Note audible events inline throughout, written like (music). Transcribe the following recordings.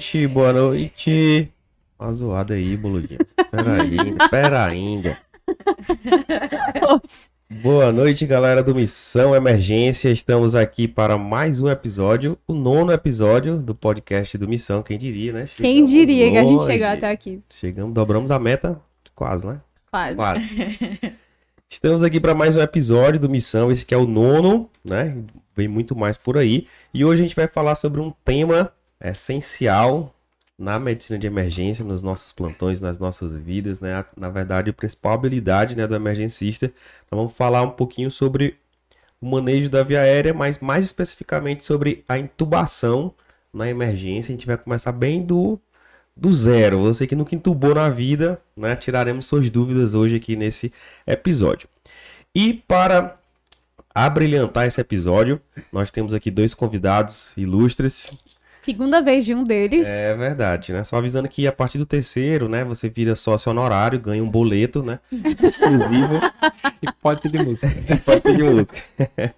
noite, boa noite. Uma zoada aí, boludinho. Pera ainda, pera ainda. Ops. Boa noite, galera do Missão Emergência. Estamos aqui para mais um episódio, o nono episódio do podcast do Missão. Quem diria, né? Quem Chegamos diria que a gente longe. chegou até aqui? Chegamos, dobramos a meta, quase, né? Quase. Quase. Estamos aqui para mais um episódio do Missão, esse que é o nono, né? Vem muito mais por aí. E hoje a gente vai falar sobre um tema essencial na medicina de emergência, nos nossos plantões, nas nossas vidas, né? Na verdade, a principal habilidade né, do emergencista. Nós vamos falar um pouquinho sobre o manejo da via aérea, mas mais especificamente sobre a intubação na emergência. A gente vai começar bem do do zero. Você que nunca intubou na vida, né? Tiraremos suas dúvidas hoje aqui nesse episódio. E para abrilhantar esse episódio, nós temos aqui dois convidados ilustres. Segunda vez de um deles. É verdade, né? Só avisando que a partir do terceiro, né, você vira sócio honorário, ganha um boleto, né? (laughs) Exclusivo. E pode pedir música. (laughs) Pode pedir música. (laughs)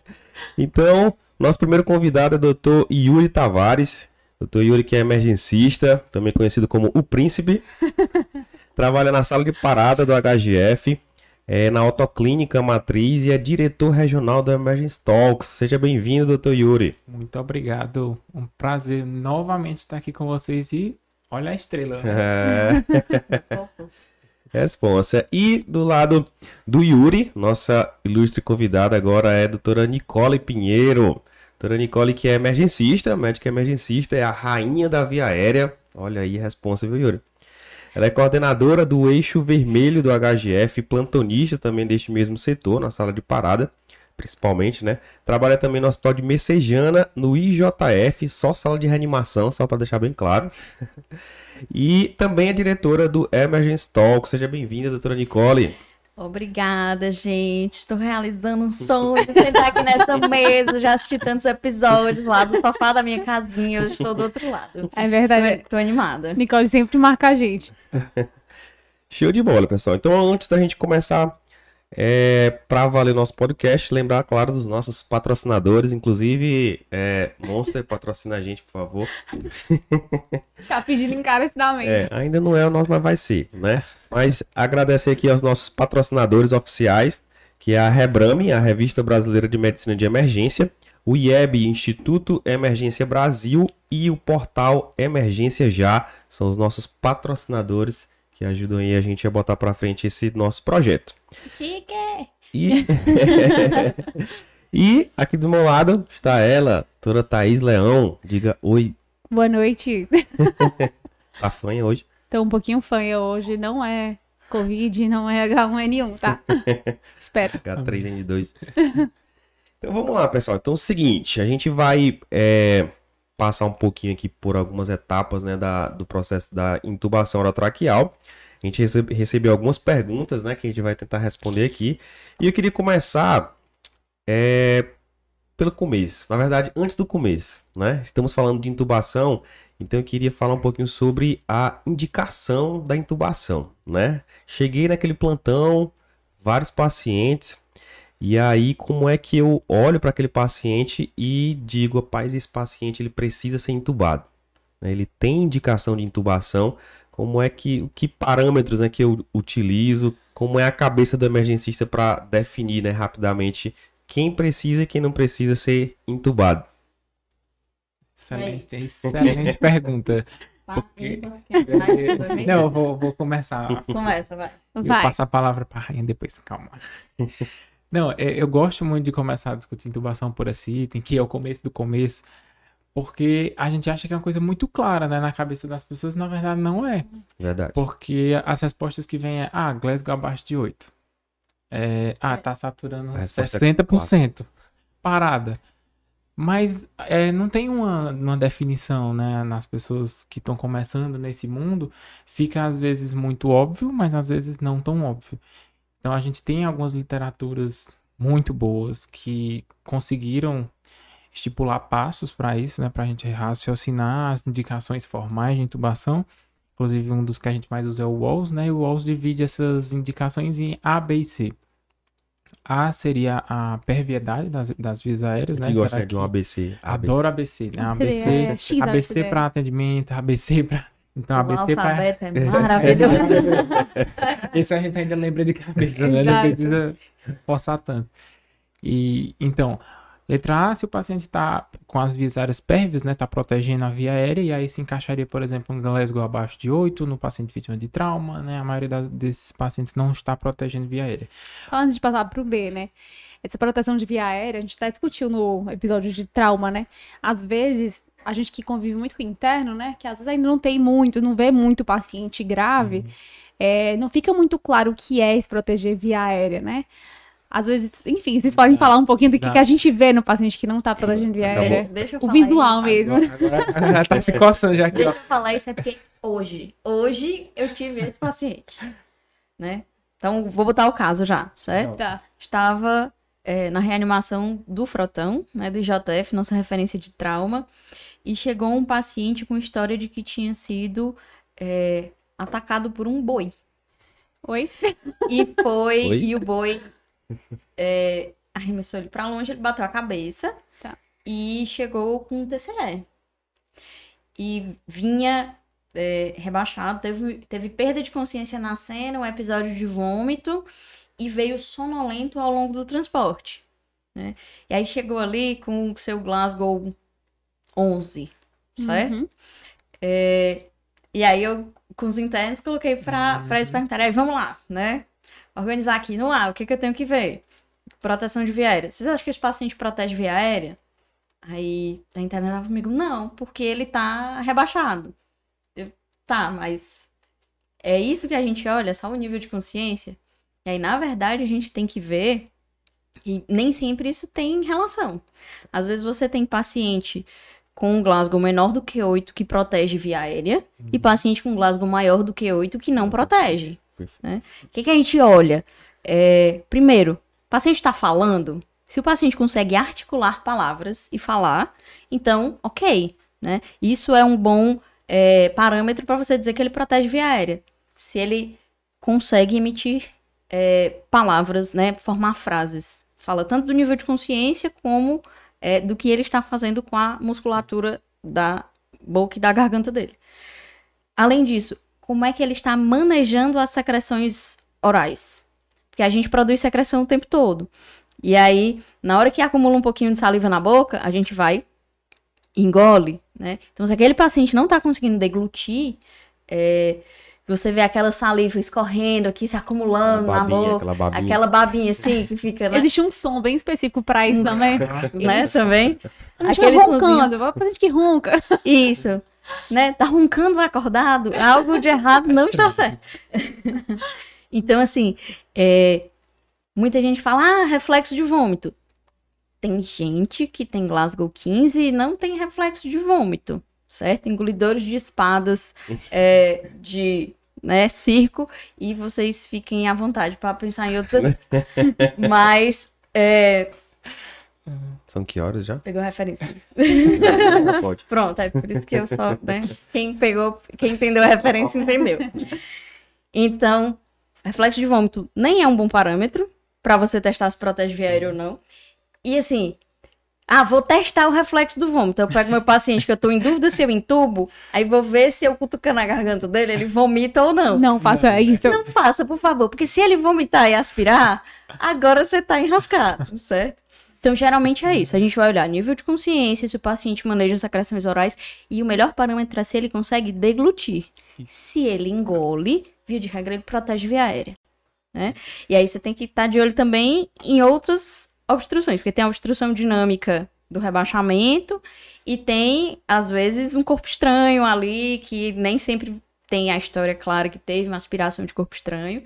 Então, nosso primeiro convidado é o Dr. Yuri Tavares. Dr. Yuri que é emergencista, também conhecido como o Príncipe. Trabalha na sala de parada do HGF, é na autoclínica matriz e é diretor regional da Emergency Talks. Seja bem-vindo, Dr. Yuri. Muito obrigado. Um prazer novamente estar aqui com vocês e olha a estrela. né? É. (laughs) Responsa. E do lado do Yuri, nossa ilustre convidada agora é a doutora Nicole Pinheiro. Doutora Nicole, que é emergencista, médica emergencista, é a rainha da via aérea. Olha aí, responsa, viu, Yuri? Ela é coordenadora do eixo vermelho do HGF, plantonista também deste mesmo setor, na sala de parada, principalmente, né? Trabalha também no Hospital de Messejana, no IJF, só sala de reanimação, só para deixar bem claro. (laughs) E também é diretora do Emergency Talk. Seja bem-vinda, doutora Nicole. Obrigada, gente. Estou realizando um (laughs) sonho de sentar aqui nessa mesa. Já assisti tantos episódios lá do sofá da minha casinha. Hoje estou do outro lado. É verdade. Tô animada. Nicole sempre marca a gente. (laughs) Show de bola, pessoal. Então, antes da gente começar é, para valer o nosso podcast, lembrar, claro, dos nossos patrocinadores. Inclusive, é, Monster patrocina a gente, por favor. Está (laughs) pedindo encarecidamente. É, ainda não é o nosso, mas vai ser, né? Mas agradecer aqui aos nossos patrocinadores oficiais, que é a Rebrame, a Revista Brasileira de Medicina de Emergência, o IEB, Instituto Emergência Brasil e o portal Emergência Já, são os nossos patrocinadores que ajudam aí a gente a botar para frente esse nosso projeto. Chique! E... (laughs) e aqui do meu lado está ela, doutora Thaís Leão. Diga oi, Boa noite. (laughs) tá fanha hoje? Tô um pouquinho fanha hoje. Não é Covid, não é H1N1, tá? (laughs) Espero. H3N2. então vamos lá, pessoal. Então é o seguinte, a gente vai é, passar um pouquinho aqui por algumas etapas né, da, do processo da intubação orotraqueal. A gente recebe- recebeu algumas perguntas né, que a gente vai tentar responder aqui. E eu queria começar é, pelo começo. Na verdade, antes do começo. Né? Estamos falando de intubação, então eu queria falar um pouquinho sobre a indicação da intubação. Né? Cheguei naquele plantão, vários pacientes. E aí, como é que eu olho para aquele paciente e digo, rapaz, esse paciente ele precisa ser intubado? né? Ele tem indicação de intubação. Como é que, que parâmetros né, que eu utilizo? Como é a cabeça do emergencista para definir né, rapidamente quem precisa e quem não precisa ser intubado? Excelente, excelente pergunta. Porque- (laughs) Não, eu vou, vou começar. Começa, vai. Eu Vai. passo a palavra para a rainha depois, calma. Não, é, eu gosto muito de começar a discutir intubação por esse item, que é o começo do começo, porque a gente acha que é uma coisa muito clara, né, na cabeça das pessoas, na verdade não é. Verdade. Porque as respostas que vêm é, ah, Glasgow abaixo de 8. É, ah, tá saturando A resposta é 60%. Parada. Mas é, não tem uma, uma definição, né? Nas pessoas que estão começando nesse mundo, fica às vezes muito óbvio, mas às vezes não tão óbvio. Então a gente tem algumas literaturas muito boas que conseguiram estipular passos para isso, né? Para a gente raciocinar as indicações formais de intubação. Inclusive, um dos que a gente mais usa é o WALS, né? E o WALS divide essas indicações em A, B e C. A seria a perviedade das, das vias aéreas, né? que gosta né, de um ABC. Adoro ABC, né? ABC, é, ABC ABC. para atendimento, ABC para então o ABC para alfabeto (laughs) é maravilhoso. (laughs) Esse a gente ainda lembra de cabeça, né? Não precisa forçar tanto. E então, letra A, se o paciente está com as vias aéreas pérvias, né, tá protegendo a via aérea, e aí se encaixaria, por exemplo, um Glasgow abaixo de 8 no paciente vítima de trauma, né? A maioria desses pacientes não está protegendo via aérea. Só antes de passar pro B, né? Essa proteção de via aérea, a gente até discutiu no episódio de trauma, né? Às vezes, a gente que convive muito com o interno, né? Que às vezes ainda não tem muito, não vê muito paciente grave, é, não fica muito claro o que é se proteger via aérea, né? Às vezes, enfim, vocês podem falar um pouquinho do que, que a gente vê no paciente que não tá protegendo via Acabou. aérea. Deixa eu O falar visual isso. mesmo. Agora já tá se coçando já aqui, Deixa eu falar isso é porque hoje, hoje eu tive esse paciente, né? Então, vou botar o caso já, certo? Tá. Estava é, na reanimação do Frotão, né, do IJF, nossa referência de trauma, e chegou um paciente com história de que tinha sido é, atacado por um boi. Oi? E foi, Oi? e o boi é, arremessou ele pra longe, ele bateu a cabeça Tá. e chegou com um TCE. E vinha é, rebaixado, teve, teve perda de consciência na cena, um episódio de vômito e veio sonolento ao longo do transporte. Né? E aí chegou ali com o seu Glasgow 11, certo? Uhum. É, e aí eu, com os internos, coloquei pra, pra eles perguntarem, aí vamos lá, né? Organizar aqui no ar, o que, que eu tenho que ver? Proteção de via aérea. Vocês acham que esse paciente protege via aérea? Aí a interna tava comigo, não, porque ele tá rebaixado. Eu, tá, mas é isso que a gente olha, só o nível de consciência. E aí, na verdade, a gente tem que ver e nem sempre isso tem relação. Às vezes você tem paciente com um Glasgow menor do que 8 que protege via aérea e paciente com Glasgow maior do que 8 que não protege. Né? O que, que a gente olha? É, primeiro, o paciente está falando. Se o paciente consegue articular palavras e falar, então, ok. Né? Isso é um bom é, parâmetro para você dizer que ele protege via aérea. Se ele consegue emitir é, palavras, né, formar frases. Fala tanto do nível de consciência como é, do que ele está fazendo com a musculatura da boca e da garganta dele. Além disso, como é que ele está manejando as secreções orais? Porque a gente produz secreção o tempo todo. E aí, na hora que acumula um pouquinho de saliva na boca, a gente vai engole, né? Então, se aquele paciente não está conseguindo deglutir, é, você vê aquela saliva escorrendo aqui, se acumulando na babinha, boca. aquela babinha. Aquela babinha assim que fica, né? Existe um som bem específico pra isso também. (laughs) né, também. A gente Aquele vai roncando, vai pra gente que ronca. (laughs) Isso. Né? Tá roncando acordado. Algo de errado não está certo. (laughs) então, assim, é, muita gente fala, ah, reflexo de vômito. Tem gente que tem Glasgow 15 e não tem reflexo de vômito, certo? Engolidores de espadas, é, de né, circo, e vocês fiquem à vontade para pensar em outros. (laughs) Mas, é, São que horas já? pegou a referência. Pode. Pronto, é por isso que eu só, né? Quem pegou, quem entendeu a referência entendeu. Então, reflexo de vômito nem é um bom parâmetro para você testar se protege via aérea ou não. E assim, ah, vou testar o reflexo do vômito. Eu pego meu paciente que eu tô em dúvida se eu entubo, aí vou ver se eu cutucando a garganta dele, ele vomita ou não. Não faça isso. Não faça, por favor, porque se ele vomitar e aspirar, agora você tá enrascado, (laughs) certo? Então, geralmente é isso. A gente vai olhar nível de consciência, se o paciente maneja as secreções orais, e o melhor parâmetro é se ele consegue deglutir. Se ele engole, via de regra, ele protege via aérea. Né? E aí você tem que estar de olho também em outras obstruções, porque tem a obstrução dinâmica do rebaixamento e tem, às vezes, um corpo estranho ali, que nem sempre tem a história clara que teve uma aspiração de corpo estranho.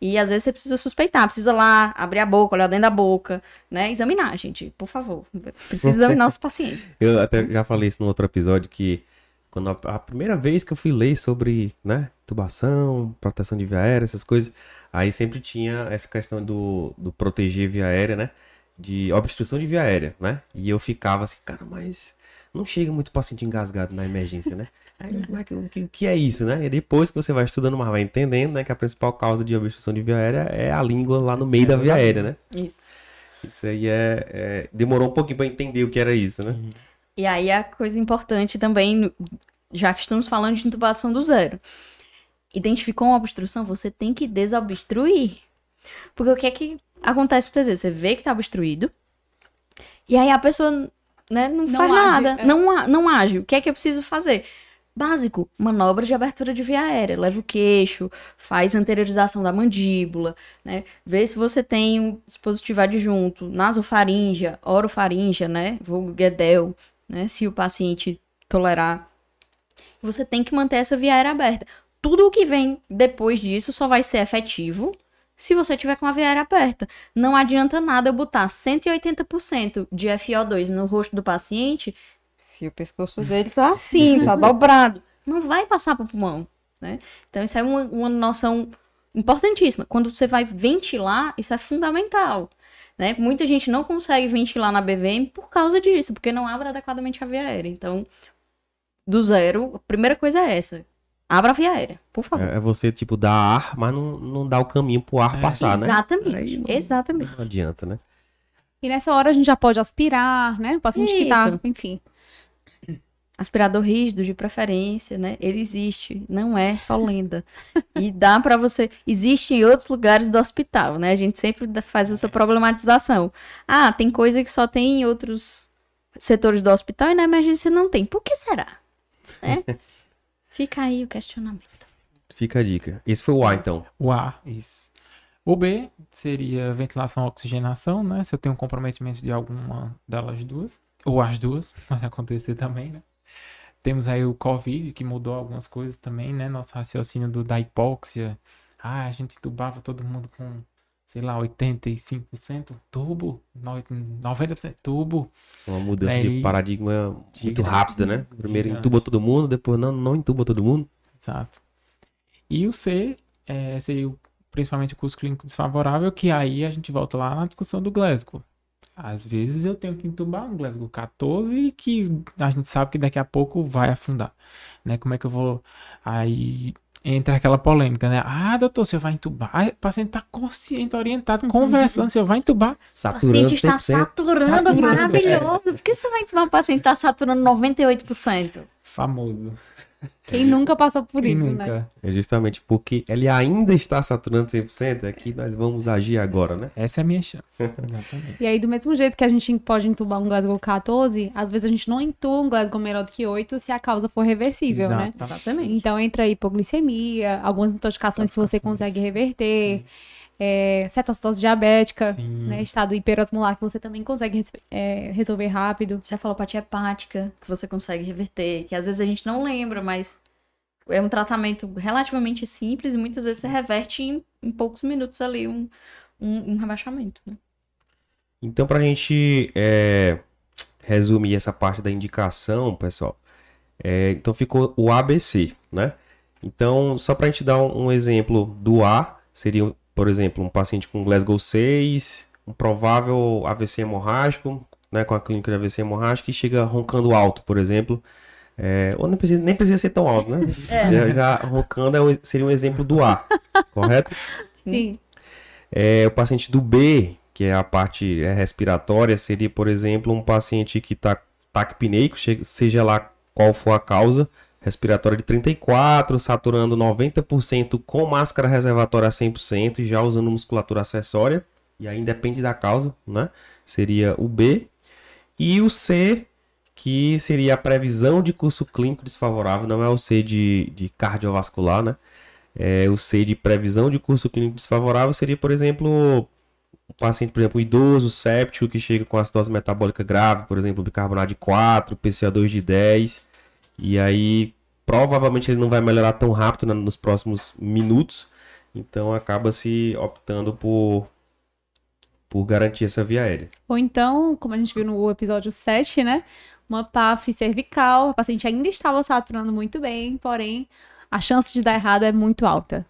E às vezes você precisa suspeitar, precisa lá abrir a boca, olhar dentro da boca, né? Examinar, gente, por favor. Precisa examinar os pacientes. (laughs) Eu até já falei isso no outro episódio que quando a, a primeira vez que eu fui ler sobre, né, tubação, proteção de via aérea, essas coisas, aí sempre tinha essa questão do, do proteger via aérea, né, de obstrução de via aérea, né, e eu ficava assim, cara, mas não chega muito paciente engasgado na emergência, né? (laughs) Aí, como é que- o que, que é isso, né? E depois que você vai estudando mais, vai entendendo, né, que a principal causa de obstrução de via aérea é a língua lá no meio da via aérea, né? Isso. Isso aí é, é- demorou um pouquinho pra entender o que era isso, né? E aí a coisa importante também, já que estamos falando de intubação do zero. Identificou uma obstrução, você tem que desobstruir. Porque o que é que acontece com você? Você vê que tá obstruído, e aí a pessoa né, não, Não faz age, nada, é. não, não age. O que é que eu preciso fazer? Básico, manobra de abertura de via aérea. Leva o queixo, faz anteriorização da mandíbula, né? Vê se você tem um dispositivo adjunto, nasofaríngea, orofaríngea, né? Vulgo Guedel, né? Se o paciente tolerar. Você tem que manter essa via aérea aberta. Tudo o que vem depois disso só vai ser efetivo se você tiver com a via aérea aberta. Não adianta nada eu botar 180% de FO2 no rosto do paciente se o pescoço dele tá assim, (laughs) tá dobrado. Não vai passar pro pulmão, né? Então isso é uma, uma noção importantíssima. Quando você vai ventilar, isso é fundamental. Né? Muita gente não consegue ventilar na BVM por causa disso, porque não abre adequadamente a via aérea. Então, do zero, a primeira coisa é essa. Abra a via aérea, por favor. É, é você, tipo, dar ar, mas não, não dá o caminho pro ar É. passar, né? Exatamente, Aí não- exatamente. Não adianta, né? E nessa hora a gente já pode aspirar, né? O paciente que tá, Isso. enfim. Aspirador rígido, de preferência, né? Ele existe, não é só lenda. E dá pra você. Existe em outros lugares do hospital, né? A gente sempre faz essa problematização. Ah, tem coisa que só tem em outros setores do hospital e na emergência não tem. Por que será? Né? (laughs) Fica aí o questionamento. Fica a dica. Esse foi o A, então. O A, isso. O B seria ventilação oxigenação, né? Se eu tenho um comprometimento de alguma delas duas. Ou as duas, (laughs) pode acontecer também, né? Temos aí o Covid, que mudou algumas coisas também, né? Nosso raciocínio do, da hipóxia. Ah, a gente tubava todo mundo com, sei lá, 85% tubo, no- 90% tubo. Uma mudança Aí- de paradigma muito rápida, né? Primeiro gigante. entuba todo mundo, depois não, não entuba todo mundo. Exato. E o C é, seria principalmente o curso clínico desfavorável, que aí a gente volta lá na discussão do Glasgow. Às vezes eu tenho que entubar um Glasgow 14 que a gente sabe que daqui a pouco vai afundar, né? Como é que eu vou... Aí entra aquela polêmica, né? Ah, doutor, você vai entubar? Ah, O paciente tá consciente, orientado, conversando, você vai entubar? O Saturando paciente está 100%. saturando, Saturando, maravilhoso. Por que você vai ensinar um paciente que está saturando 98%? Famoso. Quem nunca passou por Quem isso, nunca? né? É justamente porque ele ainda está saturando 100%, é que nós vamos agir agora, né? Essa é a minha chance. Exatamente. E aí, do mesmo jeito que a gente pode entubar um Glasgow 14, às vezes a gente não entuba um Glasgow menor do que 8 se a causa for reversível, né? Exato. Exatamente. Então entra aí hipoglicemia, algumas intoxicações que você consegue reverter, é, cetocitose diabética, né? Estado hiperosmolar que você também consegue é, resolver rápido. Cefalopatia hepática, que você consegue reverter, que às vezes a gente não lembra, mas é um tratamento relativamente simples e muitas vezes você reverte em, em poucos minutos ali um, um, um rebaixamento. né? Então, pra gente é, resumir essa parte da indicação, pessoal, é, então ficou o ABC, né? Então, só pra gente dar um, um exemplo do A, seria, por exemplo, um paciente com Glasgow 6, um provável AVC hemorrágico, né, com a clínica de AVC hemorrágico, e chega roncando alto, por exemplo. É, ou nem precisa, nem precisa ser tão alto, né? (laughs) Já, já roncando é seria um exemplo do A, (laughs) correto? Sim. É, o paciente do B, que é a parte é, respiratória, seria, por exemplo, um paciente que está taquipneico, che- seja lá qual for a causa, respiratória de 34, saturando 90% com máscara reservatória a 100% e já usando musculatura acessória. E aí depende da causa, né? Seria o B. E o C, que seria a previsão de curso clínico desfavorável, não é o C de, de cardiovascular, né? É, o C de previsão de curso clínico desfavorável seria, por exemplo, o paciente, por exemplo, idoso, séptico, que chega com acidose metabólica grave, por exemplo, bicarbonato de 4, PCA2 de 10, e aí provavelmente ele não vai melhorar tão rápido né, nos próximos minutos, então acaba se optando por, por garantir essa via aérea. Ou então, como a gente viu no episódio 7, né? Uma PAF cervical, a paciente ainda estava saturando muito bem, porém a chance de dar errado é muito alta.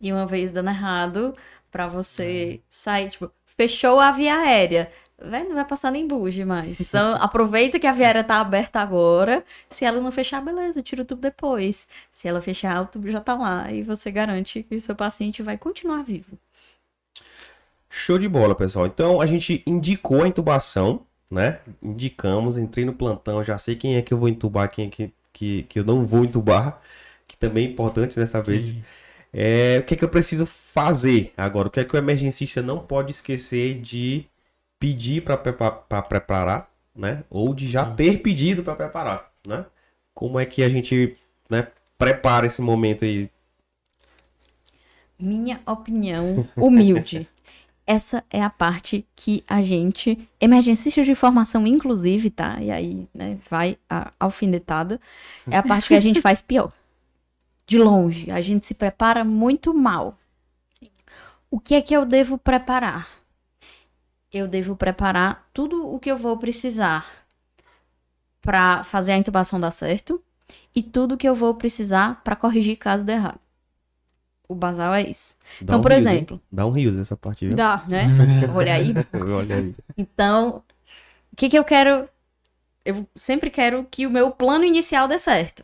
E uma vez dando errado, pra você sair, tipo, fechou a via aérea. Velho, não vai passar nem buge mais. Então, (laughs) aproveita que a viária tá aberta agora. Se ela não fechar, beleza, tira o tubo depois. Se ela fechar, o tubo já tá lá. E você garante que o seu paciente vai continuar vivo. Show de bola, pessoal. Então, a gente indicou a intubação, né? Indicamos, entrei no plantão, já sei quem é que eu vou intubar, quem é que, que, que eu não vou intubar, que também é importante dessa vez. Sim. É, o que é que eu preciso fazer agora? O que é que o emergencista não pode esquecer de pedir para preparar, né? Ou de já Sim. ter pedido para preparar, né? Como é que a gente, né, prepara esse momento aí? Minha opinião (laughs) humilde. Essa é a parte que a gente, emergencistas de formação inclusive, tá? E aí, né, vai a alfinetada. É a parte que a gente faz pior. De longe, a gente se prepara muito mal. O que é que eu devo preparar? Eu devo preparar tudo o que eu vou precisar para fazer a intubação dar certo e tudo que eu vou precisar para corrigir caso dê errado. O basal é isso. Dá Então, um por rios, hein? exemplo, Dá um rios essa parte, viu? Dá. né? (laughs) Olha aí. Olha aí. Então, o que que eu quero? Eu sempre quero que o meu plano inicial dê certo.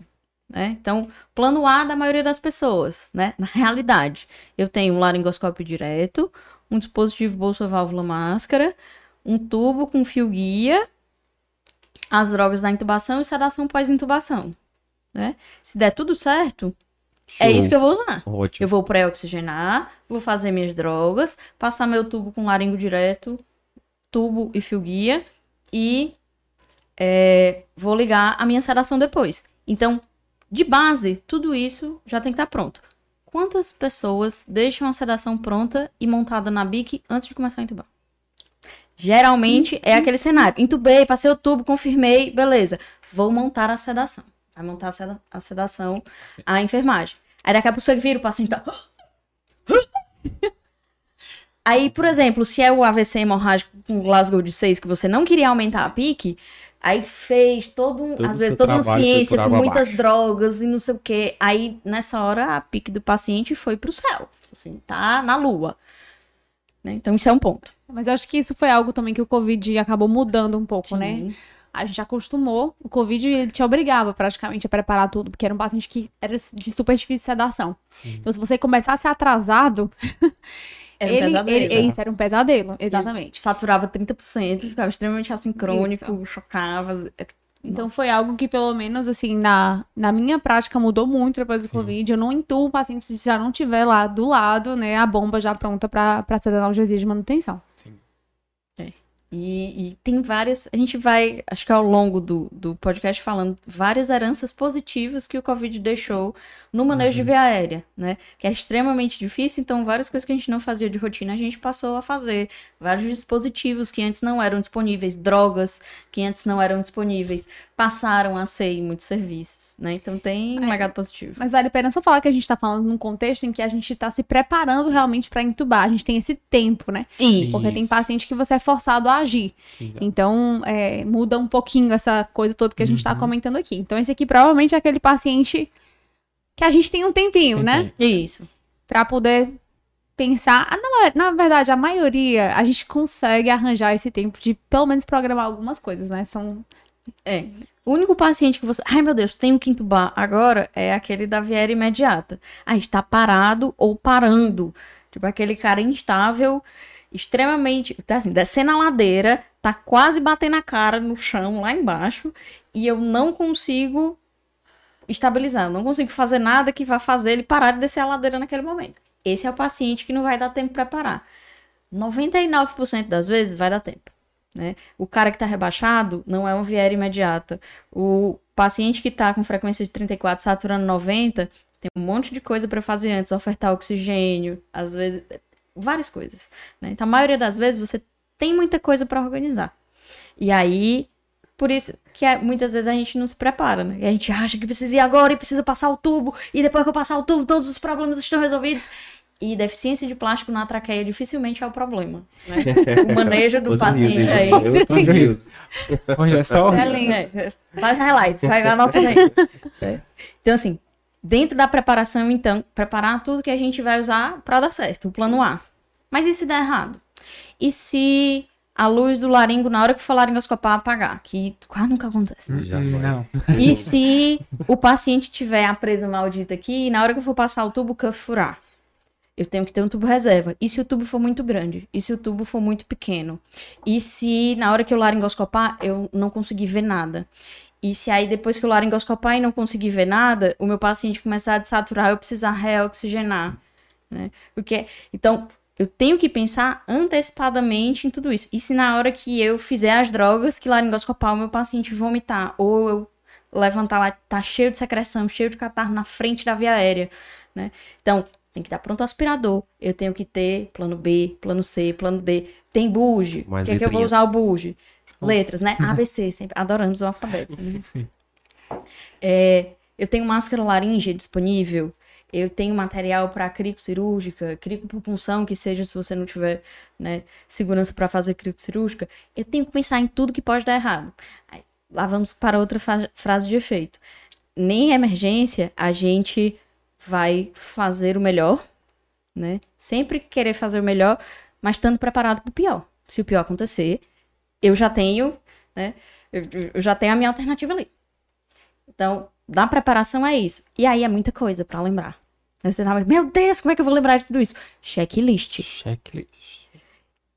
Né? Então, plano A da maioria das pessoas, né? Na realidade, eu tenho um laringoscópio direto, um dispositivo bolsa válvula máscara, um tubo com fio guia, as drogas da intubação e sedação pós-intubação. Né? Se der tudo certo, é isso que eu vou usar. Ótimo. Eu vou pré-oxigenar, vou fazer minhas drogas, passar meu tubo com laringo direto, tubo e fio guia, e é, vou ligar a minha sedação depois. Então, de base, tudo isso já tem que estar pronto. Quantas pessoas deixam a sedação pronta e montada na bique antes de começar a intubar? Geralmente é aquele cenário. Intubei, passei o tubo, confirmei, beleza. Vou montar a sedação. Vai montar a sedação, a enfermagem. Aí daqui a pouco você vira o paciente tá... Aí, por exemplo, se é o AVC hemorrágico com Glasgow de 6 que você não queria aumentar a pique, aí fez todo um, Todo às vezes toda uma ciência com muitas abaixo. drogas e não sei o quê. Aí nessa hora a pique do paciente foi pro céu, assim, tá na lua. Né? Então isso é um ponto. Mas eu acho que isso foi algo também que o Covid acabou mudando um pouco, né? Sim. A gente acostumou, o Covid ele te obrigava praticamente a preparar tudo, porque era um paciente que era de super difícil sedação. Sim. Então, se você começasse atrasado, (laughs) Era um ele, pesadelo. ele- isso era um pesadelo, exatamente. Saturava 30%, ficava extremamente assincrônico, chocava. É, Então foi algo que, pelo menos, assim, na, na minha prática mudou muito depois do Sim. Covid. Eu não intubo o paciente se já não tiver lá do lado, né, a bomba já pronta pra, pra ser analgesia de manutenção. E, e tem várias. A gente vai, acho que ao longo do, do podcast, falando várias heranças positivas que o Covid deixou no manejo de via aérea, né? Que é extremamente difícil, então várias coisas que a gente não fazia de rotina a gente passou a fazer. Vários dispositivos que antes não eram disponíveis, drogas que antes não eram disponíveis, passaram a ser em muitos serviços, né? Então tem um É. legado positivo. Mas vale a pena só falar que a gente tá falando num contexto em que a gente tá se preparando realmente pra entubar. A gente tem esse tempo, né? Isso. Porque tem paciente que você é forçado a agir. Exato. Então, é, muda um pouquinho essa coisa toda que a gente tá Uhum. comentando aqui. Então, esse aqui provavelmente é aquele paciente que a gente tem um tempinho, Tem né? tempo. Isso. Pra poder pensar. Ah, não, é- na verdade, a maioria a gente consegue arranjar esse tempo de pelo menos programar algumas coisas, né? São. É. O único paciente que você. Ai, meu Deus, tenho que entubar agora é aquele da viera imediata. Aí está parado ou parando. Tipo, aquele cara instável, extremamente. Tá assim, descendo a ladeira, tá quase batendo a cara no chão lá embaixo. E eu não consigo estabilizar. Eu não consigo fazer nada que vá fazer ele parar de descer a ladeira naquele momento. Esse é o paciente que não vai dar tempo para parar. 99% das vezes vai dar tempo. Né? O cara que está rebaixado não é uma viera imediata. O paciente que está com frequência de 34 saturando 90 tem um monte de coisa para fazer antes, ofertar oxigênio, às vezes várias coisas. Né? Então a maioria das vezes você tem muita coisa para organizar. E aí por isso que é- muitas vezes a gente não se prepara, né? E a gente acha que precisa ir agora e precisa passar o tubo, e depois que eu passar o tubo, todos os problemas estão resolvidos. E deficiência de plástico na traqueia dificilmente é o problema. Né? (laughs) O manejo do paciente aí. Outro rios. (laughs) Olha só. É lindo. É, faz highlights, vai anota aí. (laughs) Então, assim, dentro da preparação, então, preparar tudo que a gente vai usar para dar certo, o plano A. Mas e se der errado? E se a luz do laringo na hora que for laringoscopar apagar, que quase nunca acontece. né? Já. Não. E se o paciente tiver a presa maldita aqui, na hora que eu for passar o tubo, o cuff furar? Eu tenho que ter um tubo reserva. E se o tubo for muito grande? E se o tubo for muito pequeno? E se na hora que eu laringoscopar, eu não conseguir ver nada? E se aí depois que eu laringoscopar e não conseguir ver nada, o meu paciente começar a desaturar, eu precisar reoxigenar, né? Porque, então, eu tenho que pensar antecipadamente em tudo isso. E se na hora que eu fizer as drogas que laringoscopar, o meu paciente vomitar, ou eu levantar lá, tá cheio de secreção, cheio de catarro na frente da via aérea, né? Então, tem que dar pronto aspirador. Eu tenho que ter plano B, plano C, plano D. Tem buge. O que é que eu vou usar o buge? Letras, né? ABC, (laughs) sempre. Adoramos o alfabeto. né? (laughs) Sim. É, eu tenho máscara laringe disponível. Eu tenho material para crico cirúrgica, crico por punção, que seja se você não tiver né, segurança para fazer crico cirúrgica. Eu tenho que pensar em tudo que pode dar errado. Aí, lá vamos para outra frase de efeito. Nem em emergência a gente vai fazer o melhor, né? Sempre querer fazer o melhor, mas estando preparado para o pior. Se o pior acontecer, eu já tenho, né? Eu, já tenho a minha alternativa ali. Então, da preparação é isso. E aí é muita coisa pra lembrar. Aí Você tava, meu Deus, como é que eu vou lembrar de tudo isso? Checklist. Checklist.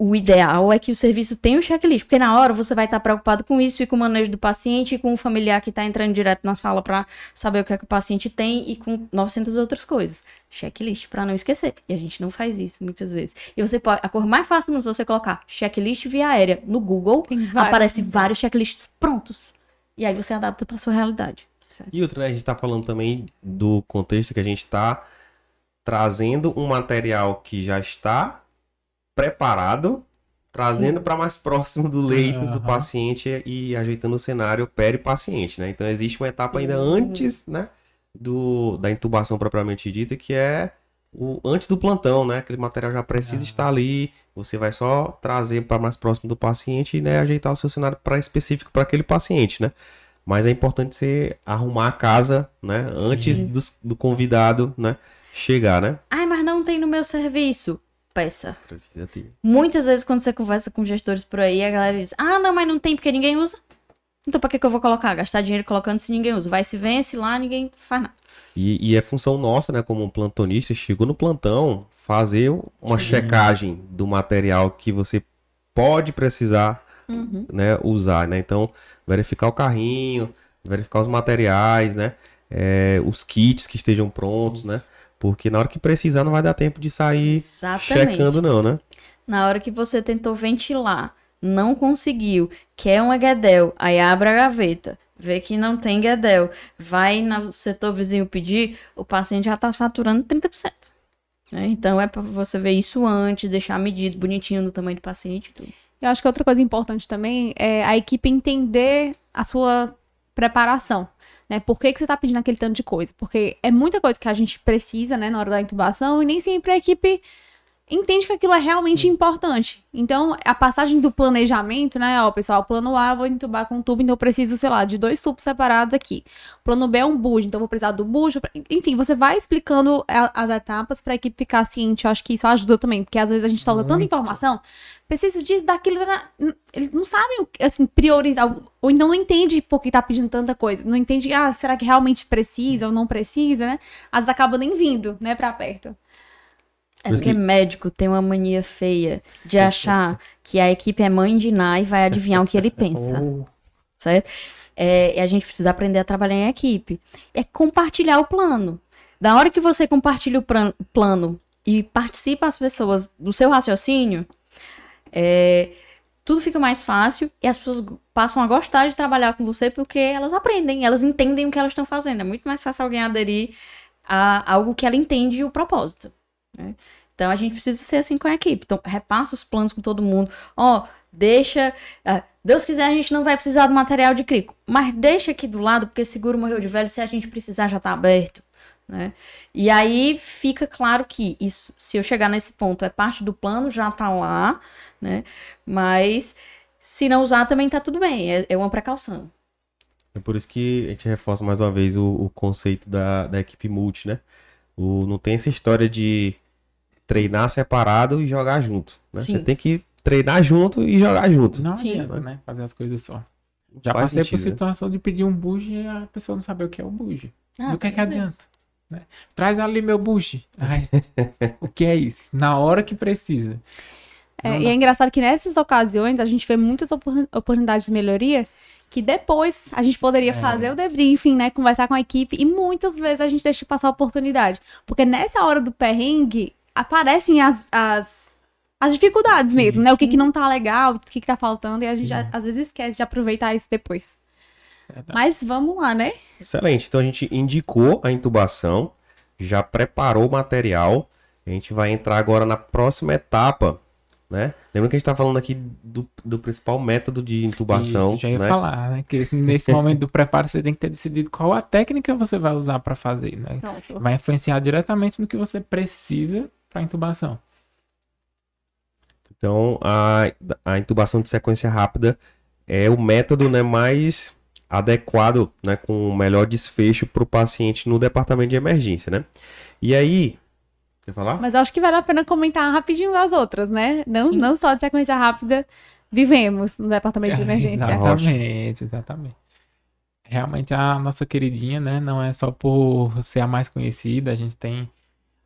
O ideal é que o serviço tenha um checklist, porque na hora você vai estar preocupado com isso e com o manejo do paciente e com o familiar que está entrando direto na sala para saber o que é que o paciente tem e com 900 outras coisas. Checklist para não esquecer. E a gente não faz isso muitas vezes. E você pode, a cor mais fácil é você colocar checklist via aérea no Google, Tem vários. aparece vários checklists prontos. E aí você adapta para sua realidade. E outra, né, a gente tá falando também do contexto que a gente tá trazendo um material que já está preparado, trazendo para mais próximo do leito do Aham. paciente e ajeitando o cenário peri-paciente, né? Então existe uma etapa ainda Sim. antes, né, do, da intubação propriamente dita, que é o antes do plantão, né? Aquele material já precisa Ah. estar ali, você vai só trazer para mais próximo do paciente e né, ajeitar o seu cenário para específico para aquele paciente, né? Mas é importante você arrumar a casa, né? Antes dos- do, convidado, né? Chegar, né? Ai, mas não tem no meu serviço. Peça. Precisa ter. Muitas vezes, quando você conversa com gestores por aí, a galera diz: Ah, não, mas não tem porque ninguém usa. Então, pra que, que eu vou colocar? Gastar dinheiro colocando se ninguém usa. Vai se vence lá, ninguém faz nada. E, e é função nossa, né? Como um plantonista, chegou no plantão, fazer uma checagem do material que você pode precisar Uhum. né, usar, né? Então, verificar o carrinho, verificar os materiais, né? É, os kits que estejam prontos, né? Porque na hora que precisar não vai dar tempo de sair Exatamente. checando não, né? Na hora que você tentou ventilar, não conseguiu, quer um Guedel, aí abre a gaveta, vê que não tem Guedel, vai no setor vizinho pedir, o paciente já tá saturando 30%. né? Então é pra você ver isso antes, deixar medido bonitinho no tamanho do paciente e tudo. Eu acho que outra coisa importante também é a equipe entender a sua preparação, né? Por que, que você tá pedindo aquele tanto de coisa? Porque é muita coisa que a gente precisa, né, na hora da intubação, e nem sempre a equipe entende que aquilo é realmente importante. Então, a passagem do planejamento, né, ó, pessoal, plano A, eu vou entubar com um tubo, então eu preciso, sei lá, de dois tubos separados aqui. Plano B é um bujo, então eu vou precisar do bujo. Enfim, você vai explicando a- as etapas pra equipe ficar ciente. Eu acho que isso ajuda também, porque às vezes a gente solta tanta informação, preciso disso, daquilo, da- eles não sabem, assim, priorizar, ou então não entende por que tá pedindo tanta coisa, não entende, ah, será que realmente precisa ou não precisa, né? Às vezes acaba nem vindo, né, pra perto. É porque que- médico tem uma mania feia de achar que a equipe é mãe de Ná e vai adivinhar o que ele (laughs) pensa, Oh, certo? É, e a gente precisa aprender a trabalhar em equipe. É compartilhar o plano. Da hora que você compartilha o plano e participa as pessoas do seu raciocínio, é, tudo fica mais fácil e as pessoas passam a gostar de trabalhar com você porque elas aprendem, elas entendem o que elas estão fazendo. É muito mais fácil alguém aderir a algo que ela entende o propósito. Né? Então a gente precisa ser assim com a equipe. Então, repassa os planos com todo mundo. Ó, deixa. ah, Deus quiser, a gente não vai precisar do material de crico. Mas deixa aqui do lado, porque seguro morreu de velho, se a gente precisar, já tá aberto. Né? E aí fica claro que isso, se eu chegar nesse ponto, é parte do plano, já tá lá, né? Mas se não usar, também tá tudo bem. É, é uma precaução. É por isso que a gente reforça mais uma vez o, o conceito da, da equipe multi, né? O, não tem essa história de treinar separado e jogar junto, né? Sim. Você tem que treinar junto e jogar junto. Não Sim. adianta, né? Fazer as coisas só. Já Faz passei por sentido, né? situação de pedir um buge e a pessoa não saber o que é o buge. Ah, Do que é que adianta? né? Traz ali meu. Ai, (laughs) o que é isso? Na hora que precisa. É, e é engraçado que nessas ocasiões a gente vê muitas opor- oportunidades de melhoria que depois a gente poderia É. fazer o debriefing, né? Conversar com a equipe e muitas vezes a gente deixa passar a oportunidade. Porque nessa hora do perrengue aparecem as, as, as dificuldades mesmo, né? O que, que não tá legal, o que, que tá faltando, e a gente Sim. às vezes esquece de aproveitar isso depois. Verdade. Mas vamos lá, né? Excelente. Então a gente indicou a intubação, já preparou o material. A gente vai entrar agora na próxima etapa, né? Lembra que a gente tá falando aqui do, do principal método de intubação, Isso, já ia né? falar, né? Que esse- nesse momento do preparo você tem que ter decidido qual a técnica você vai usar para fazer, né? Pronto. Vai influenciar diretamente no que você precisa para intubação. Então a, a intubação de sequência rápida é o método né, mais adequado, né, com o melhor desfecho para o paciente no departamento de emergência, né? E aí, quer falar? Mas eu acho que vale a pena comentar rapidinho das outras, né? Não, Sim. não só de sequência rápida vivemos no departamento de (laughs) emergência. Exatamente, exatamente. Realmente a nossa queridinha, né? Não é só por ser a mais conhecida, a gente tem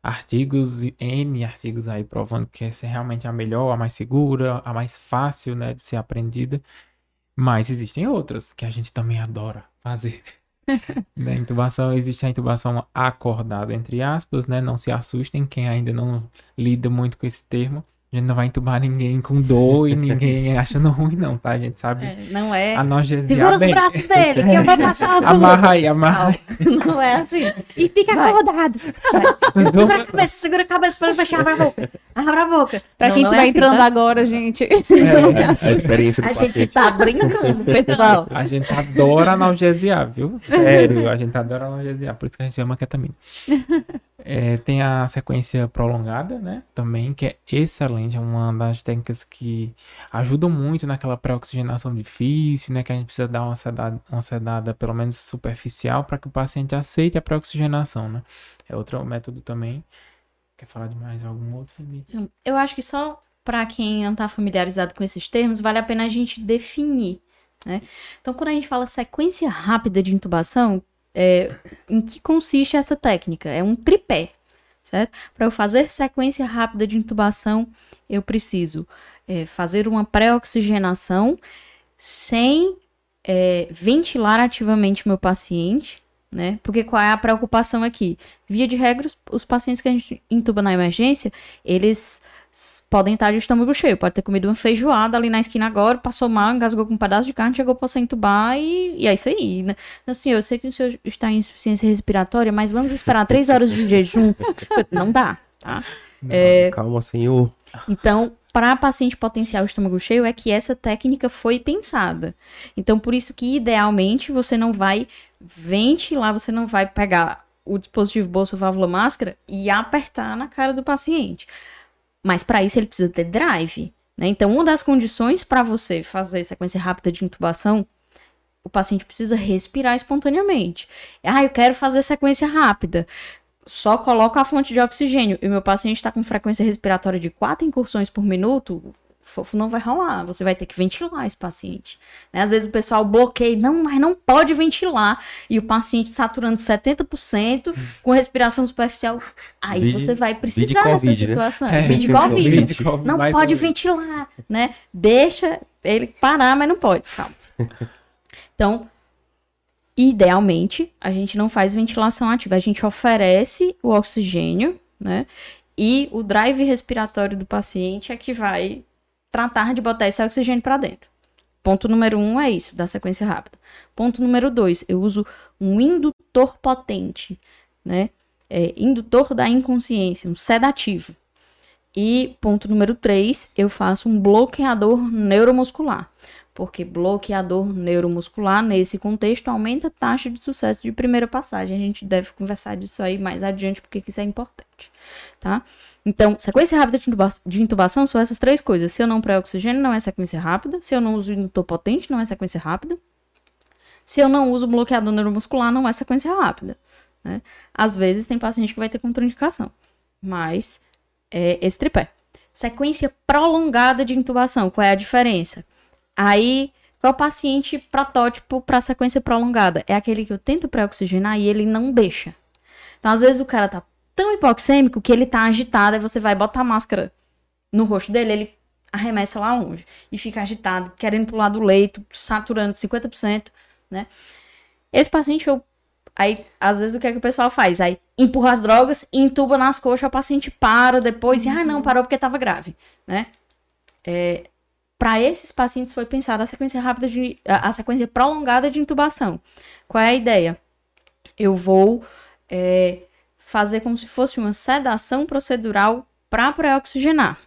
artigos, N artigos aí provando que essa é realmente a melhor, a mais segura, a mais fácil, né, de ser aprendida. Mas existem outras que a gente também adora fazer. (laughs) né? Intubação, existe a intubação acordada, entre aspas, né? Não se assustem quem ainda não lida muito com esse termo. A gente não vai entubar ninguém com dor e (laughs) ninguém achando ruim, não, tá? A gente sabe É, não é. analgesiar Segura os bem. braços dele, que eu vou passar o (laughs) Amarra aí, amarra aí. Não é assim. E fica Vai. acordado. (laughs) Segura a cabeça, segura a cabeça pra ele fechar a boca. Abra a boca. Pra Não, quem não estiver é assim, entrando tá? agora, gente. É, a experiência do A gente paciente. tá brincando, pessoal. A gente adora analgesiar, viu? Sério, a gente adora analgesiar, por isso que a gente chama ketamina. É, tem a sequência prolongada, né? Também, que é excelente, é uma das técnicas que ajudam muito naquela pré-oxigenação difícil, né? Que a gente precisa dar uma sedada, uma sedada pelo menos superficial para que o paciente aceite a pré-oxigenação, né? É outro método também. Quer falar de mais algum outro? Eu acho que só pra quem não tá familiarizado com esses termos, vale a pena a gente definir, né? Então, quando a gente fala sequência rápida de intubação, é, em que consiste essa técnica? É um tripé, certo? Para eu fazer sequência rápida de intubação, eu preciso é, fazer uma pré-oxigenação sem é, ventilar ativamente meu paciente, né? Porque qual é a preocupação aqui? Via de regra, os, pacientes que a gente intuba na emergência, eles podem estar de estômago cheio, pode ter comido uma feijoada ali na esquina agora, passou mal, engasgou com um pedaço de carne, chegou para você entubar e, e é isso aí, né? Não, senhor, eu sei que o senhor está em insuficiência respiratória, mas vamos esperar três horas de jejum. (laughs) Não dá, tá? É, Calma, senhor. então, para paciente potencial estômago cheio, é que essa técnica foi pensada. Então, por isso que idealmente você não vai ventilar, você não vai pegar o dispositivo bolsa válvula máscara e apertar na cara do paciente. Mas para isso ele precisa ter drive. Né? Então, uma das condições para você fazer sequência rápida de intubação, o paciente precisa respirar espontaneamente. Ah, eu quero fazer sequência rápida só coloco a fonte de oxigênio e meu paciente está com frequência respiratória de quatro incursões por minuto, fofo não vai rolar. Você vai ter que ventilar esse paciente. Né? Às vezes o pessoal bloqueia, não, mas não pode ventilar. E o paciente saturando 70% com respiração superficial. Aí Vide- você vai precisar dessa Covid, né? situação. É, Vide Covid. vide Covid, Não mais pode ventilar, né? Deixa ele parar, mas não pode. Calma. (laughs) Então, idealmente, a gente não faz ventilação ativa, a gente oferece o oxigênio, né? E o drive respiratório do paciente é que vai tratar de botar esse oxigênio para dentro. Ponto número um é isso, da sequência rápida. Ponto número dois, eu uso um indutor potente, né? É, indutor da inconsciência, um sedativo. E ponto número três, eu faço um bloqueador neuromuscular. Porque bloqueador neuromuscular, nesse contexto, aumenta a taxa de sucesso de primeira passagem. A gente deve conversar disso aí mais adiante, porque isso é importante, tá? Então, sequência rápida de intuba- de intubação são essas três coisas. Se eu não pré-oxigênio, não é sequência rápida. Se eu não uso indutor potente, não é sequência rápida. Se eu não uso bloqueador neuromuscular, não é sequência rápida. Né? Às vezes tem paciente que vai ter contraindicação, mas é esse tripé. sequência prolongada de intubação. Qual é a diferença? Aí, qual é o paciente protótipo para sequência prolongada? É aquele que eu tento pré-oxigenar e ele não deixa. Então, às vezes, o cara tá tão hipoxêmico que ele tá agitado, aí você vai botar a máscara no rosto dele, ele arremessa lá longe e fica agitado, querendo pular do leito, saturando 50%, né? Esse paciente, eu. Aí, às vezes, o que é que o pessoal faz? Aí, empurra as drogas, entuba nas coxas, o paciente para depois, e, ah, não, parou porque tava grave, né? É, para esses pacientes foi pensada a sequência rápida de. a sequência prolongada de intubação. Qual é a ideia? Eu vou é, fazer como se fosse uma sedação procedural para pré-oxigenar.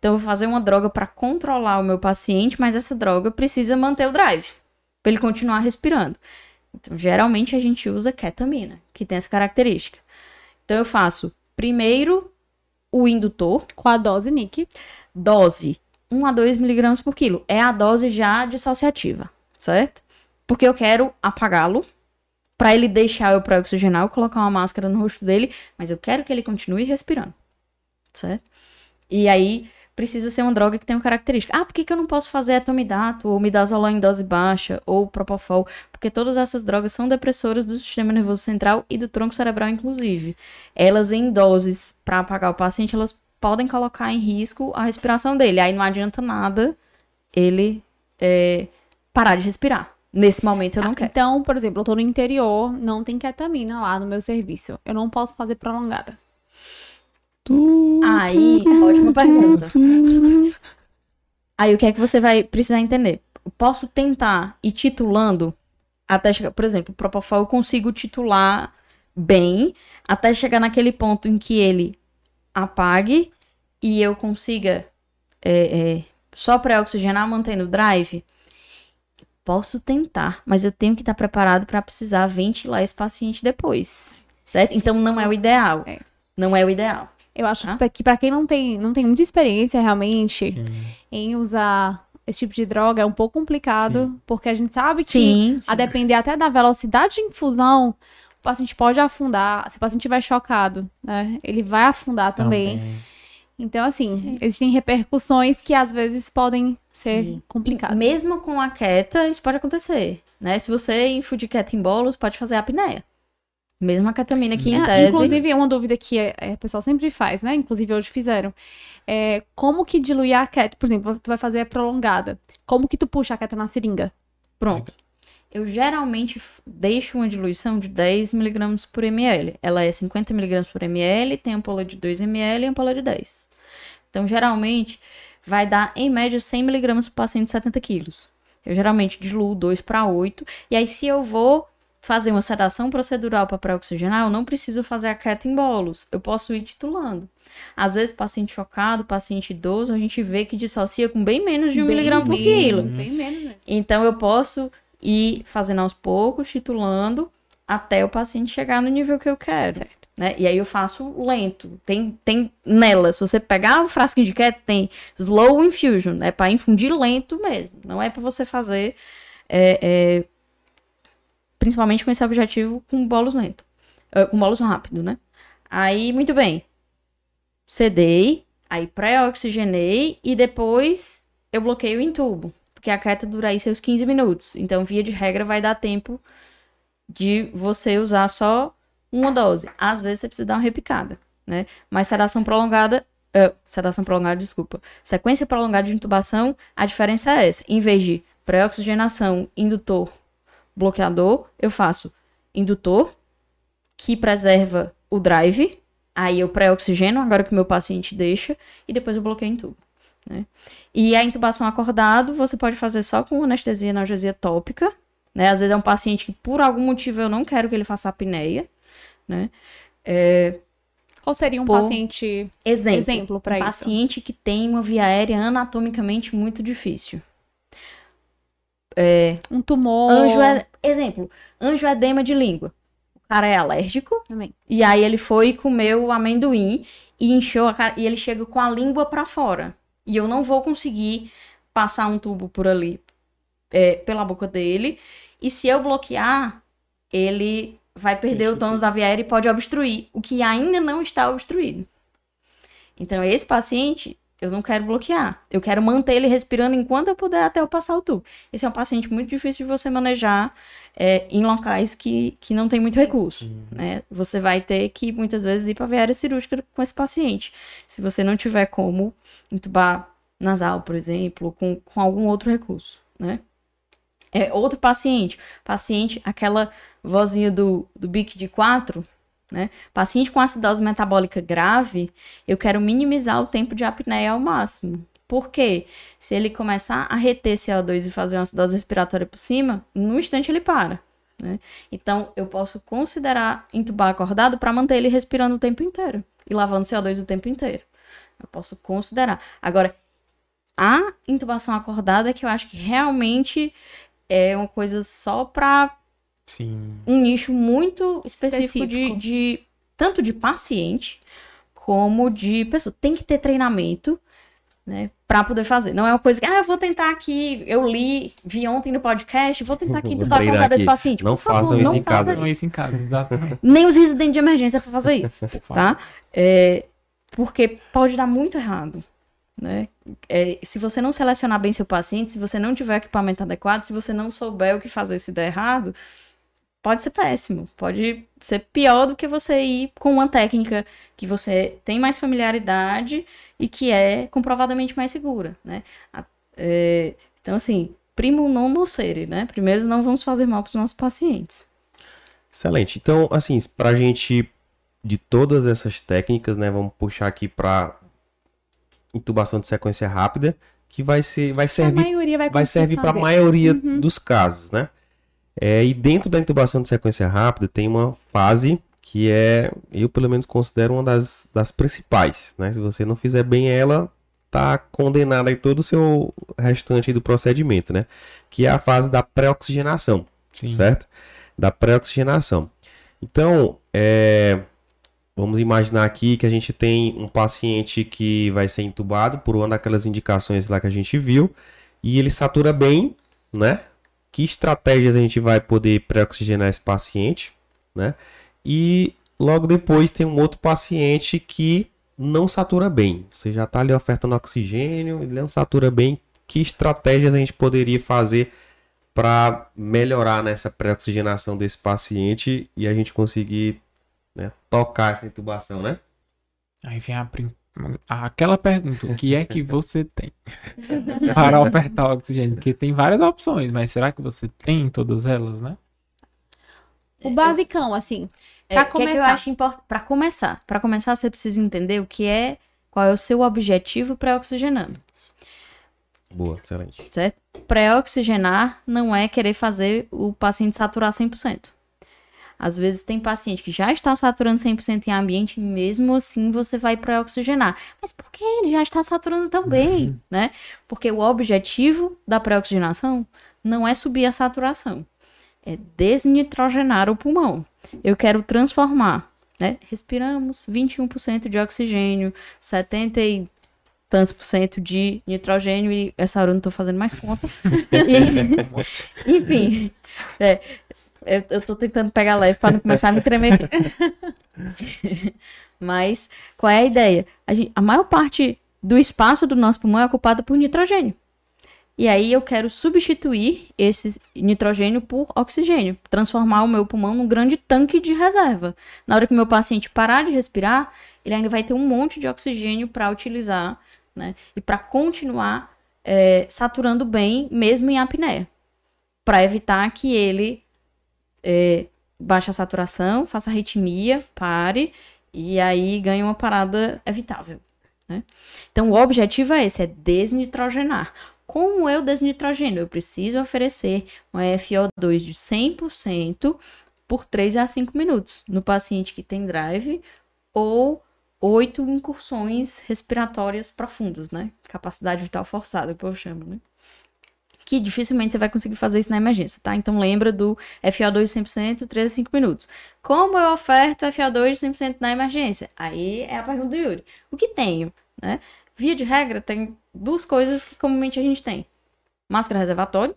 Então, eu vou fazer uma droga para controlar o meu paciente, mas essa droga precisa manter o drive, para ele continuar respirando. Então, geralmente a gente usa ketamina, que tem essa característica. Então, eu faço primeiro o indutor. Com a dose NIC. Dose 1 a 2 miligramas por quilo. É a dose já dissociativa, certo? Porque eu quero apagá-lo para ele deixar eu pré-oxigenar, eu colocar uma máscara no rosto dele, mas eu quero que ele continue respirando, certo? E aí precisa ser uma droga que tenha uma característica. Ah, por que, que eu não posso fazer etomidato, ou midazolam em dose baixa, ou propofol? Porque todas essas drogas são depressoras do sistema nervoso central e do tronco cerebral, inclusive. Elas em doses para apagar o paciente, elas podem colocar em risco a respiração dele. Aí não adianta nada ele é, parar de respirar. Nesse momento eu não Ah, quero. Então, por exemplo, eu tô no interior, não tem ketamina lá no meu serviço. Eu não posso fazer prolongada. Aí, ótima pergunta. Aí o que é que você vai precisar entender? Eu posso tentar ir titulando até chegar, por exemplo, o Propofol eu consigo titular bem até chegar naquele ponto em que ele apague e eu consiga é, é, só pré-oxigenar mantendo o drive. Posso tentar, mas eu tenho que estar preparado para precisar ventilar esse paciente depois, certo? Então não é o ideal. É. Não é o ideal. Eu acho Tá. que pra quem não tem, não tem muita experiência realmente Sim. em usar esse tipo de droga, é um pouco complicado, porque a gente sabe que Sim. a depender até da velocidade de infusão, o paciente pode afundar. Se o paciente estiver chocado, né? Ele vai afundar também. Então, assim, existem repercussões que às vezes podem ser Sim. complicadas. Mesmo com a queta, isso pode acontecer, né? Se você infundir queta em bolos, pode fazer apneia. Mesmo a ketamina que em É, tese... Inclusive, uma dúvida que é, é, o pessoal sempre faz, né? Inclusive, hoje fizeram. É, como que diluir a queta? Por exemplo, tu vai fazer a prolongada. Como que tu puxa a queta na seringa? Pronto. Eu geralmente deixo uma diluição de 10 miligramas por ml. Ela é 50 miligramas por ml, tem ampola de 2 ml e ampola de 10. Então, geralmente, vai dar, em média, 100 miligramas por paciente de 70 quilos. Eu geralmente diluo 2 para 8. E aí, se eu vou fazer uma sedação procedural para pré-oxigenar, eu não preciso fazer a queta em bolos. Eu posso ir titulando. Às vezes, paciente chocado, paciente idoso, a gente vê que dissocia com bem menos de 1 Bem miligrama por quilo. Bem menos mesmo. Então eu posso ir fazendo aos poucos, titulando, até o paciente chegar no nível que eu quero. Certo. Né? E aí eu faço lento. Tem, tem nela, se você pegar o frasquinho de cat, tem slow infusion, é para infundir lento mesmo. Não é para você fazer, é, é, principalmente com esse objetivo, com bolos lento, eh, com bolos rápido, né? Aí, muito bem. Sedei, aí pré-oxigenei e depois eu bloqueio em tubo. Porque a queta dura aí seus 15 minutos. Então, via de regra, vai dar tempo de você usar só uma dose. Às vezes você precisa dar uma repicada, né? Mas sedação prolongada. eh, sedação prolongada, desculpa. Sequência prolongada de intubação, a diferença é essa. Em vez de pré-oxigenação, indutor, bloqueador, eu faço indutor, que preserva o drive. Aí eu pré-oxigeno, agora que o meu paciente deixa, e depois eu bloqueio em tubo. Né? E a intubação acordado, você pode fazer só com anestesia e analgesia tópica, né? Às vezes é um paciente que por algum motivo eu não quero que ele faça apneia, né? É, Qual seria um Por paciente exemplo, exemplo para um isso? paciente que tem uma via aérea anatomicamente muito difícil. Um tumor. Anjo é, exemplo, angioedema de língua. O cara é alérgico Também. e aí ele foi e comeu o amendoim e encheu a cara e ele chega com a língua pra fora. E eu não vou conseguir passar um tubo por ali é, pela boca dele. E se eu bloquear, ele vai perder o tônus da via aérea e pode obstruir, o que ainda não está obstruído. Então, esse paciente, eu não quero bloquear. Eu quero manter ele respirando enquanto eu puder até eu passar o tubo. Esse é um paciente muito difícil de você manejar é, em locais que, que não tem muito recurso. Né? Você vai ter que, muitas vezes, ir para a viária cirúrgica com esse paciente. Se você não tiver como entubar nasal, por exemplo, com, com algum outro recurso, né? É outro paciente. Paciente, aquela vozinha do, do BIC de 4, né? Paciente com acidose metabólica grave, eu quero minimizar o tempo de apneia ao máximo. Por quê? Se ele começar a reter CO2 e fazer uma acidose respiratória por cima, no instante ele para. Né? Então, eu posso considerar entubar acordado para manter ele respirando o tempo inteiro e lavando CO2 o tempo inteiro. Eu posso considerar. Agora, a intubação acordada é que eu acho que realmente é uma coisa só para Sim. um nicho muito específico, Específico. De, de tanto de paciente como de pessoa. Tem que ter treinamento, né, para poder fazer. Não é uma coisa que, ah, eu vou tentar aqui, eu li, vi ontem no podcast, vou tentar aqui (laughs) Vou entubar treinar acordado esse aqui. paciente. Não favor, façam isso não em casa. faça Não, isso em casa, exatamente. (laughs) nem os residentes de emergência para fazer isso, tá? É, porque pode dar muito errado, né? É, se você não selecionar bem seu paciente, se você não tiver equipamento adequado, se você não souber o que fazer se der errado, pode ser péssimo. Pode ser pior do que você ir com uma técnica que você tem mais familiaridade e que é comprovadamente mais segura, né? A- é, então, assim, primo non nocere, né? Primeiro, não vamos fazer mal para os nossos pacientes. Excelente. Então, assim, pra gente, de todas essas técnicas, né, vamos puxar aqui pra intubação de sequência rápida, que vai ser, vai A servir, maioria vai servir para a maioria Uhum. dos casos, né? É, e dentro da intubação de sequência rápida tem uma fase que é, eu pelo menos considero uma das, das principais, né? Se você não fizer bem ela, tá condenado aí todo o seu restante do procedimento, né? Que é a fase da pré-oxigenação certo? Da pré-oxigenação. Então, é, vamos imaginar aqui que a gente tem um paciente que vai ser entubado por uma daquelas indicações lá que a gente viu e ele satura bem, né? Que estratégias a gente vai poder pré-oxigenar esse paciente, né? E logo depois tem um outro paciente que não satura bem. Você já está ali ofertando oxigênio, ele não satura bem. Que estratégias a gente poderia fazer para melhorar nessa pré-oxigenação desse paciente e a gente conseguir né, tocar essa intubação, né? Aí vem a aquela pergunta: o que é que (laughs) você tem para ofertar oxigênio? Porque tem várias opções, mas será que você tem todas elas, né? O basicão, assim. É, Pra o que é que eu começar. acho importante? Para começar, para começar você precisa entender o que é, qual é o seu objetivo pré-oxigenando, Boa, excelente. certo? Pré-oxigenar não é querer fazer o paciente saturar 100%. Às vezes tem paciente que já está saturando 100% em ambiente, e mesmo assim você vai pré-oxigenar. Mas por que ele já está saturando tão bem, né? Porque o objetivo da pré-oxigenação não é subir a saturação, é desnitrogenar o pulmão. Eu quero transformar, né? Respiramos 21% de oxigênio, 70 e tantos por cento de nitrogênio e essa hora eu não tô fazendo mais conta. (laughs) E- (laughs) enfim, é, eu, eu tô tentando pegar leve para não começar a me tremer. (laughs) Mas qual é a ideia? A, gente- a maior parte do espaço do nosso pulmão é ocupada por nitrogênio. E aí eu quero substituir esse nitrogênio por oxigênio, transformar o meu pulmão num grande tanque de reserva. Na hora que o meu paciente parar de respirar, ele ainda vai ter um monte de oxigênio para utilizar, né? E para continuar é, saturando bem, mesmo em apneia, para evitar que ele é, baixe a saturação, faça arritmia, pare e aí ganhe uma parada evitável. né? Então, o objetivo é esse, é desnitrogenar. Como eu desnitrogeno? Eu preciso oferecer um FO2 de 100% por 3 a 5 minutos no paciente que tem drive ou oito incursões respiratórias profundas, né? Capacidade vital forçada, que o povo chama, né? Que dificilmente você vai conseguir fazer isso na emergência, tá? Então lembra do FO2 100%, 3 a 5 minutos. Como eu oferto FO2 100% na emergência? Aí é a pergunta do Yuri. O que tenho, né? Via de regra, tem duas coisas que comumente a gente tem. Máscara reservatória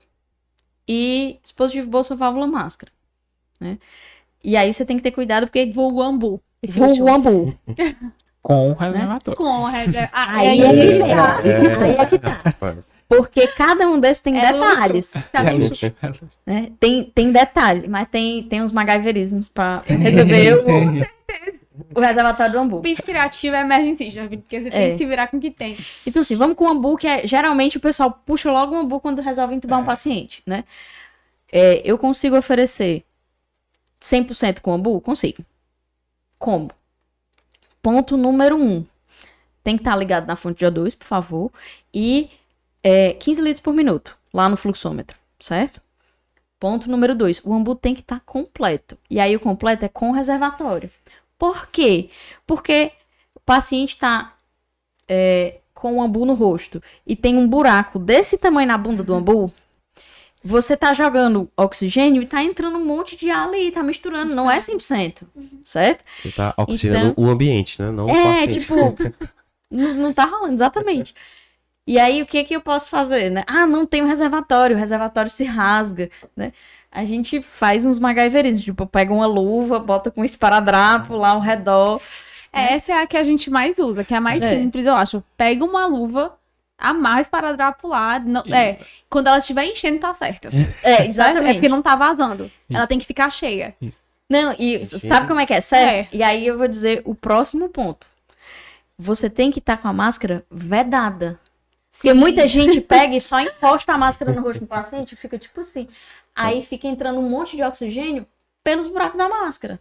e dispositivo bolsa válvula máscara, né? E aí você tem que ter cuidado porque Vulgo ambu. Esse vulgo ambu. (laughs) Com o reservatório. Com reserva... (laughs) Ah, Aí é, é que é, tá. Aí é que tá. Porque cada um desses tem É detalhes. Tá É luxo. né? Tem, tem detalhes, mas tem, tem uns MacGyverismos pra resolver o, (laughs) o reservatório do Ambu. Pitch criativo é emergencista, porque você tem É. que se virar com o que tem. Então, assim, vamos com o Ambu, que é geralmente o pessoal puxa logo o Ambu quando resolve entubar um paciente, né? É, eu consigo oferecer 100% com Ambu? Consigo. Como? Ponto número um. Tem que estar ligado na fonte de O2, por favor. E é, 15 litros por minuto, lá no fluxômetro, certo? Ponto número dois. O Ambu tem que estar completo. E aí o completo é com reservatório. Por quê? Porque o paciente está é, com o ambu no rosto e tem um buraco desse tamanho na bunda do ambu, você tá jogando oxigênio e tá entrando um monte de ar ali, tá misturando, não é 100%, certo? Você tá oxigenando o ambiente, né? Não o É, paciente. tipo, (laughs) não, não tá rolando, exatamente. E aí, o que que eu posso fazer, né? Ah, não tem um reservatório, o reservatório se rasga, né? A gente faz uns MacGyverismos, tipo, pega uma luva, bota com um esparadrapo lá ao redor. É, Essa é a que a gente mais usa, que é a mais É. simples, eu acho. Pega uma luva, amarra para drapular. Não, é, quando ela estiver enchendo, tá certo. É, Certo? É porque não tá vazando. Ela Isso. tem que ficar cheia. Não, e sabe como é que é? Sério? E aí eu vou dizer o próximo ponto. Você tem que estar com a máscara vedada. Porque muita gente pega e só encosta a máscara no rosto do paciente e fica tipo assim. Aí fica entrando um monte de oxigênio pelos buracos da máscara.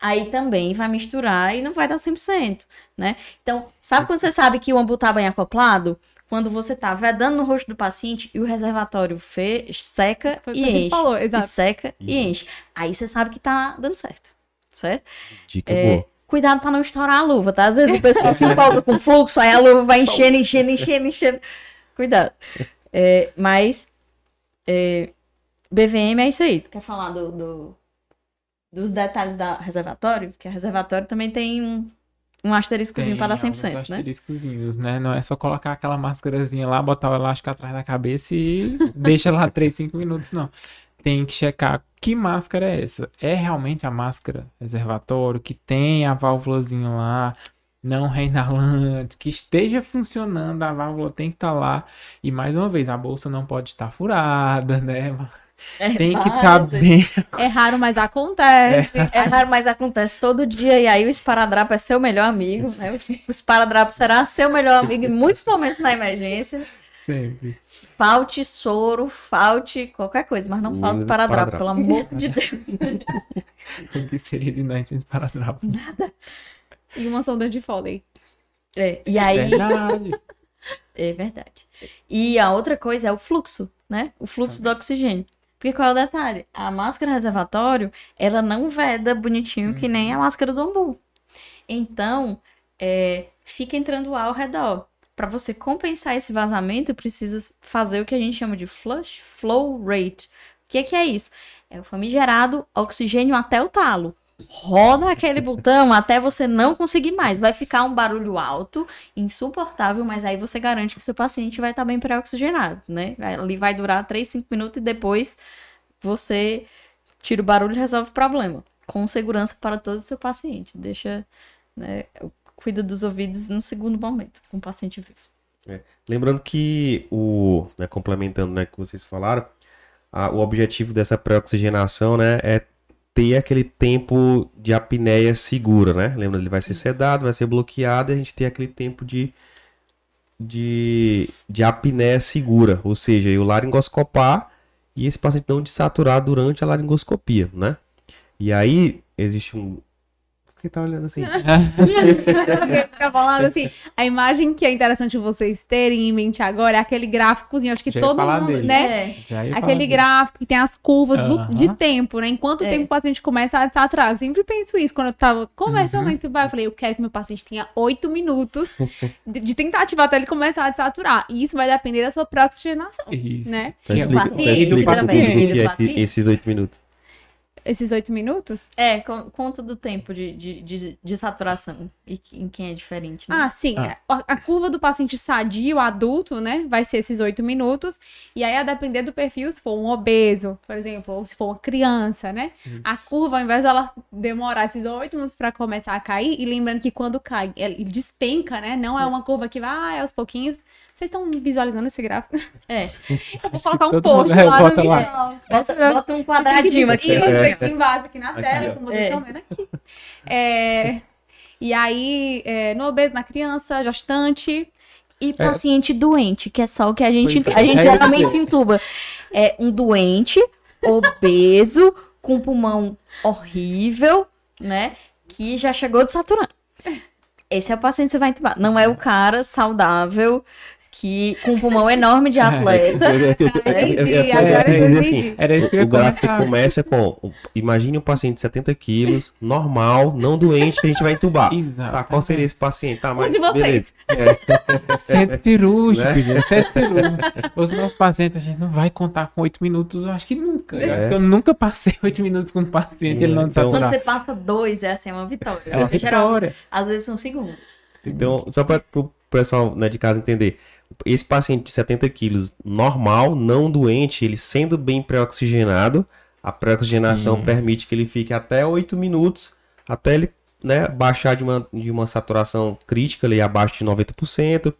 Aí também vai misturar e não vai dar 100%, né? Então, sabe quando você sabe que o ambu tá bem acoplado? Quando você tá vedando no rosto do paciente e o reservatório fe... seca Foi e você enche. falou, E exato. seca e enche. Aí você sabe que tá dando certo, certo? Dica É, boa. cuidado pra não estourar a luva, tá? Às vezes o pessoal se (laughs) empolga com fluxo, aí a luva vai enchendo, enchendo, enchendo, enchendo. Cuidado. É, mas é, BVM é isso aí. Tu quer falar do, do- dos detalhes da reservatório? Porque a reservatório também tem um, um asteriscozinho pra dar alguns 100%, né? asteriscozinhos, né? Não é só colocar aquela máscarazinha lá, botar o elástico atrás da cabeça e (laughs) deixa lá 3, 5 minutos, não. Tem que checar que máscara é essa. É realmente a máscara reservatório, que tem a válvulazinha lá, não reinalante, que esteja funcionando, a válvula tem que estar lá. E mais uma vez, a bolsa não pode estar furada, né? É, Tem que bem. (laughs) É raro, mas acontece. É raro, mas acontece todo dia. E aí o esparadrapo é seu melhor amigo. Né? O esparadrapo será seu melhor amigo em muitos momentos na emergência. Sempre. Falte soro, falte qualquer coisa, mas não Menos falte esparadrapo, esparadrapo. pelo amor de Deus. (laughs) O que seria de nós sem esparadrapo? E uma sonda de Foley. É, e aí, Verdade. (laughs) é verdade. E a outra coisa é o fluxo, né? O fluxo do oxigênio. Porque qual é o detalhe? A máscara reservatório, ela não veda bonitinho que nem a máscara do ambu. Então, é, fica entrando ar ao redor. Para você compensar esse vazamento, precisa fazer o que a gente chama de flush flow rate. O que, que é isso? É o famigerado oxigênio até o talo. Roda aquele botão até você não conseguir mais. Vai ficar um barulho alto, insuportável, mas aí você garante que o seu paciente vai estar bem pré-oxigenado, né? Ali vai durar 3, 5 minutos e depois você tira o barulho e resolve o problema. Com segurança para todo o seu paciente. Deixa, né, cuida dos ouvidos no segundo momento, com o paciente vivo. Lembrando que o, né, complementando, né, que vocês falaram, a- o objetivo dessa pré-oxigenação, né, é ter aquele tempo de apneia segura, né? Lembra, ele vai ser sedado, vai ser bloqueado e a gente tem aquele tempo de de, de apneia segura, ou seja, o laringoscopar e esse paciente não desaturar durante a laringoscopia, né? E aí existe um por que tá olhando assim? (laughs) Fica falando assim, a imagem que é interessante vocês terem em mente agora é aquele gráficozinho, acho que Já todo mundo, dele. né? É. Aquele gráfico que tem as curvas do- Aham. de tempo, né? Enquanto o É. tempo o paciente começa a desaturar. Eu sempre penso isso quando eu tava conversando Uhum. em entubar. Eu falei, eu quero que meu paciente tenha oito minutos (laughs) de, de tentativa até ele começar a desaturar. E isso vai depender da sua pró-oxigenação, Isso. né? É explica, explica do é paciente. esse- esses oito minutos. Esses oito minutos? É, con- conta do tempo de, de, de, de saturação e em quem é diferente, né? Ah, sim. Ah. A, a curva do paciente sadio, adulto, né? Vai ser esses oito minutos. E aí, a depender do perfil, se for um obeso, por exemplo, ou se for uma criança, né? A curva, ao invés dela demorar esses oito minutos pra começar a cair, e lembrando que quando cai, ele despenca, né? Não é uma curva que vai aos pouquinhos. Vocês estão visualizando esse gráfico? É. (laughs) Eu vou colocar um post mundo- lá bota no lá. vídeo. Bota, bota um quadradinho aqui. Isso, É. aqui embaixo, aqui na Aqui, tela, ó. como vocês É. estão vendo aqui. É, e aí, é, no obeso, na criança, gestante. E paciente doente, que é só o que a gente, é, a gente é geralmente entuba. É um doente, obeso, com pulmão horrível, né? Que já chegou desaturando. Esse é o paciente que você vai entubar. Não é o cara saudável, que com um pulmão enorme de atleta. É, é, é, assim, O gráfico começa com. Imagine um paciente de 70 quilos, normal, não doente, que a gente vai entubar. Exato. Tá, qual seria esse paciente? Tá, mas Um de vocês. beleza. Centro cirúrgico, Né? gente. Centro cirúrgico. Os meus pacientes, a gente não vai contar com oito minutos, eu acho que nunca. Eu, É. eu nunca passei oito minutos com um paciente, ele não Então- Quando você passa dois, é assim, é uma vitória. É uma Geral, vitória. às vezes são segundos. Então, só para o pessoal né, de casa entender, esse paciente de 70 quilos, normal, não doente, ele sendo bem pré-oxigenado, a pré-oxigenação permite que ele fique até 8 minutos, até ele né, baixar de uma, de uma saturação crítica, ali abaixo de 90%,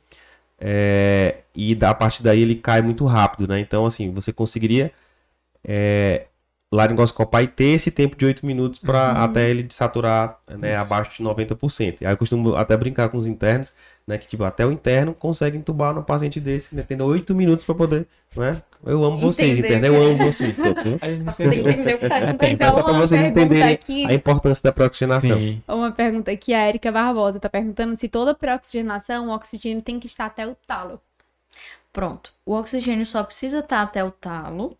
é, e da, a partir daí ele cai muito rápido, né? Então, assim, você conseguiria é, laringoscopar e ter esse tempo de 8 minutos para até ele saturar né, abaixo de 90%. Aí eu costumo até brincar com os internos, né? Que tipo, até o interno consegue entubar no paciente desse, né, tendo 8 minutos para poder, né? Eu amo vocês, interno, eu amo vocês. (laughs) gente Tem que entendeu. entender o que tá só para vocês entenderem aqui. a importância da pré-oxigenação. Sim. Uma pergunta aqui, a Erika Barbosa tá perguntando se toda pré-oxigenação, o oxigênio tem que estar até o talo. Pronto. O oxigênio só precisa estar até o talo,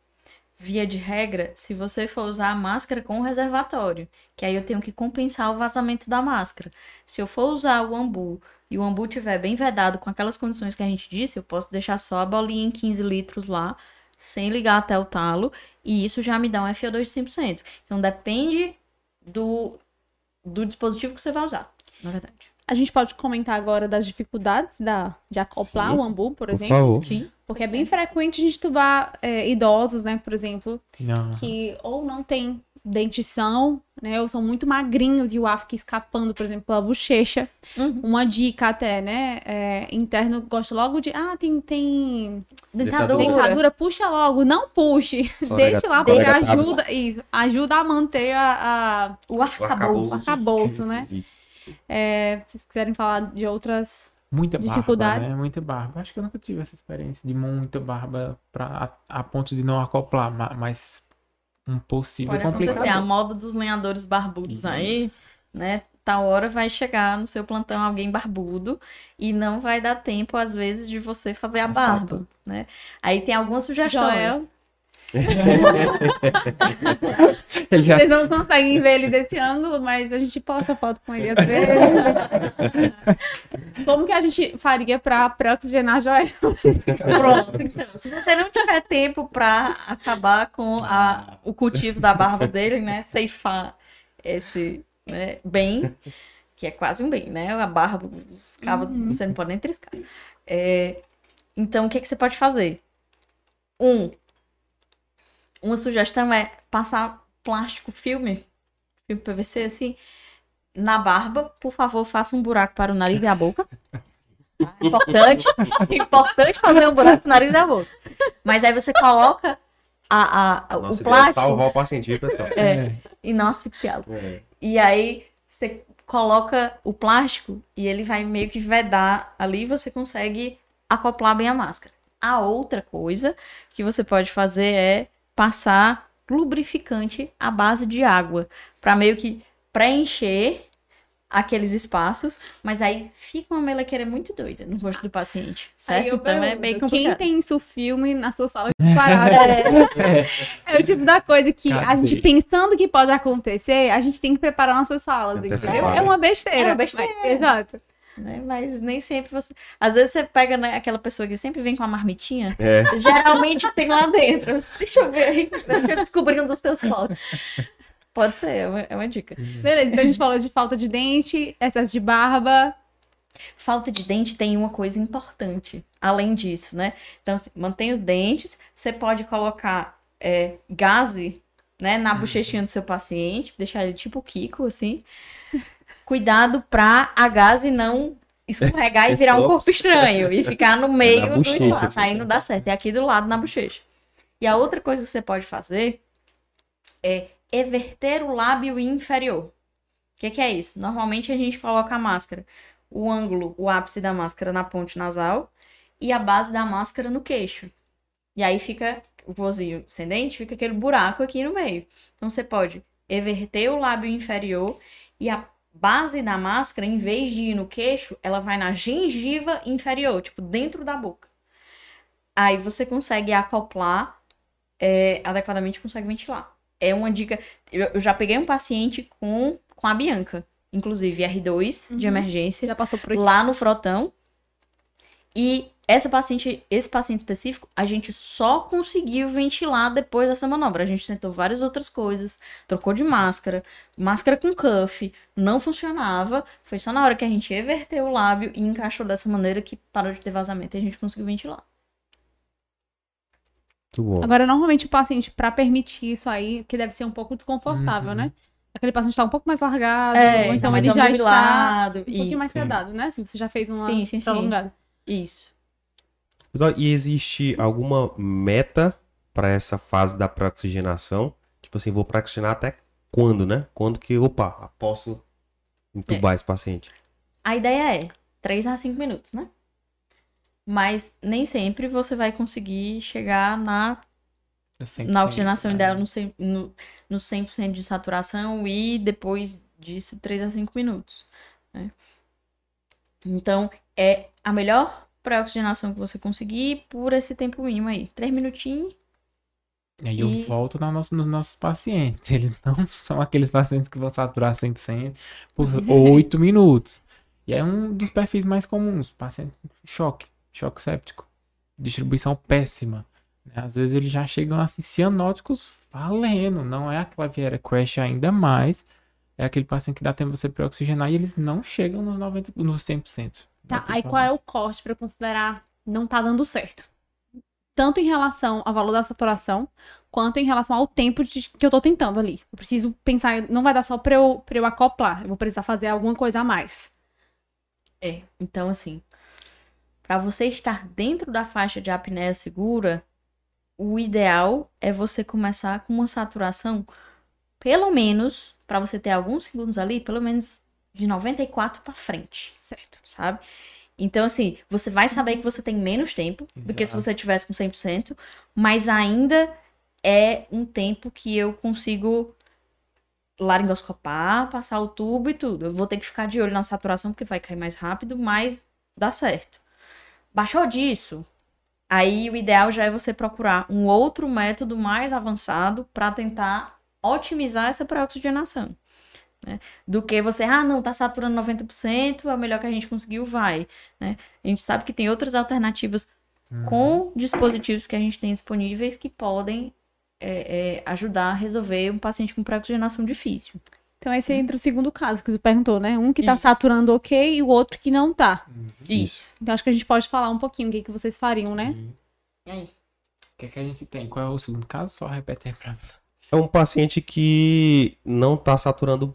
via de regra, se você for usar a máscara com o reservatório. Que aí eu tenho que compensar o vazamento da máscara. Se eu for usar o ambu e o ambu tiver bem vedado com aquelas condições que a gente disse, eu posso deixar só a bolinha em 15 litros lá, sem ligar até o talo, e isso já me dá um FO2 de 100%. Então depende do, do dispositivo que você vai usar, na verdade. A gente pode comentar agora das dificuldades da, de acoplar Sim. o ambu, por Por exemplo. favor. Sim. Porque é bem frequente a gente tubar é, idosos, né, por exemplo, Não. que ou não tem dentição, né, ou são muito magrinhos e o ar fica escapando, por exemplo, pela bochecha. Uhum. Uma dica até, né, é, interno gosta logo de, ah, tem, tem Dentadura. dentadura, puxa logo, não puxe, Colega- (laughs) deixa lá, porque ajuda, isso, ajuda a manter a, a O arcabouço. o arcabouço, né. É, se vocês quiserem falar de outras Muita barba, Dificuldades. né? Muita barba. Acho que eu nunca tive essa experiência de muita barba pra, a, a ponto de não acoplar, ma- mas um possível Pode acontecer. A moda dos lenhadores barbudos Isso. aí, né? Tal hora vai chegar no seu plantão alguém barbudo e não vai dar tempo, às vezes, de você fazer a Mas barba, né? Aí tem algumas sugestões. Joel. (laughs) Já Vocês não conseguem ver ele desse ângulo, mas a gente posta foto com ele às vezes. (laughs) Como que a gente faria pra pré-oxigenar Joel? Pronto, então. Se você não tiver tempo pra acabar com a, o cultivo da barba dele, né? Ceifar esse né, bem, que é quase um bem, né? A barba, os cabos, você não pode nem triscar. É, então, o que, que você pode fazer? Um, uma sugestão é passar plástico filme, filme PVC, assim, na barba. Por favor, faça um buraco para o nariz e a boca. (laughs) Importante, importante fazer um buraco no nariz e a boca. Mas aí você coloca a, a, Nossa, o é plástico salvar o paciente, pessoal? É. e não asfixiá-lo. É. E aí você coloca o plástico e ele vai meio que vedar ali e você consegue acoplar bem a máscara. A outra coisa que você pode fazer é passar lubrificante à base de água para meio que preencher aqueles espaços, mas aí fica uma melequeira muito doida no rosto do paciente, certo? Aí eu então é pergunto, bem quem complicado. tem isso filme na sua sala (laughs) de parada? É o tipo da coisa que a Cadê? gente pensando que pode acontecer, a gente tem que preparar nossas salas, entendeu? É uma besteira. É uma besteira. mas- exato. Né? Mas nem sempre você. Às vezes você pega né, aquela pessoa que sempre vem com a marmitinha. É. Geralmente tem lá dentro. Deixa eu ver aí. Deixa eu descobrir um dos teus potes. Pode ser, é uma, é uma dica. Beleza, então a gente falou de falta de dente, excesso de barba. Falta de dente tem uma coisa importante, além disso, né? Então, assim, mantém os dentes, você pode colocar é, gaze, né, na bochechinha do seu paciente, deixar ele tipo Kiko, assim. Cuidado pra a gaze não escorregar e virar um corpo estranho e ficar no (laughs) meio do bochecha, espaço. Aí não dá certo, é aqui do lado na bochecha. E a outra coisa que você pode fazer é everter o lábio inferior. O que, que é isso? Normalmente a gente coloca a máscara, o ângulo, o ápice da máscara na ponte nasal e a base da máscara no queixo. E aí fica o vozinho sem dente, fica aquele buraco aqui no meio. Então você pode everter o lábio inferior e a base da máscara, em vez de ir no queixo, ela vai na gengiva inferior, tipo dentro da boca. Aí você consegue acoplar é, adequadamente, consegue ventilar. É uma dica. Eu, eu já peguei um paciente com, com a Bianca, inclusive R2 de Uhum. emergência Já passou por aqui. lá no frotão. E essa paciente, esse paciente específico, a gente só conseguiu ventilar depois dessa manobra. A gente tentou várias outras coisas, trocou de máscara, máscara com cuff, não funcionava. Foi só na hora que a gente everteu o lábio e encaixou dessa maneira que parou de ter vazamento e a gente conseguiu ventilar. Muito bom. Agora, normalmente o paciente, pra permitir isso aí, que deve ser um pouco desconfortável, Uhum. né? Aquele paciente tá um pouco mais largado, É, ou então mais ele já está um pouquinho isso. mais sedado, né? Assim, você já fez uma Sim, sim, sim. prolongada. Isso. Pessoal, E existe alguma meta para essa fase da pré-oxigenação? Tipo assim, vou pré-oxigenar até quando, né? Quando que, opa, posso entubar esse paciente? A ideia é 3 a 5 minutos, né? Mas nem sempre você vai conseguir chegar na na oxigenação isso, ideal né? no, 100, no, no 100% de saturação e depois disso 3 a 5 minutos. né? Então, é a melhor pré-oxigenação que você conseguir por esse tempo mínimo aí. 3 minutinhos. E aí eu volto na nosso- nos nossos pacientes. (laughs) Eles não são aqueles pacientes que vão saturar 100% por 8 (laughs) minutos. E é um dos perfis mais comuns. Paciente com choque, choque séptico. Distribuição péssima. Às vezes eles já chegam assim, cianóticos valendo. Não é aquela Viera Crash ainda mais. É aquele paciente que dá tempo de você pré-oxigenar e eles não chegam nos 90%, nos 100%. Tá, aí qual é o corte pra considerar não tá dando certo? Tanto em relação ao valor da saturação, quanto em relação ao tempo de- que eu tô tentando ali. Eu preciso pensar, não vai dar só pra eu, pra eu acoplar, eu vou precisar fazer alguma coisa a mais. É, então assim, para você estar dentro da faixa de apneia segura, o ideal é você começar com uma saturação, pelo menos, para você ter alguns segundos ali, pelo menos de 94 para frente, Certo. sabe? Então, assim, você vai saber que você tem menos tempo do que se Exato. você tivesse com 100%, mas ainda é um tempo que eu consigo laringoscopar, passar o tubo e tudo. Eu vou ter que ficar de olho na saturação porque vai cair mais rápido, mas dá certo. Baixou disso, aí o ideal já é você procurar um outro método mais avançado para tentar otimizar essa pré-oxigenação. Né? Do que você, ah, não, tá saturando 90%, é o melhor que a gente conseguiu, vai. né? A gente sabe que tem outras alternativas Uhum. com dispositivos que a gente tem disponíveis que podem é, é, ajudar a resolver um paciente com pré-oxigenação difícil. Então esse entra o segundo caso que tu perguntou, né? Um que tá Isso. saturando ok e o outro que não tá. Isso. Então acho que a gente pode falar um pouquinho o que, que vocês fariam, né? E aí? O que, é que a gente tem? Qual é o segundo caso? Só repete aí pra mim. É um paciente que não tá saturando,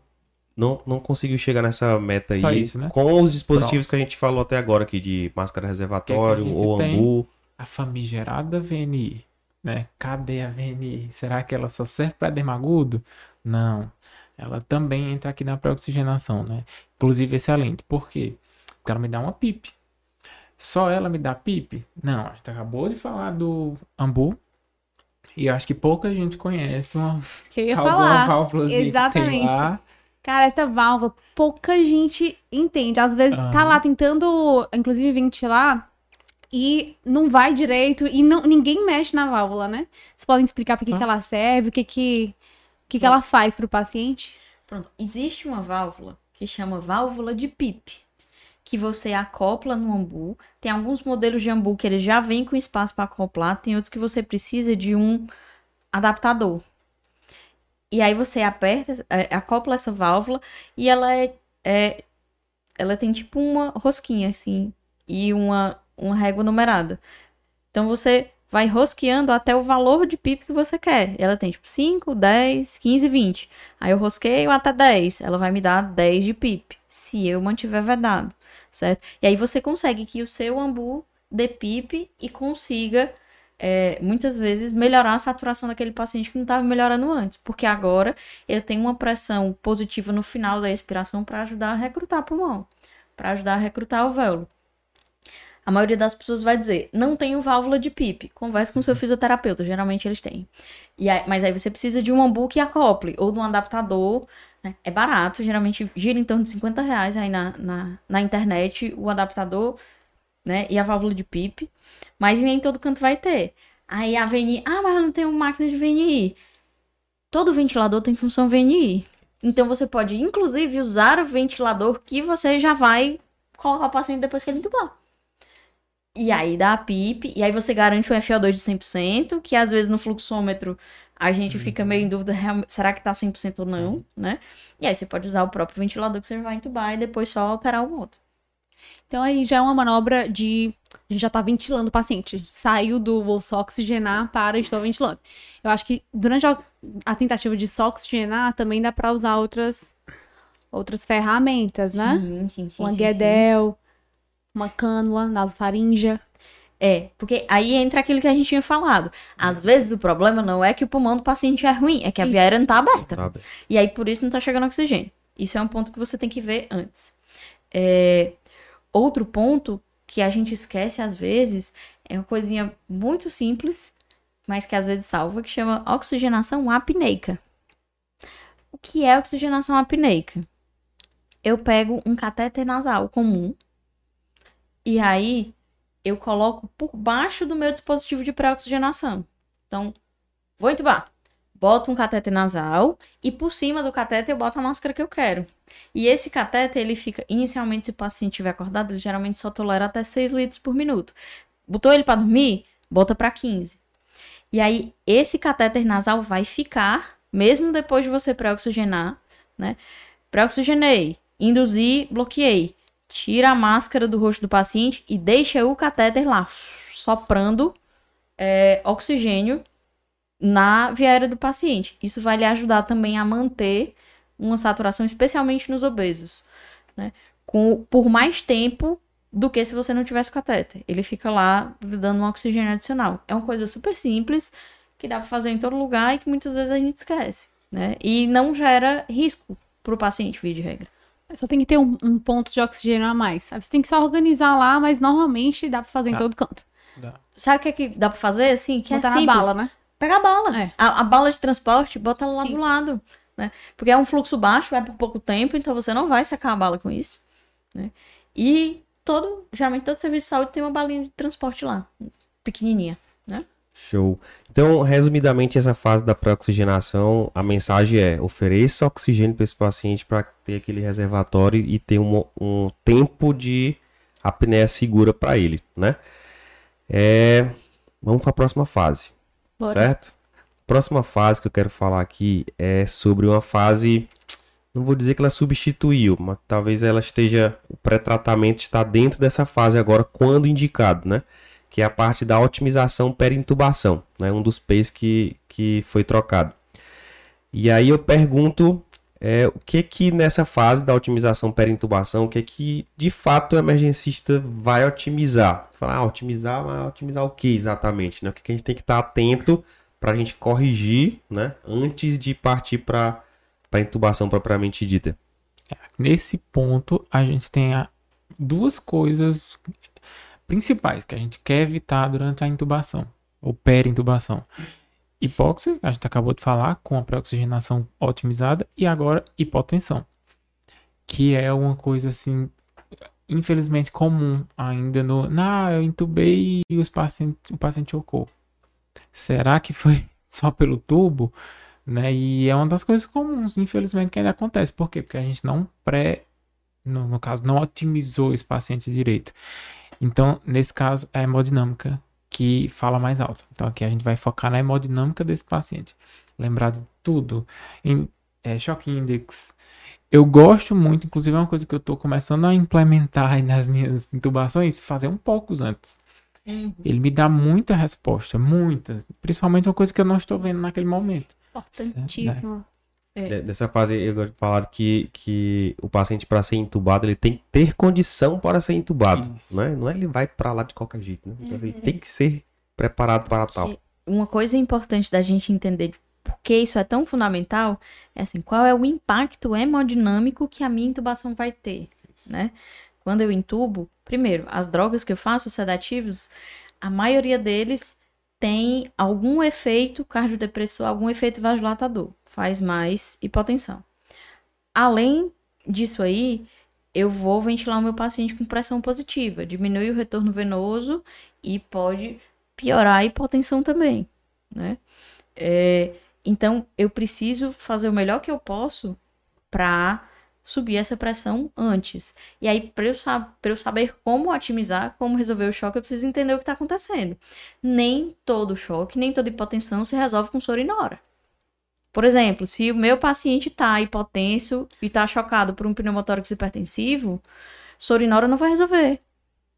não, não conseguiu chegar nessa meta Só aí isso, né? com os dispositivos que a gente falou até agora aqui de máscara reservatório Que é que a gente ou tem? ambu. A famigerada VNI, né? Cadê a VNI? Será que ela só serve para dermagudo? Não. Ela também entra aqui na pré-oxigenação, né? Inclusive excelente. Por quê? Porque ela me dá uma PIP. Só ela me dá PIP? Não, a gente acabou de falar do ambu. E eu acho que pouca gente conhece uma Que eu ia (laughs) alguma falar. válvulazinha que tem Exatamente. lá. Cara, essa válvula, pouca gente entende. Às vezes tá Aham. lá tentando, inclusive, ventilar e não vai direito e não, ninguém mexe na válvula, né? Vocês podem explicar pra que, Tá. que ela serve, o que que, o que, que ela faz pro paciente? Pronto. Existe uma válvula que chama válvula de PIP, que você acopla no ambu. Tem alguns modelos de ambu que eles já vêm com espaço para acoplar, tem outros que você precisa de um adaptador. E aí você aperta, é, acopla essa válvula e ela é, é ela tem tipo uma rosquinha assim e uma uma régua numerada. Então você vai rosqueando até o valor de PIP que você quer. Ela tem tipo 5, 10, 15, 20. Aí eu rosqueio até 10. Ela vai me dar 10 de PIP, se eu mantiver vedado, certo? E aí você consegue que o seu ambu dê PIP e consiga é, muitas vezes melhorar a saturação daquele paciente que não estava melhorando antes, porque agora ele tem uma pressão positiva no final da expiração para ajudar a recrutar pulmão, para ajudar a recrutar o alvéolo. A maioria das pessoas vai dizer, não tenho válvula de PIP. Converse com seu fisioterapeuta, geralmente eles têm. E aí, mas aí você precisa de um ambu que acople, ou de um adaptador. Né? É barato, geralmente gira em torno de 50 reais aí na, na, na internet o adaptador né? e a válvula de PIP. Mas nem todo canto vai ter. Aí a VNI, ah, mas eu não tenho máquina de VNI. Todo ventilador tem função VNI. Então você pode, inclusive, usar o ventilador que você já vai colocar o paciente depois que ele entubar. E aí dá a PIP, e aí você garante um FO2 de 100%, que às vezes no fluxômetro a gente fica meio em dúvida, será que tá 100% ou não, né? E aí você pode usar o próprio ventilador que você vai entubar e depois só alterar o outro. Então aí já é uma manobra de. A gente já tá ventilando o paciente. Saiu do vou só oxigenar para estou ventilando. Eu acho que durante a, a tentativa de só oxigenar também dá para usar outras outras ferramentas, né? Sim, sim, sim. Um sim, guedel, uma cânula nasofaringe. É, porque aí entra aquilo que a gente tinha falado. Às vezes o problema não é que o pulmão do paciente é ruim, é que a via aérea não tá aberta. Tá E aí por isso não tá chegando oxigênio. Isso é um ponto que você tem que ver antes. É... Outro ponto que a gente esquece às vezes é uma coisinha muito simples, mas que às vezes salva, que chama oxigenação apneica. O que é oxigenação apneica? Eu pego um catéter nasal comum, e aí eu coloco por baixo do meu dispositivo de pré-oxigenação. Então, vou entubar. Boto um catéter nasal e por cima do catéter eu boto a máscara que eu quero. E esse catéter, ele fica, inicialmente, se o paciente estiver acordado, ele geralmente só tolera até 6 litros por minuto. Botou ele para dormir, bota para 15. E aí, esse catéter nasal vai ficar, mesmo depois de você pré-oxigenar, né? Pré-oxigenei, induzi, bloqueei tira a máscara do rosto do paciente e deixa o catéter lá, soprando é, oxigênio na via aérea do paciente. Isso vai lhe ajudar também a manter uma saturação, especialmente nos obesos, né? Com, por mais tempo do que se você não tivesse o catéter. Ele fica lá dando um oxigênio adicional. É uma coisa super simples que dá para fazer em todo lugar e que muitas vezes a gente esquece, né? E não gera risco para o paciente, via de regra. Só tem que ter um, um, ponto de oxigênio a mais. Você tem que só organizar lá, mas normalmente dá pra fazer em todo canto. Dá. Sabe o que, é que dá pra fazer, assim? Que Botar é na bala, né? Pegar a bala. É. A, a, bala de transporte, bota ela lá Sim. do lado. Né? Porque é um fluxo baixo, é por pouco tempo, então você não vai secar a bala com isso. Né? E todo, geralmente todo serviço de saúde tem uma balinha de transporte lá, pequenininha, né? Show. Então, resumidamente, essa fase da pré-oxigenação, a mensagem é: ofereça oxigênio para esse paciente para ter aquele reservatório e ter um, um tempo de apneia segura para ele, né? É... Vamos para a próxima fase, Bora. certo? Próxima fase que eu quero falar aqui é sobre uma fase, não vou dizer que ela substituiu, mas talvez ela esteja, o pré-tratamento está dentro dessa fase agora, quando indicado, né? que é a parte da otimização perintubação, né? um dos P's que, que foi trocado. E aí eu pergunto é, o que que nessa fase da otimização perintubação, o que que de fato o emergencista vai otimizar? Falar, ah, otimizar, mas otimizar o que exatamente? Né? O que, que a gente tem que estar atento para a gente corrigir né? antes de partir para a intubação propriamente dita? É, nesse ponto, a gente tem duas coisas principais que a gente quer evitar durante a intubação ou peri-intubação. Hipóxia, a gente acabou de falar, com a pré-oxigenação otimizada, e agora hipotensão, que é uma coisa assim, infelizmente comum ainda no. Na, eu intubei e os pacientes, o paciente chocou. Será que foi (laughs) só pelo tubo? Né? E é uma das coisas comuns, infelizmente, que ainda acontece. Por quê? Porque a gente não pré. No, no caso, não otimizou esse paciente direito. Então, nesse caso, é a hemodinâmica que fala mais alto. Então aqui a gente vai focar na hemodinâmica desse paciente. Lembrar de tudo. Em é, choque index. Eu gosto muito, inclusive é uma coisa que eu estou começando a implementar nas minhas intubações, fazer um poucos antes. Uhum. Ele me dá muita resposta, muita. Principalmente uma coisa que eu não estou vendo naquele momento. Importantíssimo. É. De- Dessa fase, eu gosto de falar que, que o paciente, para ser entubado, ele tem que ter condição para ser entubado. Isso. Né? Não é ele vai para lá de qualquer jeito. Né? Então, ele tem que ser preparado para tal. Que uma coisa importante da gente entender de por que isso é tão fundamental é assim, qual é o impacto hemodinâmico que a minha intubação vai ter, né? Quando eu intubo, primeiro, as drogas que eu faço, os sedativos, a maioria deles tem algum efeito cardiodepressor, algum efeito vasodilatador, faz mais hipotensão. Além disso aí, eu vou ventilar o meu paciente com pressão positiva, diminui o retorno venoso e pode piorar a hipotensão também, né? É, então, eu preciso fazer o melhor que eu posso para subir essa pressão antes. E aí, para eu, sa- pra eu saber como otimizar, como resolver o choque, eu preciso entender o que está acontecendo. Nem todo choque, nem toda hipotensão se resolve com sorinora. Por exemplo, se o meu paciente está hipotenso e está chocado por um pneumotórax hipertensivo, sorinora não vai resolver.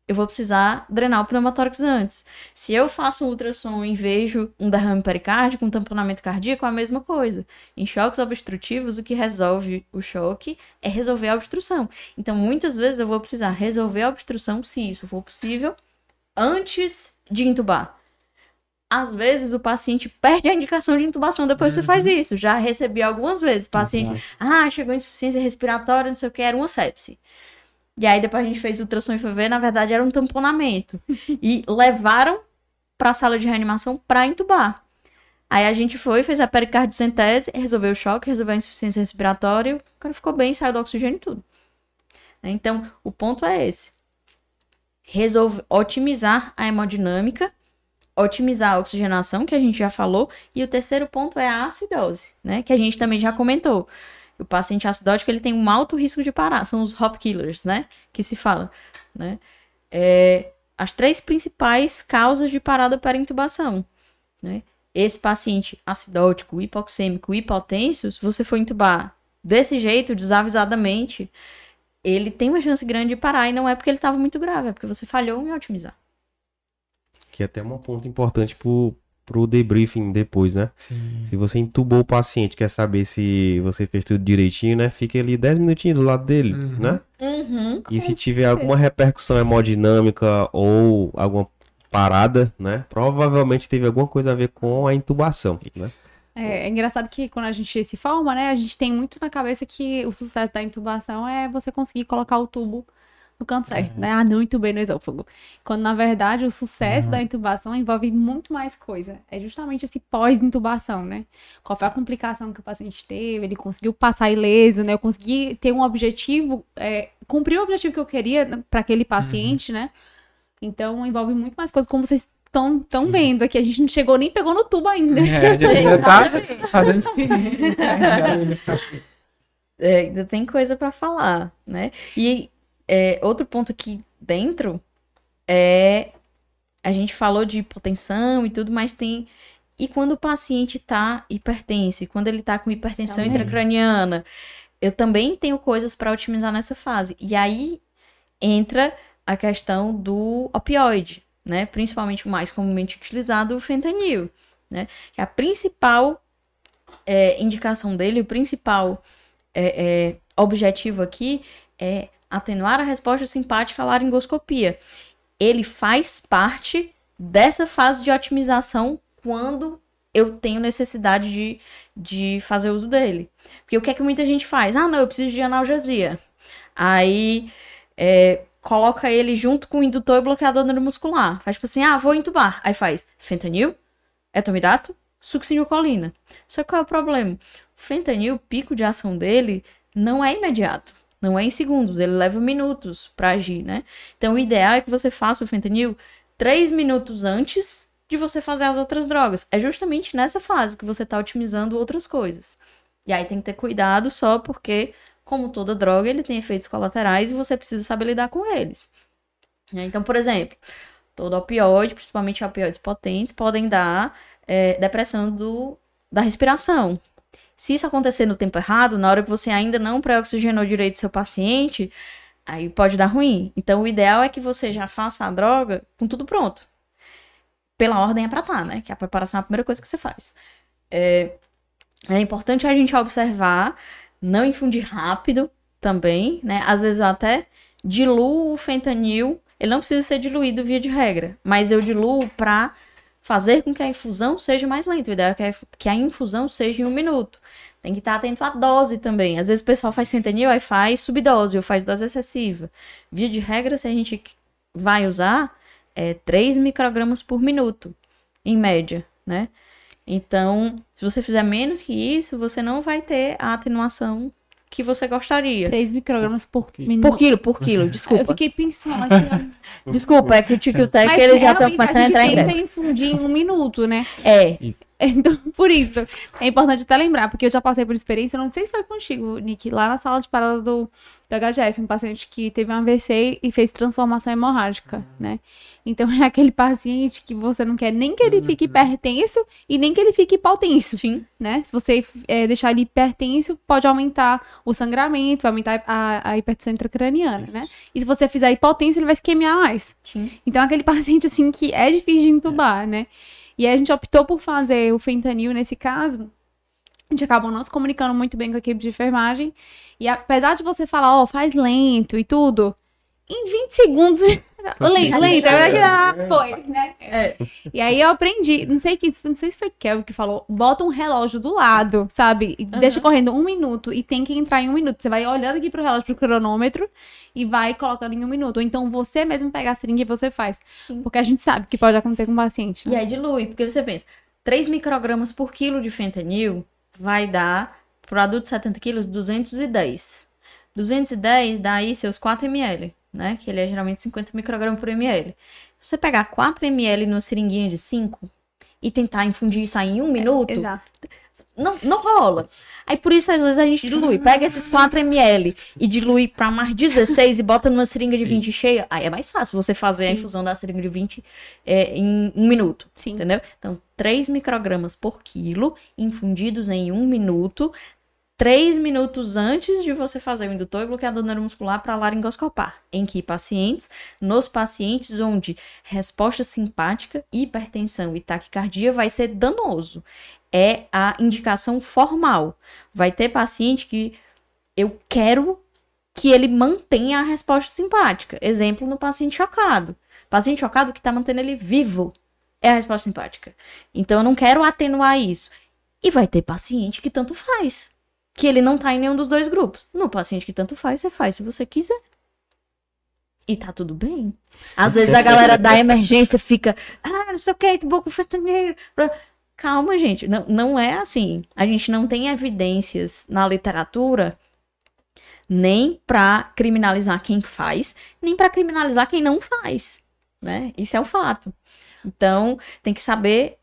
Eu vou precisar drenar o pneumotórax antes. Se eu faço um ultrassom e vejo um derrame pericárdico, um tamponamento cardíaco, a mesma coisa. Em choques obstrutivos, o que resolve o choque é resolver a obstrução. Então, muitas vezes eu vou precisar resolver a obstrução, se isso for possível, antes de intubar. Às vezes o paciente perde a indicação de intubação depois que você faz isso. Já recebi algumas vezes. Paciente, Exato. ah, chegou insuficiência respiratória, não sei o que, era uma sepse. E aí depois a gente fez ultrassom e foi ver, na verdade era um tamponamento. (laughs) e levaram pra sala de reanimação pra intubar. Aí a gente foi, fez a pericardicentese, resolveu o choque, resolveu a insuficiência respiratória, o cara ficou bem, saiu do oxigênio e tudo. Então, o ponto é esse. Resolve, otimizar a hemodinâmica, otimizar a oxigenação, que a gente já falou, e o terceiro ponto é a acidose, né? Que a gente também já comentou. O paciente acidótico ele tem um alto risco de parar, são os hop killers, né? Que se fala, né? É, as três principais causas de parada para intubação, né? Esse paciente acidótico, hipoxêmico, hipotenso, se você for intubar desse jeito, desavisadamente, ele tem uma chance grande de parar e não é porque ele estava muito grave, é porque você falhou em otimizar. Que é até um ponto importante pro, pro debriefing depois, né? Sim. Se você entubou o paciente, quer saber se você fez tudo direitinho, né? Fica ali 10 minutinhos do lado dele, Uhum. né? Uhum. E se tiver certeza. alguma repercussão hemodinâmica ou alguma parada, né? Provavelmente teve alguma coisa a ver com a intubação, né? É, é engraçado que quando a gente se forma, né, a gente tem muito na cabeça que o sucesso da intubação é você conseguir colocar o tubo no canto certo, né? Ah, não intubei no esôfago. Quando, na verdade, o sucesso Uhum. da intubação envolve muito mais coisa. É justamente esse pós-intubação, né? Qual foi a complicação que o paciente teve, ele conseguiu passar ileso, né? Eu consegui ter um objetivo, é, cumprir o objetivo que eu queria para aquele paciente, né? Então, envolve muito mais coisa, como vocês estão tão vendo aqui. A gente não chegou nem pegou no tubo ainda. É, já, já tá fazendo. (laughs) É, ainda tem coisa pra falar, né? E é, outro ponto aqui dentro é a gente falou de hipotensão e tudo, mas tem e quando o paciente tá hipertenso, quando ele tá com hipertensão Também. intracraniana, eu também tenho coisas pra otimizar nessa fase. E aí entra a questão do opioide, né? Principalmente o mais comumente utilizado, o fentanil, né? Que a principal é, indicação dele, o principal é, é, objetivo aqui é atenuar a resposta simpática à laringoscopia. Ele faz parte dessa fase de otimização quando eu tenho necessidade de, de fazer uso dele. Porque o que é que muita gente faz? Ah, não, eu preciso de analgesia. Aí é, coloca ele junto com o indutor e bloqueador neuromuscular. Faz tipo assim, ah, vou entubar. Aí faz fentanil, etomidato, succinilcolina. Só que qual é o problema? O fentanil, o pico de ação dele não é imediato. Não é em segundos, ele leva minutos para agir, né? Então o ideal é que você faça o fentanil três minutos antes de você fazer as outras drogas. É justamente nessa fase que você está otimizando outras coisas. E aí tem que ter cuidado só porque, como toda droga, ele tem efeitos colaterais e você precisa saber lidar com eles. Né? Então, por exemplo, Todo opioide, principalmente opioides potentes, podem dar é, depressão do, da respiração. Se isso acontecer no tempo errado, na hora que você ainda não pré-oxigenou direito seu paciente, aí pode dar ruim. Então, o ideal é que você já faça a droga com tudo pronto. Pela ordem é pra tá, né? Que a preparação é a primeira coisa que você faz. É, é importante a gente observar, não infundir rápido também, né? Às vezes eu até diluo o fentanil, ele não precisa ser diluído via de regra, mas eu diluo pra fazer com que a infusão seja mais lenta. O ideal é que a, infusão seja em um minuto. Tem que estar atento à dose também. Às vezes o pessoal faz fentanil, aí faz subdose ou faz dose excessiva. Via de regra, se a gente vai usar, é 3 microgramas por minuto, em média, né? Então, se você fizer menos que isso, você não vai ter a atenuação que você gostaria. 3 microgramas por Por minuto. Por quilo, por quilo, Eu desculpa. fiquei pensando (laughs) ó, Desculpa, é que o mas eles já estão realmente começando a a entrar em tenta infundir em um minuto, né? É, Isso. (laughs) Então, por isso, é importante até lembrar, porque eu já passei por experiência, eu não sei se foi contigo, Nick, lá na sala de parada do, do HGF, um paciente que teve um AVC e fez transformação hemorrágica, né? Então, (laughs) é aquele paciente que você não quer nem que ele fique hipertenso e nem que ele fique hipotenso, sim. né? Se você é, deixar ele hipertenso, pode aumentar o sangramento, vai aumentar a, a hipertensão intracraniana, Isso. né? E se você fizer hipotenso, ele vai se queimar mais. Sim. Então, é aquele (laughs) paciente, assim, que é difícil de entubar, né? E a gente optou por fazer o fentanil nesse caso. A gente acabou não se comunicando muito bem com a equipe de enfermagem. E apesar de você falar, ó, faz lento e tudo, em 20 segundos. Foi lento, que- lento. É. Foi, né? É. E aí eu aprendi, não sei que, não sei se foi Kelvin que falou, bota um relógio do lado, sabe? E Deixa correndo um minuto e tem que entrar em um minuto. Você vai olhando aqui pro relógio, pro cronômetro e vai colocando em um minuto. Ou então você mesmo pega a seringa e você faz. Sim. Porque a gente sabe que pode acontecer com o paciente. E né? aí dilui, porque você pensa, 3 microgramas por quilo de fentanil vai dar, para adulto de 70 quilos, 210. 210 dá aí seus 4 ml, né? Que ele é geralmente 50 microgramas por ml. Se você pegar 4 ml numa seringuinha de 5 e tentar infundir isso aí em um minuto, Exato. não, não rola. Aí por isso, às vezes, a gente dilui. Pega esses 4 ml e dilui pra mais 16 e bota numa seringa de 20 cheia. Aí é mais fácil você fazer a Sim. infusão da seringa de 20 é, em um minuto. Sim. Entendeu? Então, 3 microgramas por quilo, infundidos em um minuto. 3 minutos antes de você fazer o indutor e bloqueador neuromuscular para laringoscopar. Em que pacientes? Nos pacientes onde resposta simpática, hipertensão e taquicardia vai ser danoso. É a indicação formal. Vai ter paciente que eu quero que ele mantenha a resposta simpática. Exemplo no paciente chocado. Paciente chocado que está mantendo ele vivo é a resposta simpática. Então eu não quero atenuar isso. E vai ter paciente que tanto faz. Que ele não tá em nenhum dos dois grupos. No paciente que tanto faz, você faz se você quiser. E tá tudo bem. Às vezes a galera da emergência fica, ah, não sei o que, boca fentanil. Calma, gente. Não, não é assim. A gente não tem evidências na literatura nem pra criminalizar quem faz, nem pra criminalizar quem não faz, né? Isso é o fato. Então, tem que saber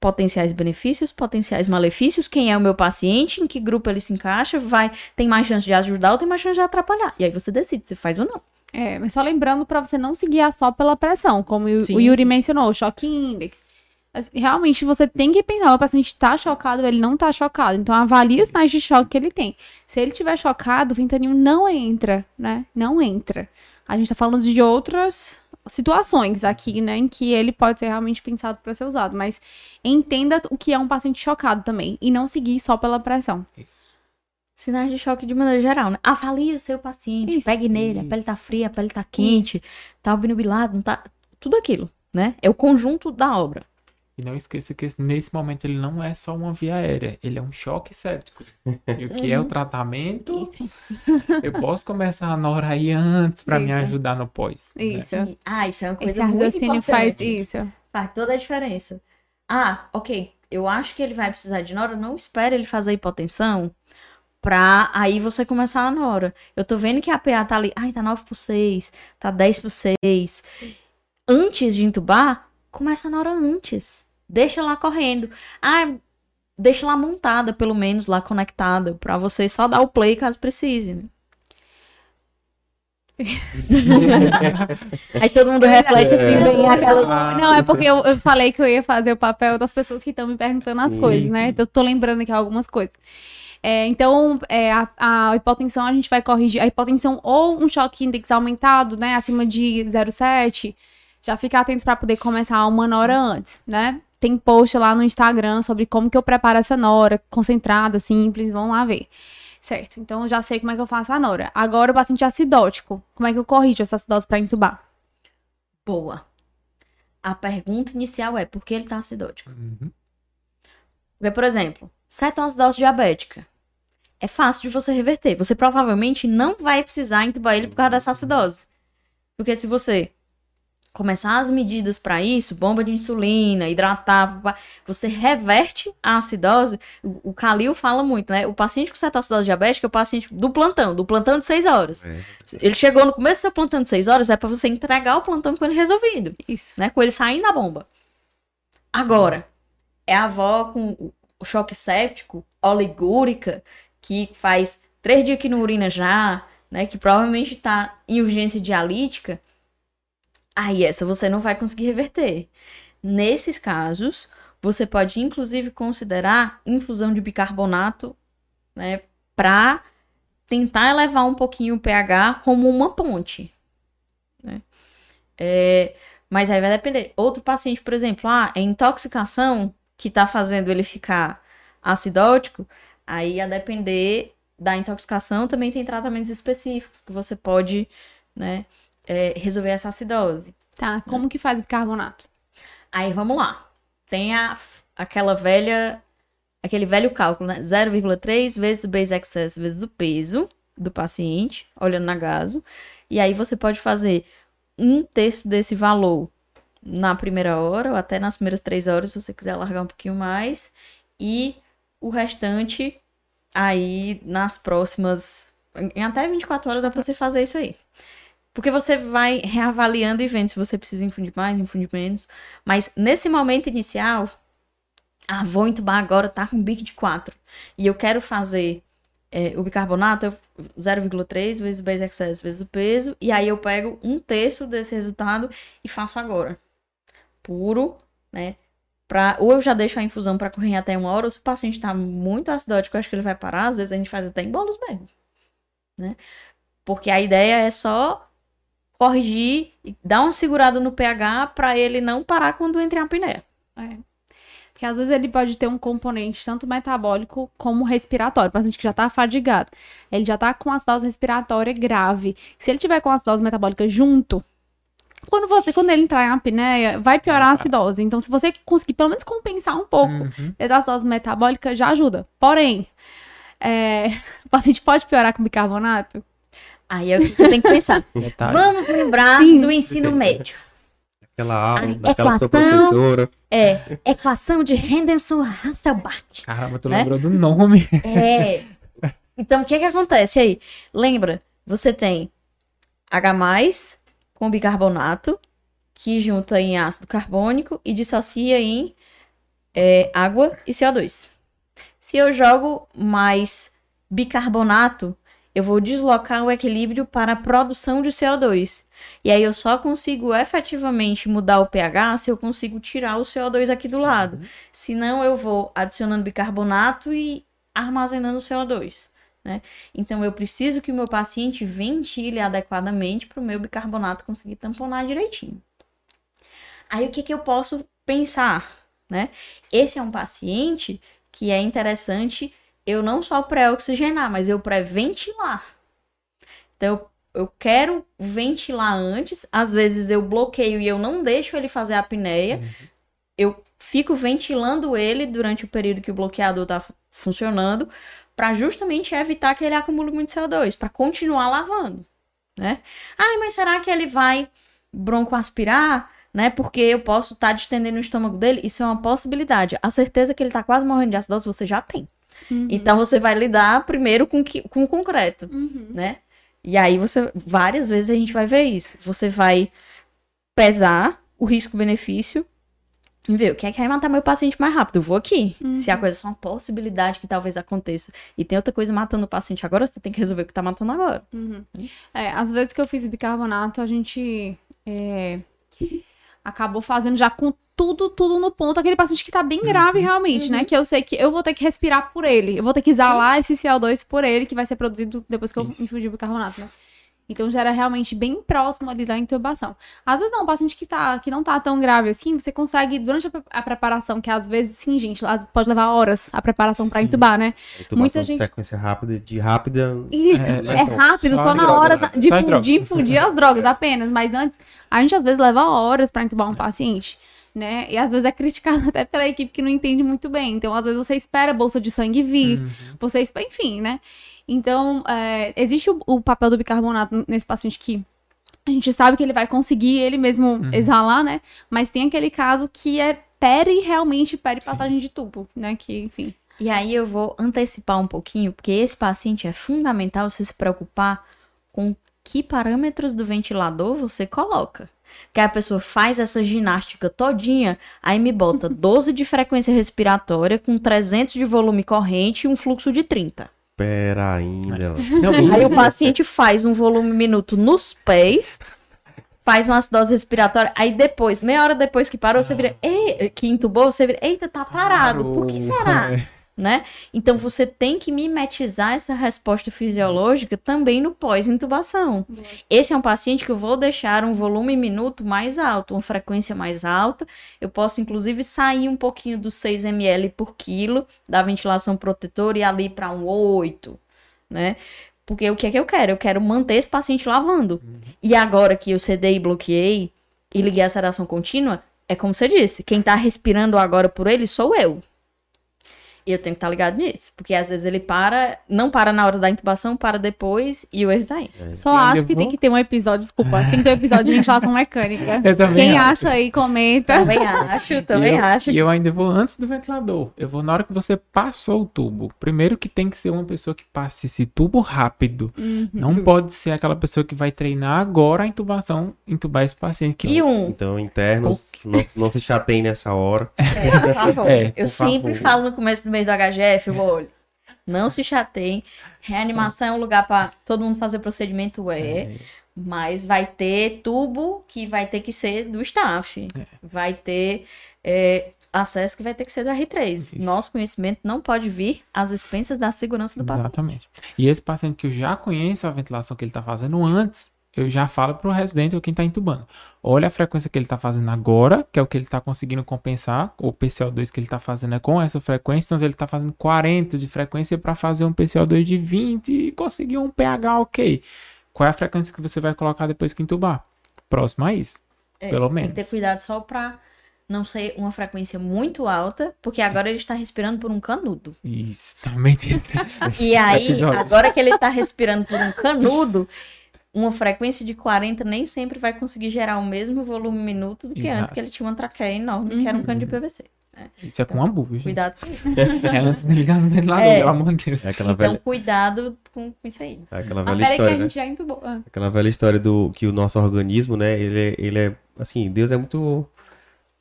potenciais benefícios, potenciais malefícios, quem é o meu paciente, em que grupo ele se encaixa, vai, tem mais chance de ajudar ou tem mais chance de atrapalhar. E aí você decide se faz ou não. É, mas só lembrando pra você não se guiar só pela pressão, como o, Sim, o Yuri sim, mencionou, o choque index. Mas, realmente você tem que pensar, o paciente tá chocado, ele não tá chocado. Então avalie os sinais de choque que ele tem. Se ele tiver chocado, o fentanil não entra, né? Não entra. A gente tá falando de outras situações aqui, né, em que ele pode ser realmente pensado para ser usado, mas entenda o que é um paciente chocado também e não seguir só pela pressão. Isso. Sinais de choque de maneira geral, né? Avalie o seu paciente, Isso. pegue nele, a Isso. pele tá fria, a pele tá quente, tá obnubilado, não tá... Tudo aquilo, né? É o conjunto da obra. E não esqueça que nesse momento ele não é só uma via aérea, ele é um choque séptico. E o que é o tratamento? Eu posso começar a Nora aí antes para me ajudar no pós. né? Isso. Ah, isso é uma coisa Esse muito raciocínio faz importante. isso. Faz toda a diferença. Ah, ok. Eu acho que ele vai precisar de Nora. Não espere ele fazer hipotensão pra aí você começar a Nora. Eu tô vendo que a PA tá ali. Ai, tá 9 por 6. Tá 10 por 6. Antes de entubar, começa a Nora antes. Deixa lá correndo. Ah, deixa lá montada, pelo menos, lá conectada. Pra você só dar o play caso precise. né? (laughs) Aí todo mundo reflete assim, bem aquela. Não, é porque eu, eu falei que eu ia fazer o papel das pessoas que estão me perguntando as Sim, coisas, né? sim. Então, eu tô lembrando aqui algumas coisas. É, então, é, a, a hipotensão a gente vai corrigir. A hipotensão ou um choque índice aumentado, né? Acima de 0,7, já fica atento para poder começar uma hora antes, né? Tem post lá no Instagram sobre como que eu preparo essa nora, concentrada, simples, vão lá ver. Certo, então eu já sei como é que eu faço a nora. Agora o paciente acidótico, como é que eu corrijo essa acidose para intubar? Boa. A pergunta inicial é por que ele tá acidótico? Uhum. Porque, por exemplo, cetoacidose diabética. É fácil de você reverter. Você provavelmente não vai precisar entubar ele por causa dessa acidose. Porque se você começar as medidas para isso, bomba de insulina, hidratar, você reverte a acidose. O, o Calil fala muito, né? O paciente com cetoacidose diabética é o paciente do plantão, do plantão de 6 horas. É. Ele chegou no começo do seu plantão de 6 horas, é para você entregar o plantão com ele resolvido Isso. né? Com ele saindo da bomba. Agora, é a avó com o choque séptico, oligúrica, que faz três dias que não urina já, né? Que provavelmente tá em urgência dialítica. Aí essa você não vai conseguir reverter. Nesses casos, você pode inclusive considerar infusão de bicarbonato, né? Pra tentar elevar um pouquinho o pH como uma ponte. Né? É, mas aí vai depender. Outro paciente, por exemplo, ah, é intoxicação que tá fazendo ele ficar acidótico, aí a depender da intoxicação também tem tratamentos específicos que você pode, né, é, resolver essa acidose. Tá, como que faz bicarbonato? Aí vamos lá. Tem a, aquela velha, aquele velho cálculo, né? 0,3 vezes o base excess vezes o peso do paciente, olhando na gaso. E aí você pode fazer um terço desse valor na primeira hora, ou até nas primeiras três horas, se você quiser alargar um pouquinho mais. E o restante aí nas próximas. Em até 24 horas dá pra você fazer isso aí. Porque você vai reavaliando e vendo se você precisa infundir mais, infundir menos. Mas nesse momento inicial, ah, vou entubar agora, tá com bico de 4. E eu quero fazer é, o bicarbonato, eu- 0,3 vezes o base excess vezes o peso. E aí eu pego um terço desse resultado e faço agora. Puro, né? Pra, ou eu já deixo a infusão para correr até uma hora, ou se o paciente tá muito acidótico, eu acho que ele vai parar. Às vezes a gente faz até em bolos mesmo. Né? Porque a ideia é só corrigir e dar uma segurada no pH para ele não parar quando entra a apneia. É. Porque às vezes ele pode ter um componente tanto metabólico como respiratório. O paciente que já tá fadigado. Ele já tá com acidose respiratória grave. Se ele tiver com acidose metabólica junto, quando você, quando ele entrar em apneia, vai piorar a acidose. Então, se você conseguir pelo menos compensar um pouco Uhum. essa acidose metabólica, já ajuda. Porém, é, (laughs) o paciente pode piorar com bicarbonato? Aí é o que você tem que pensar. (laughs) Detalhe. Vamos lembrar Sim. do ensino médio. Aquela aula, Ai, daquela sua equação. professora. É equação de Henderson-Hasselbalch. Caramba, tu Né? lembrou do nome. É. Então, o que que acontece aí? Lembra, você tem H+, com bicarbonato, que junta em ácido carbônico e dissocia em é, água e CO2. Se eu jogo mais bicarbonato, eu vou deslocar o equilíbrio para a produção de CO2. E aí eu só consigo efetivamente mudar o pH se eu consigo tirar o CO2 aqui do lado. Senão eu vou adicionando bicarbonato e armazenando o CO2. Né? Então eu preciso que o meu paciente ventile adequadamente para o meu bicarbonato conseguir tamponar direitinho. Aí o que, que eu posso pensar? Né? Esse é um paciente que é interessante eu não só pré-oxigenar, mas eu pré-ventilar. Então eu, eu quero ventilar antes, às vezes eu bloqueio e eu não deixo ele fazer a apneia. Eu fico ventilando ele durante o período que o bloqueador está funcionando, para justamente evitar que ele acumule muito CO2, para continuar lavando, né? Ai, mas será que ele vai broncoaspirar, né? Porque eu posso estar distendendo o estômago dele? Isso é uma possibilidade. A certeza que ele está quase morrendo de acidose você já tem. Então você vai lidar primeiro com, que, com o concreto Uhum. né? E aí você várias vezes a gente vai ver isso. Você vai pesar o risco-benefício e ver o que é que vai matar meu paciente mais rápido. Eu vou aqui. Uhum. Se a coisa é só uma possibilidade que talvez aconteça e tem outra coisa matando o paciente agora, você tem que resolver o que tá matando agora. Uhum. É, às vezes que eu fiz bicarbonato, a gente é, acabou fazendo já com tudo, tudo no ponto. Aquele paciente que tá bem grave realmente, né? Que eu sei que eu vou ter que respirar por ele. Eu vou ter que exalar esse CO2 por ele, que vai ser produzido depois que eu Isso. infundir o bicarbonato, né? Então já era realmente bem próximo ali da intubação. Às vezes não, um paciente que, tá, que não tá tão grave assim, você consegue, durante a, a preparação, que às vezes, sim, gente, pode levar horas a preparação pra Sim. intubar, né? Intubação Muita gente- sequência rápida, de rápida. Isso, É, é, é rápido, só só, na hora né? de, Só as fu- drogas. de infundir as drogas (laughs) apenas. Mas antes, a gente às vezes leva horas pra intubar um paciente, né? E às vezes é criticado (laughs) até pela equipe que não entende muito bem. Então, às vezes você espera a bolsa de sangue vir, Uhum. você espera, enfim, né? Então, é, existe o, o papel do bicarbonato nesse paciente que a gente sabe que ele vai conseguir ele mesmo Uhum. exalar, né? Mas tem aquele caso que é pere, realmente pere passagem de tubo, né? Que, enfim. E aí eu vou antecipar um pouquinho, porque esse paciente é fundamental você se preocupar com que parâmetros do ventilador você coloca. Que a pessoa faz essa ginástica todinha, aí me bota (laughs) 12 de frequência respiratória com 300 de volume corrente e um fluxo de 30. Pera ainda. Não, Aí o paciente faz um volume minuto nos pés, faz uma acidose respiratória, aí depois, meia hora depois que parou, você vira, "Ei", que entubou, você vira, eita, tá parado, por que será? (laughs) É. Né? Então você tem que mimetizar essa resposta fisiológica também no pós-intubação. Esse é um paciente que eu vou deixar um volume minuto mais alto, uma frequência mais alta. Eu posso, inclusive, sair um pouquinho dos 6 ml por quilo da ventilação protetora e ali para um 8, né? Porque o que é que eu quero? Eu quero manter esse paciente lavando. E agora que eu cedei e bloqueei e liguei a sedação contínua, é como você disse, quem tá respirando agora por ele sou eu. E eu tenho que estar ligado nisso. Porque às vezes ele para, não para na hora da intubação, para depois e o erro tá aí. Só Eu ainda acho que tem vou- que ter um episódio, desculpa, tem que ter um episódio de ventilação mecânica. (laughs) Eu também Quem acho. acha aí, comenta. Também acho, também e eu, acho. E eu ainda vou antes do ventilador. Eu vou na hora que você passou o tubo. Primeiro que tem que ser uma pessoa que passe esse tubo rápido. Uhum. Não pode ser aquela pessoa que vai treinar agora a intubação, intubar esse paciente. Que E um, Então, internos, não, não se chateiem nessa hora. É, por favor. É, eu por sempre favor. falo no começo do do HGF, eu (laughs) olho. Não se chateiem. Reanimação é um lugar para todo mundo fazer procedimento, é. Mas vai ter tubo que vai ter que ser do staff. Vai ter é, acesso que vai ter que ser do R3. Isso. Nosso conhecimento não pode vir às expensas da segurança do paciente. Exatamente. E esse paciente que eu já conheço a ventilação que ele está fazendo antes, eu já falo pro residente ou quem está entubando. Olha a frequência que ele está fazendo agora, que é o que ele está conseguindo compensar. O PCO2 que ele está fazendo é com essa frequência, então ele está fazendo 40 de frequência para fazer um PCO2 de 20 e conseguir um pH ok. Qual é a frequência que você vai colocar depois que entubar? Próximo a isso. É, pelo Tem menos. que ter cuidado só para não ser uma frequência muito alta, porque agora ele está respirando por um canudo. Isso, também tem. (laughs) E aí, (laughs) agora que ele tá respirando por um canudo, uma frequência de 40 nem sempre vai conseguir gerar o mesmo volume minuto do que Exato. antes, que ele tinha uma traqueia enorme, que era um cano de PVC. Isso é com ambu, viu, gente? Cuidado com isso. (laughs) É antes de ligar no ventilador, É. pelo amor de Deus. É Então, velha, cuidado com, com isso aí. é aquela velha peraí que a história, né? gente já entubou. Ah. Aquela velha história do que o nosso organismo, né? Ele é, ele é assim, Deus é muito,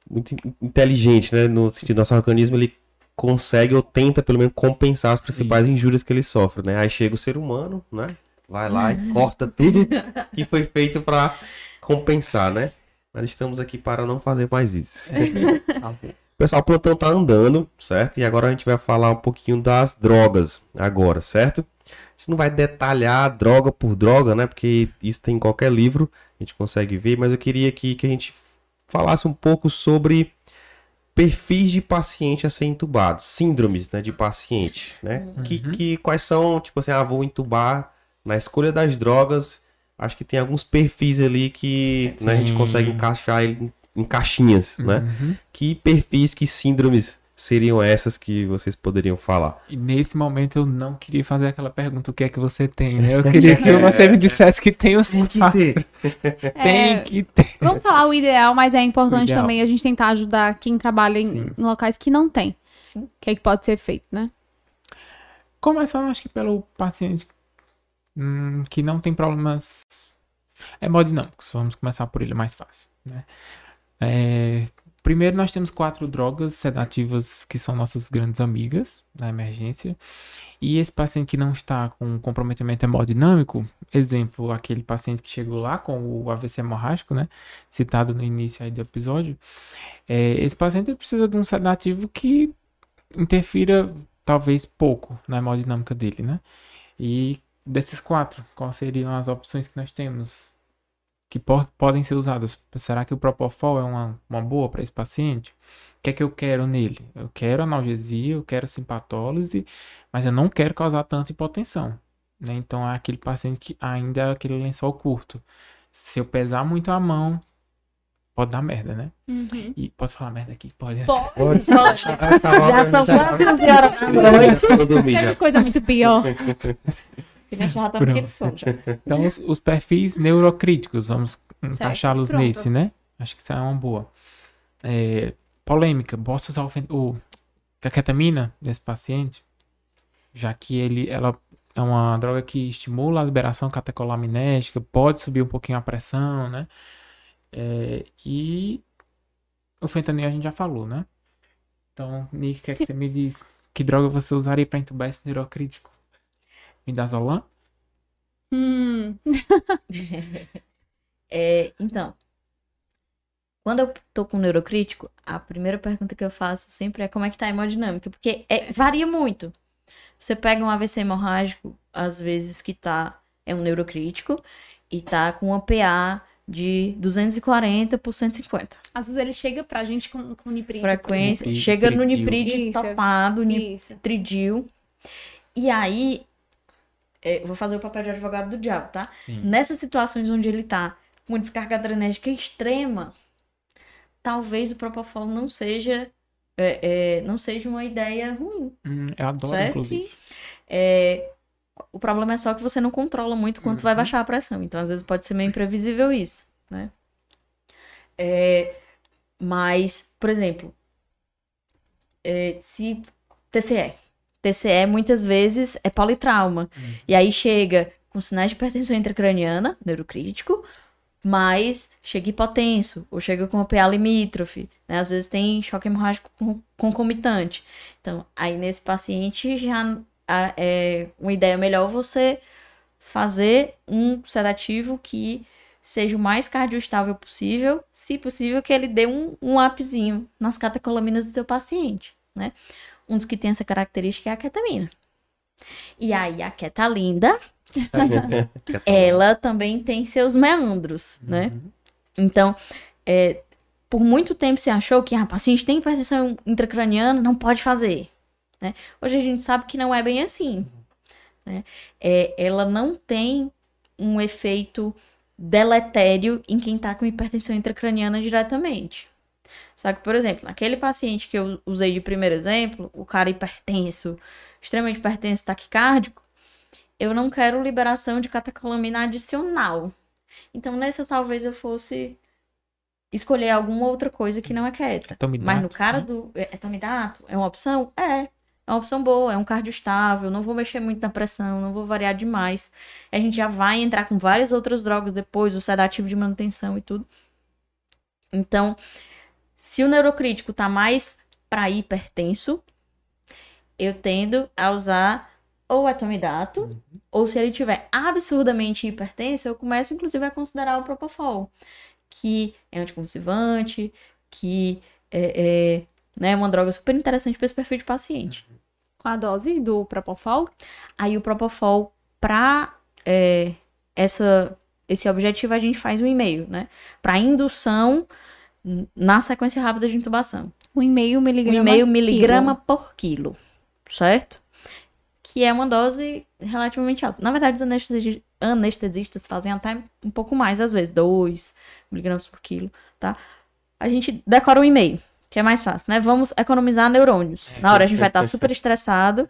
muito in- inteligente, né? No sentido, nosso organismo ele consegue ou tenta pelo menos compensar as principais Isso. injúrias que ele sofre, né? Aí chega o ser humano, né? Vai lá e corta tudo que foi feito para compensar, né? Mas estamos aqui para não fazer mais isso. Pessoal, o plantão tá andando, certo? E agora a gente vai falar um pouquinho das drogas agora, certo? A gente não vai detalhar droga por droga, né? Porque isso tem em qualquer livro, a gente consegue ver, mas eu queria aqui que a gente falasse um pouco sobre perfis de paciente a ser entubado, síndromes né, de paciente, né? Que, Uhum. que, quais são, tipo assim, ah, vou entubar na escolha das drogas, acho que tem alguns perfis ali que né, a gente consegue encaixar em- em caixinhas, né? Uhum. Que perfis, que síndromes seriam essas que vocês poderiam falar? E nesse momento eu não queria fazer aquela pergunta, o que é que você tem, né? Eu queria que você me (laughs) dissesse que tem os quatro. (laughs) Tem É, que ter. Vamos falar o ideal, mas é importante também a gente tentar ajudar quem trabalha em, Sim. locais que não tem. O que é que pode ser feito, né? Começando, acho que pelo paciente hum, que não tem problemas hemodinâmicos. Vamos começar por ele, é mais fácil, né? É, Primeiro, nós temos quatro drogas sedativas que são nossas grandes amigas na emergência. E esse paciente que não está com comprometimento hemodinâmico, exemplo, aquele paciente que chegou lá com o AVC hemorrágico, né? Citado no início aí do episódio. É, esse paciente precisa de um sedativo que interfira talvez pouco na hemodinâmica dele, né? E desses quatro, quais seriam as opções que nós temos que po podem ser usadas? Será que o Propofol é uma, uma boa para esse paciente? O que é que eu quero nele? Eu quero analgesia, eu quero simpatólise, mas eu não quero causar tanta hipotensão. Né? Então é aquele paciente que ainda é aquele lençol curto. Se eu pesar muito a mão, pode dar merda, né? Uhum. E pode falar merda aqui? Pode. Pode. Pode. Já são quase 11 horas da noite. Coisa muito pior. (laughs) Tá sono já. Então, os, os perfis neurocríticos, vamos encaixá-los nesse, né? Acho que isso é uma boa. É, polêmica, posso usar o, o a ketamina nesse paciente? Já que ele, ela é uma droga que estimula a liberação catecolaminética, pode subir um pouquinho a pressão, né? É, e o fentanil a gente já falou, né? Então, Nick, o que, é que você me diz? Que droga você usaria para entubar esse neurocrítico? Midazolam? Hum. (laughs) É, então, quando eu tô com um neurocrítico, a primeira pergunta que eu faço sempre é como é que tá a hemodinâmica, porque é- varia muito. Você pega um AVC hemorrágico, às vezes que tá, é um neurocrítico, e tá com uma PA de 240 por 150. Às vezes ele chega pra gente com, com nipride. Frequência, Niprid, chega no tridil. nipride Isso. topado, ni- Isso. tridil. E aí, é, vou fazer o papel de advogado do diabo, tá? Sim. Nessas situações onde ele tá com descarga adrenérgica extrema, talvez o Propofol não seja é, é, não seja uma ideia ruim. Hum, eu adoro, Certo? inclusive. É, o problema é só que você não controla muito quanto vai Uhum. baixar a pressão. Então, às vezes, pode ser meio imprevisível isso, né? É, mas, por exemplo, é, se TCE. TCE muitas vezes é politrauma. Uhum. E aí chega com sinais de hipertensão intracraniana, neurocrítico, mas chega hipotenso, ou chega com uma PA limítrofe, né? Às vezes tem choque hemorrágico con- concomitante. Então, aí nesse paciente já é uma ideia melhor você fazer um sedativo que seja o mais cardioestável possível, se possível que ele dê um, um upzinho nas catecolaminas do seu paciente, né? Um dos que tem essa característica é a ketamina. E aí a ketalinda, (laughs) ela também tem seus meandros, né? Uhum. Então, é, por muito tempo se achou que a paciente tem hipertensão intracraniana, não pode fazer. né? Hoje a gente sabe que não é bem assim. né? É, ela não tem um efeito deletério em quem está com hipertensão intracraniana diretamente. Só que, por exemplo, naquele paciente que eu usei de primeiro exemplo, o cara hipertenso, extremamente hipertenso, taquicárdico, eu não quero liberação de catecolamina adicional. Então, nessa talvez eu fosse escolher alguma outra coisa que não é queta. Etomidato, Mas no cara né? do é, etomidato, é uma opção? É. É uma opção boa, é um cardio estável, não vou mexer muito na pressão, não vou variar demais. A gente já vai entrar com várias outras drogas depois, o sedativo de manutenção e tudo. Então, se o neurocrítico tá mais para hipertenso, eu tendo a usar ou etomidato, ou se ele tiver absurdamente hipertenso, eu começo inclusive a considerar o propofol, que é anticonvulsivante, que é, é né, uma droga super interessante para esse perfil de paciente. Com a dose do Propofol. Aí o Propofol, para essa, esse objetivo, a gente faz um e-mail, né? Para indução na sequência rápida de intubação. Um e meio Um miligrama. e-mail quilo. miligrama por quilo, certo? Que é uma dose relativamente alta. Na verdade, os anestesi- anestesistas fazem até um pouco mais, às vezes, 2 miligramas por quilo, tá? A gente decora um e-mail, que é mais fácil, né? Vamos economizar neurônios. Na hora a gente vai estar super estressado,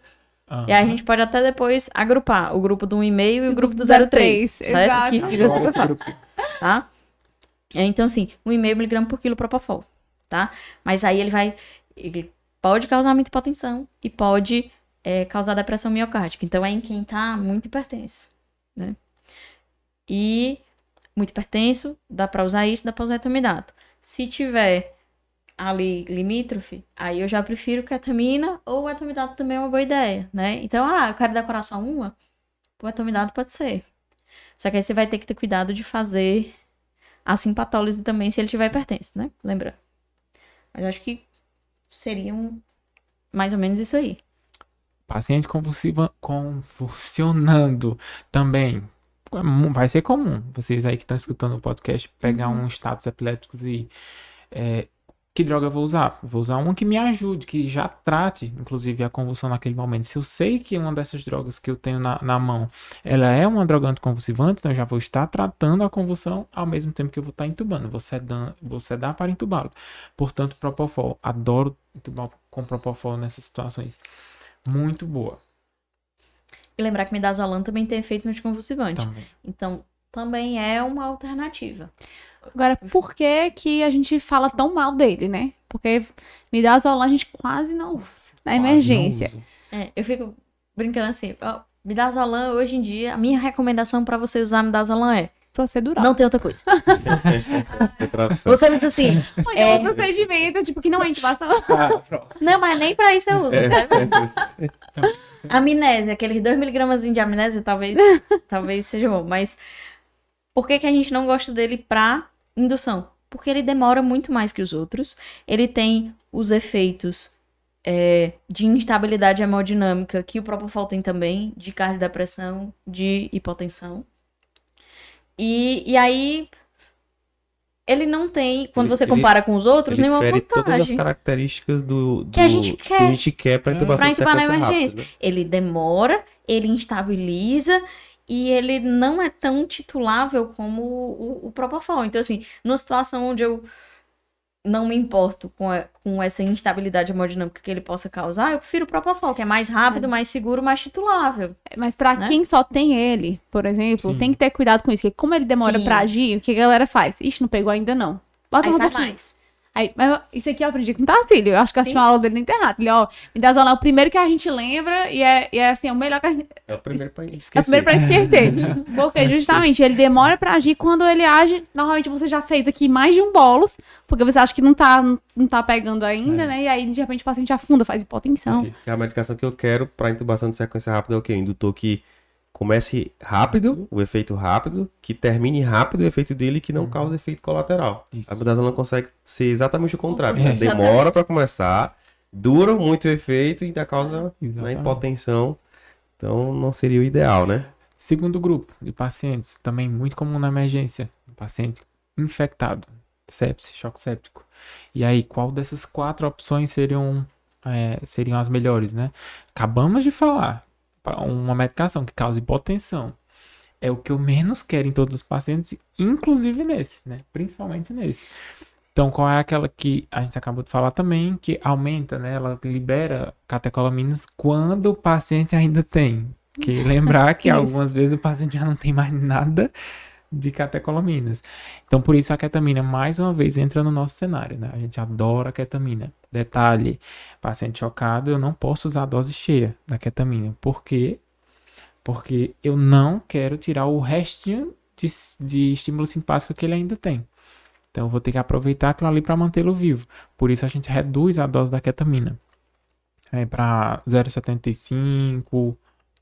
e aí a gente pode até depois agrupar o grupo do 1,5 e o grupo do 03, 03, certo? exato. Que tá? É, Então, assim, 1,5 miligrama por quilo propofol, tá? Mas aí ele vai... Ele pode causar muita hipotensão e pode é, causar depressão miocárdica. Então, é em quem tá muito hipertenso, né? E muito hipertenso, dá pra usar isso, dá pra usar etomidato. Se tiver ali limítrofe, aí eu já prefiro ketamina ou o etomidato também é uma boa ideia, né? Então, ah, eu quero decorar só uma, o etomidato pode ser. Só que aí você vai ter que ter cuidado de fazer a simpatólise também se ele tiver hipertenso, né? Lembra? Mas acho que seriam mais ou menos isso aí. Paciente convulsiva, convulsionando também. É Vai ser comum. Vocês aí que estão escutando o podcast, pegar um status epilépticos e. é, que droga eu vou usar? Vou usar uma que me ajude, que já trate, inclusive, a convulsão naquele momento. Se eu sei que uma dessas drogas que eu tenho na, na mão, ela é uma droga anticonvulsivante, então eu já vou estar tratando a convulsão ao mesmo tempo que eu vou estar entubando. Vou sedar, vou sedar para entubá-lo. Portanto, Propofol. Adoro entubar com Propofol nessas situações. Muito boa E lembrar que midazolam também tem efeito anticonvulsivante. também. Então, também é uma alternativa. Agora, por que que a gente fala tão mal dele, né? Porque midazolam a gente quase não usa na Quase não emergência. uso. É, eu fico brincando assim, ó, midazolam hoje em dia, a minha recomendação pra você usar midazolam é, Procedural. não tem outra coisa. (laughs) Você me diz assim, então É. um procedimento, tipo, que não é intubação. Ah, não, mas nem pra isso eu uso, É. sabe? Amnésia, aqueles 2mg de amnésia, talvez, (laughs) talvez seja bom. Mas por que, que a gente não gosta dele pra indução? Porque ele demora muito mais que os outros. Ele tem os efeitos é, de instabilidade hemodinâmica que o Propofol tem também, de cardiodepressão, de hipotensão. E, e aí, ele não tem, quando Ele- você ele- compara com os outros, Ele nenhuma fere todas as vantagem. características do, do- Que a gente que quer. a gente quer para intubação Pra de intubar na emergência. rápida. Ele demora, ele instabiliza e ele não é tão titulável como o, o Propofol. Então, assim, numa situação onde eu não me importo com, a- com essa instabilidade hemodinâmica que ele possa causar, eu prefiro o Propofol, que é mais rápido, mais seguro, mais titulável. Mas pra Né? quem só tem ele, por exemplo, Sim. tem que ter cuidado com isso. Porque como ele demora pra agir, o que a galera faz? Ixi, não pegou ainda não. Bota Aí um pouquinho. mais. Aí, mas isso aqui eu aprendi com o Tarcílio. Eu acho que eu assisti Sim. uma aula dele na internet. Ele, ó, me dá é o primeiro que a gente lembra e é, e é assim, é o melhor que a gente. É o primeiro pra esquecer. É o primeiro pra esquecer. (laughs) Porque justamente ele demora pra agir. Quando ele age, normalmente você já fez aqui mais de um bolos, porque você acha que não tá, não tá pegando ainda, É. né? E aí, de repente, o paciente afunda, faz hipotensão. Que a medicação que eu quero para intubação de sequência rápida é o quê? Indutor que comece rápido, o efeito rápido, que termine rápido o efeito dele e que não Uhum. cause efeito colateral. Isso. A midazolam consegue ser exatamente o contrário. É. Demora para começar, dura muito o efeito e ainda causa né, hipotensão. Então não seria o ideal, né? Segundo grupo de pacientes, também muito comum na emergência, paciente infectado, sepse, choque séptico. E aí, qual dessas quatro opções seriam, é, seriam as melhores, né? Acabamos de falar, uma medicação que causa hipotensão é o que eu menos quero em todos os pacientes, inclusive nesse, né? Principalmente nesse. Então, qual é aquela que a gente acabou de falar também, que aumenta, né? Ela libera catecolaminas quando o paciente ainda tem. Que (laughs) lembrar que Isso. algumas vezes o paciente já não tem mais nada de catecolaminas. Então, por isso a ketamina, mais uma vez, entra no nosso cenário, né? A gente adora a ketamina. Detalhe, paciente chocado, eu não posso usar a dose cheia da ketamina. Por quê? Porque eu não quero tirar o restinho de, de estímulo simpático que ele ainda tem. Então, eu vou ter que aproveitar aquilo ali para mantê-lo vivo. Por isso, a gente reduz a dose da ketamina é, para 0,75.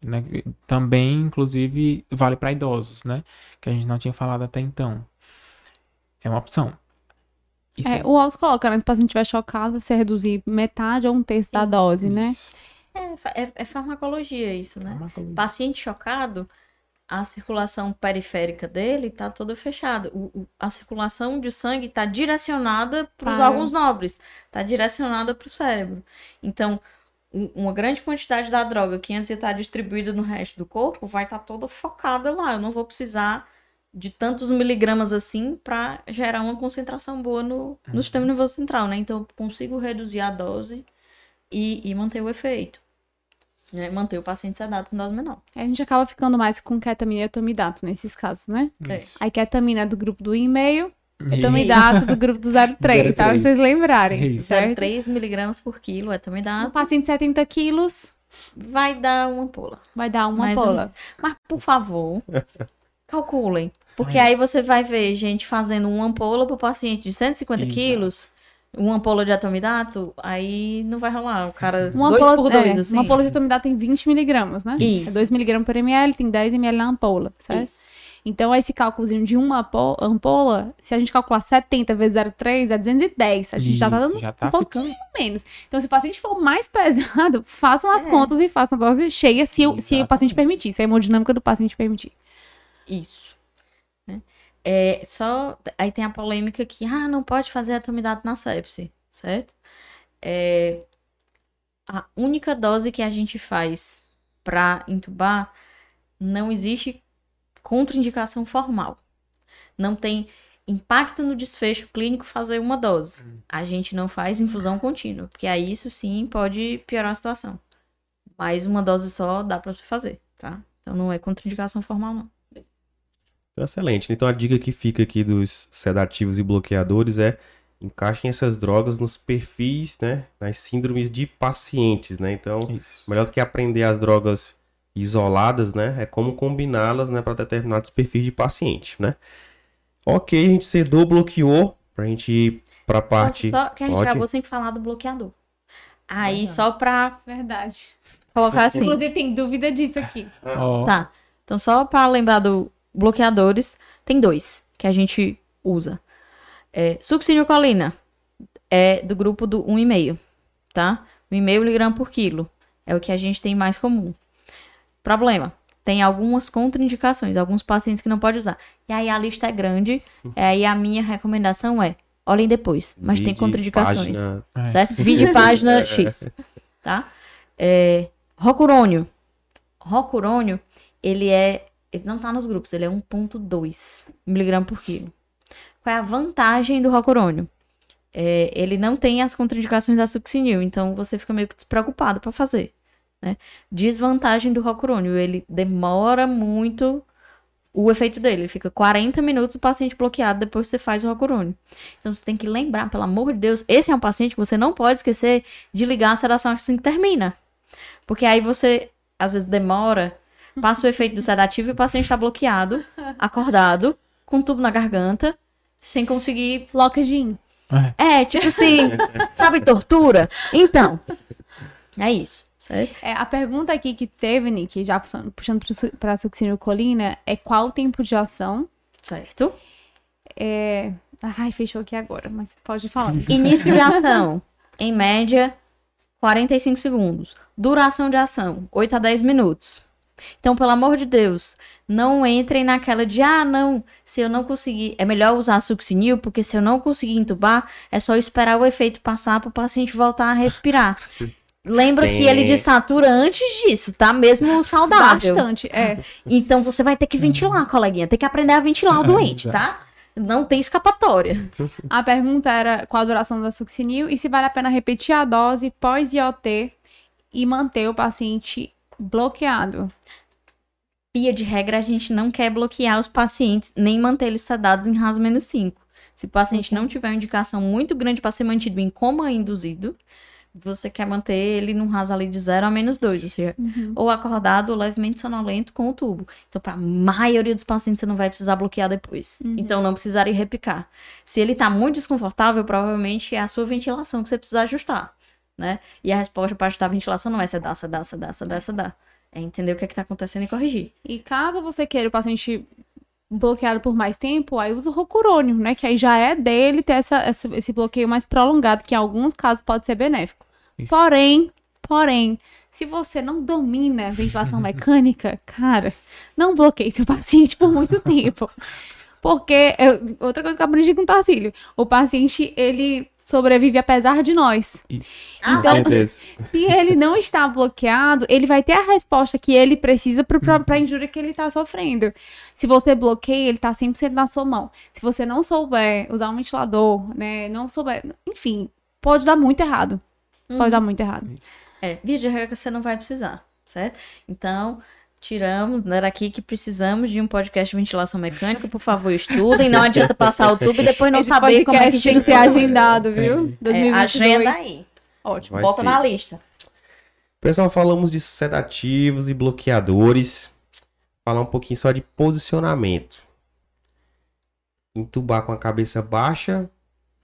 Né? Também, inclusive, vale para idosos, né? Que a gente não tinha falado até então. É uma opção. Isso É, o Alves coloca, né? Se o paciente estiver chocado, você reduzir metade ou um terço da Isso, dose, né? isso. É, fa- é, é farmacologia isso, né? Farmacologia. Paciente chocado, a circulação periférica dele tá toda fechada. O- o- a circulação de sangue tá direcionada para os órgãos nobres, tá direcionada para o cérebro. Então, uma grande quantidade da droga que antes ia estar distribuída no resto do corpo vai estar toda focada lá. Eu não vou precisar de tantos miligramas assim para gerar uma concentração boa no, no sistema nervoso central, né? Então, eu consigo reduzir a dose e, e manter o efeito. Né? Manter o paciente sedado com dose menor. A gente acaba ficando mais com ketamina e etomidato nesses casos, né? Isso. Aí ketamina é do grupo do e-mail, Isso. etomidato do grupo do 03, tá? Pra 03. vocês lembrarem, Isso. certo? 3 miligramas por quilo é Um etomidato. paciente de 70 quilos Vai dar uma ampola. vai dar uma Mais ou bola. Mas, por favor, (laughs) calculem. Porque aí você vai ver gente fazendo uma ampola pro paciente de 150 Exato. quilos. uma ampola de atomidato, aí não vai rolar. O cara, Uma dois ampola, por dois, é, assim. uma ampola de atomidato tem 20 miligramas, né? Isso. É 2 miligramas por ml, tem 10 ml na ampola, certo? Isso. Então, esse cálculozinho de uma ampola, se a gente calcular 70 vezes 0,3, é 210. A gente já tá Isso, dando já tá um pouquinho menos. Então, se o paciente for mais pesado, (laughs) façam as É. contas e façam a dose cheia, se, o- se o paciente permitir. Se a hemodinâmica do paciente permitir. Isso. né? É, só, aí tem a polêmica que, ah, não pode fazer atomidato na sepse, certo? É, a única dose que a gente faz para intubar, não existe contraindicação formal. Não tem impacto no desfecho clínico fazer uma dose. A gente não faz infusão contínua, porque aí isso sim pode piorar a situação. Mas uma dose só dá para você fazer, tá? Então não é contraindicação formal, não. Então, excelente. Então a dica que fica aqui dos sedativos e bloqueadores é encaixem essas drogas nos perfis, né, nas síndromes de pacientes, né? Então, Isso. melhor do que aprender as drogas isoladas, né, é como combiná-las, né, para determinados perfis de paciente, né? Ok, a gente sedou, bloqueou, pra gente ir pra parte... Só que a gente Pode. acabou sem falar do bloqueador. Aí, Verdade. só pra Verdade. colocar assim. Inclusive, tem dúvida disso aqui. Ó, Tá. Então, só pra lembrar do bloqueadores, tem dois que a gente usa. É, succinilcolina é do grupo do 1,5, tá? 1,5 miligrama por quilo. É o que a gente tem mais comum. Problema. Tem algumas contraindicações, alguns pacientes que não pode usar. E aí a lista é grande. E aí a minha recomendação é, olhem depois, mas tem Vide contraindicações. página- (laughs) é. certo? Vídeo página X, tá? É, rocurônio. Rocurônio, ele é, ele não tá nos grupos, ele é 1.2 miligrama por quilo. Qual é a vantagem do rocurônio? É, ele não tem as contraindicações da succinil, então você fica meio que despreocupado para fazer, né? Desvantagem do rocurônio, ele demora muito o efeito dele, ele fica 40 minutos o paciente bloqueado depois que você faz o rocurônio. Então você tem que lembrar, pelo amor de Deus, esse é um paciente que você não pode esquecer de ligar a sedação assim que termina. Porque aí você, às vezes, demora, passa o efeito do sedativo e o paciente está bloqueado, acordado, com um tubo na garganta, sem conseguir. Lockaging. É, tipo assim, sabe, tortura? Então, é isso, certo? É, a pergunta aqui que teve, Nick, já puxando, su- pra succinilcolina, é qual o tempo de ação? Certo. É... Ai, fechou aqui agora, mas pode falar. (laughs) Início de ação, em média, 45 segundos. Duração de ação, 8 a 10 minutos. Então, pelo amor de Deus, não entrem naquela de, ah, não, se eu não conseguir, é melhor usar succinil, porque se eu não conseguir entubar, é só esperar o efeito passar para o paciente voltar a respirar. (laughs) Lembra que ele Tem. desatura antes disso, tá? Mesmo saudável. Bastante, é. Então você vai ter que ventilar, coleguinha. Tem que aprender a ventilar o (laughs) doente, tá? Não tem escapatória. A pergunta era qual a duração da succinil e se vale a pena repetir a dose pós-IOT e manter o paciente bloqueado. Via de regra, a gente não quer bloquear os pacientes nem manter eles sedados em RAS menos 5. Se o paciente não tiver uma indicação muito grande para ser mantido em coma induzido, você quer manter ele num RAS ali de 0 a menos 2, ou seja, ou acordado ou levemente sonolento com o tubo. Então, para a maioria dos pacientes, você não vai precisar bloquear depois. Então, não precisaria repicar. Se ele tá muito desconfortável, provavelmente é a sua ventilação que você precisa ajustar, né? E a resposta para ajustar a ventilação não é sedar, sedar, sedar, sedar, sedar. É entender o que é que tá acontecendo e corrigir. E caso você queira o paciente bloqueado por mais tempo, aí usa o rocurônio, né? Que aí já é dele ter essa, essa- esse bloqueio mais prolongado, que em alguns casos pode ser benéfico. Isso. Porém, porém, se você não domina a ventilação (laughs) mecânica, cara, não bloqueie seu paciente por muito (laughs) tempo. Porque, eu- outra coisa que eu aprendi com o Tarcílio, o paciente, ele sobrevive apesar de nós. Isso. Então, certeza. (laughs) se ele não está bloqueado, ele vai ter a resposta que ele precisa para a injúria que ele está sofrendo. Se você bloqueia, ele está 100% na sua mão. Se você não souber usar um ventilador, né, não souber, enfim, pode dar muito errado. Pode dar muito errado. É, via de regra você não vai precisar, certo? Então, tiramos né, daqui que precisamos de um podcast de ventilação mecânica. Por favor, estudem. Não adianta passar o tubo e depois não Esse saber como é que tem que ser agendado, viu? É, 2022. agenda aí. Ótimo. Vai Bota ser. na lista. Pessoal, falamos de sedativos e bloqueadores. Falar um pouquinho só de posicionamento. Entubar com a cabeça baixa,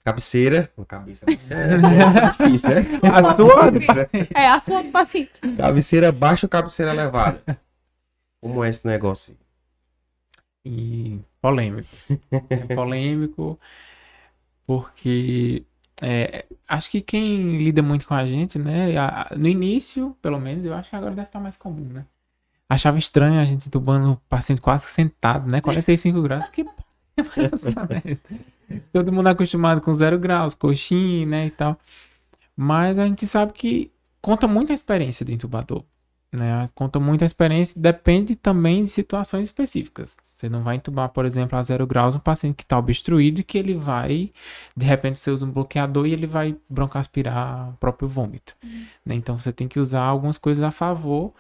Cabeceira. Cabeça. (laughs) É, é difícil, né? A sua- É a sua do paciente. Cabeceira baixa ou cabeceira elevada? Como é esse negócio? E polêmico. É polêmico porque é, acho que quem lida muito com a gente, né? a- No início, pelo menos, eu acho que agora deve estar mais comum, né? Achava estranho a gente entubando o paciente quase sentado, né? 45 graus. Que (laughs) porra é? Todo mundo acostumado com zero graus, coxinha, né? E tal. Mas a gente sabe que conta muito a experiência do intubador. Né? Conta muito a experiência, depende também de situações específicas. Você não vai entubar, por exemplo, a zero graus um paciente que está obstruído e que ele vai, de repente, você usa um bloqueador e ele vai broncoaspirar o próprio vômito. né? Então você tem que usar algumas coisas a favor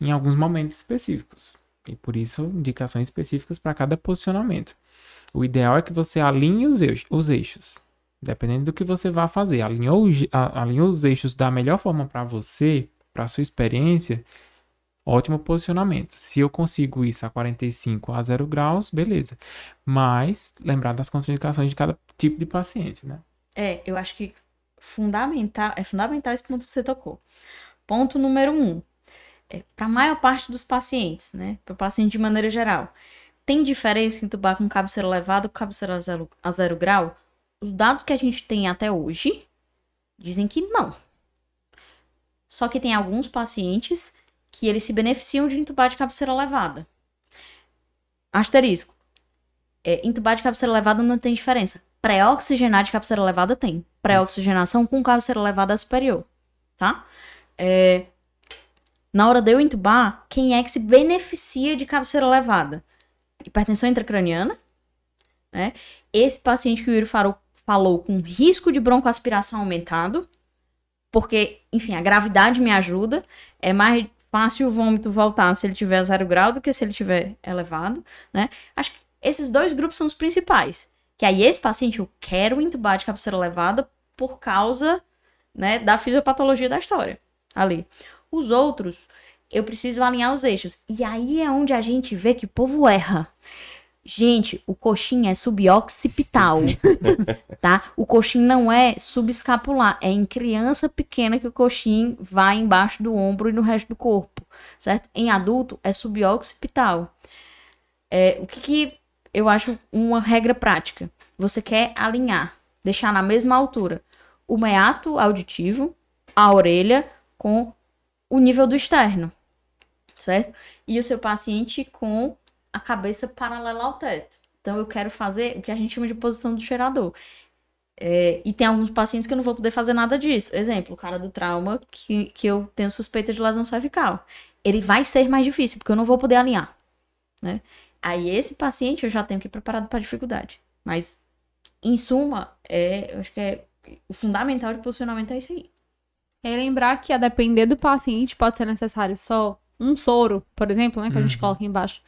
em alguns momentos específicos. E por isso, indicações específicas para cada posicionamento. O ideal é que você alinhe os eixos. Os eixos dependendo do que você vai fazer. Alinhou, alinhou os eixos da melhor forma para você, para sua experiência, ótimo posicionamento. Se eu consigo isso a 45 a 0 graus, beleza. Mas lembrar das contraindicações de cada tipo de paciente, né? É, eu acho que fundamental, é fundamental esse ponto que você tocou. Ponto número um. É, para a maior parte dos pacientes, né? Para o paciente de maneira geral. Tem diferença em tubar com cabeceira elevada ou cabeceira a zero, a zero grau? Os dados que a gente tem até hoje dizem que não. Só que tem alguns pacientes que eles se beneficiam de entubar de cabeceira elevada. Asterisco. É, entubar de cabeceira elevada não tem diferença. Pré-oxigenar de cabeceira elevada tem. Pré-oxigenação com cabeceira elevada superior. Tá? É, na hora de eu entubar, quem é que se beneficia de cabeceira elevada? Hipertensão intracraniana. Né? Esse paciente que o Yuri falou, falou com risco de broncoaspiração aumentado. Porque, enfim, a gravidade me ajuda. É mais fácil o vômito voltar se ele tiver zero grau do que se ele tiver elevado, né? Acho que esses dois grupos são os principais. Que aí esse paciente eu quero entubar de cabeceira elevada por causa, né, da fisiopatologia da história ali. Os outros, eu preciso alinhar os eixos. E aí é onde a gente vê que o povo erra. Gente, o coxim é subioccipital, (laughs) tá? O coxim não é subescapular, é em criança pequena que o coxim vai embaixo do ombro e no resto do corpo, certo? Em adulto é subioccipital. É, o que, que eu acho uma regra prática? Você quer alinhar, deixar na mesma altura o meato auditivo, a orelha com o nível do externo, certo? E o seu paciente com a cabeça paralela ao teto. Então eu quero fazer o que a gente chama de posição do cheirador. É, e tem alguns pacientes que eu não vou poder fazer nada disso. Exemplo, o cara do trauma que, que eu tenho suspeita de lesão cervical. Ele vai ser mais difícil, porque eu não vou poder alinhar. Né? Aí esse paciente eu já tenho que ir preparado para dificuldade. Mas, em suma, é, eu acho que é o fundamental de posicionamento é isso aí. Aí lembrar que a depender do paciente pode ser necessário só um soro, por exemplo, né? Que a gente Uhum. coloca embaixo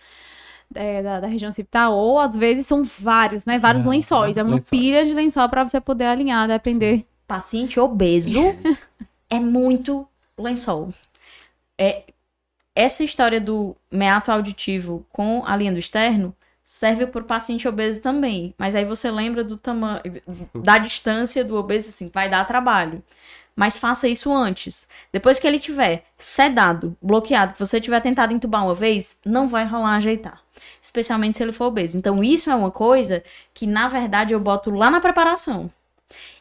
é, da, da região occipital, ou às vezes são vários, né? Vários É, lençóis. É uma lençóis. pilha de lençol pra você poder alinhar, depender. Paciente obeso (laughs) é muito lençol. É, essa história do meato auditivo com a linha do externo serve para o paciente obeso também. Mas aí você lembra do tamanho, da distância do obeso, assim, vai dar trabalho. Mas faça isso antes. Depois que ele tiver sedado, bloqueado, que você tiver tentado entubar uma vez, não vai rolar ajeitar. Especialmente se ele for obeso. Então, isso é uma coisa que, na verdade, eu boto lá na preparação.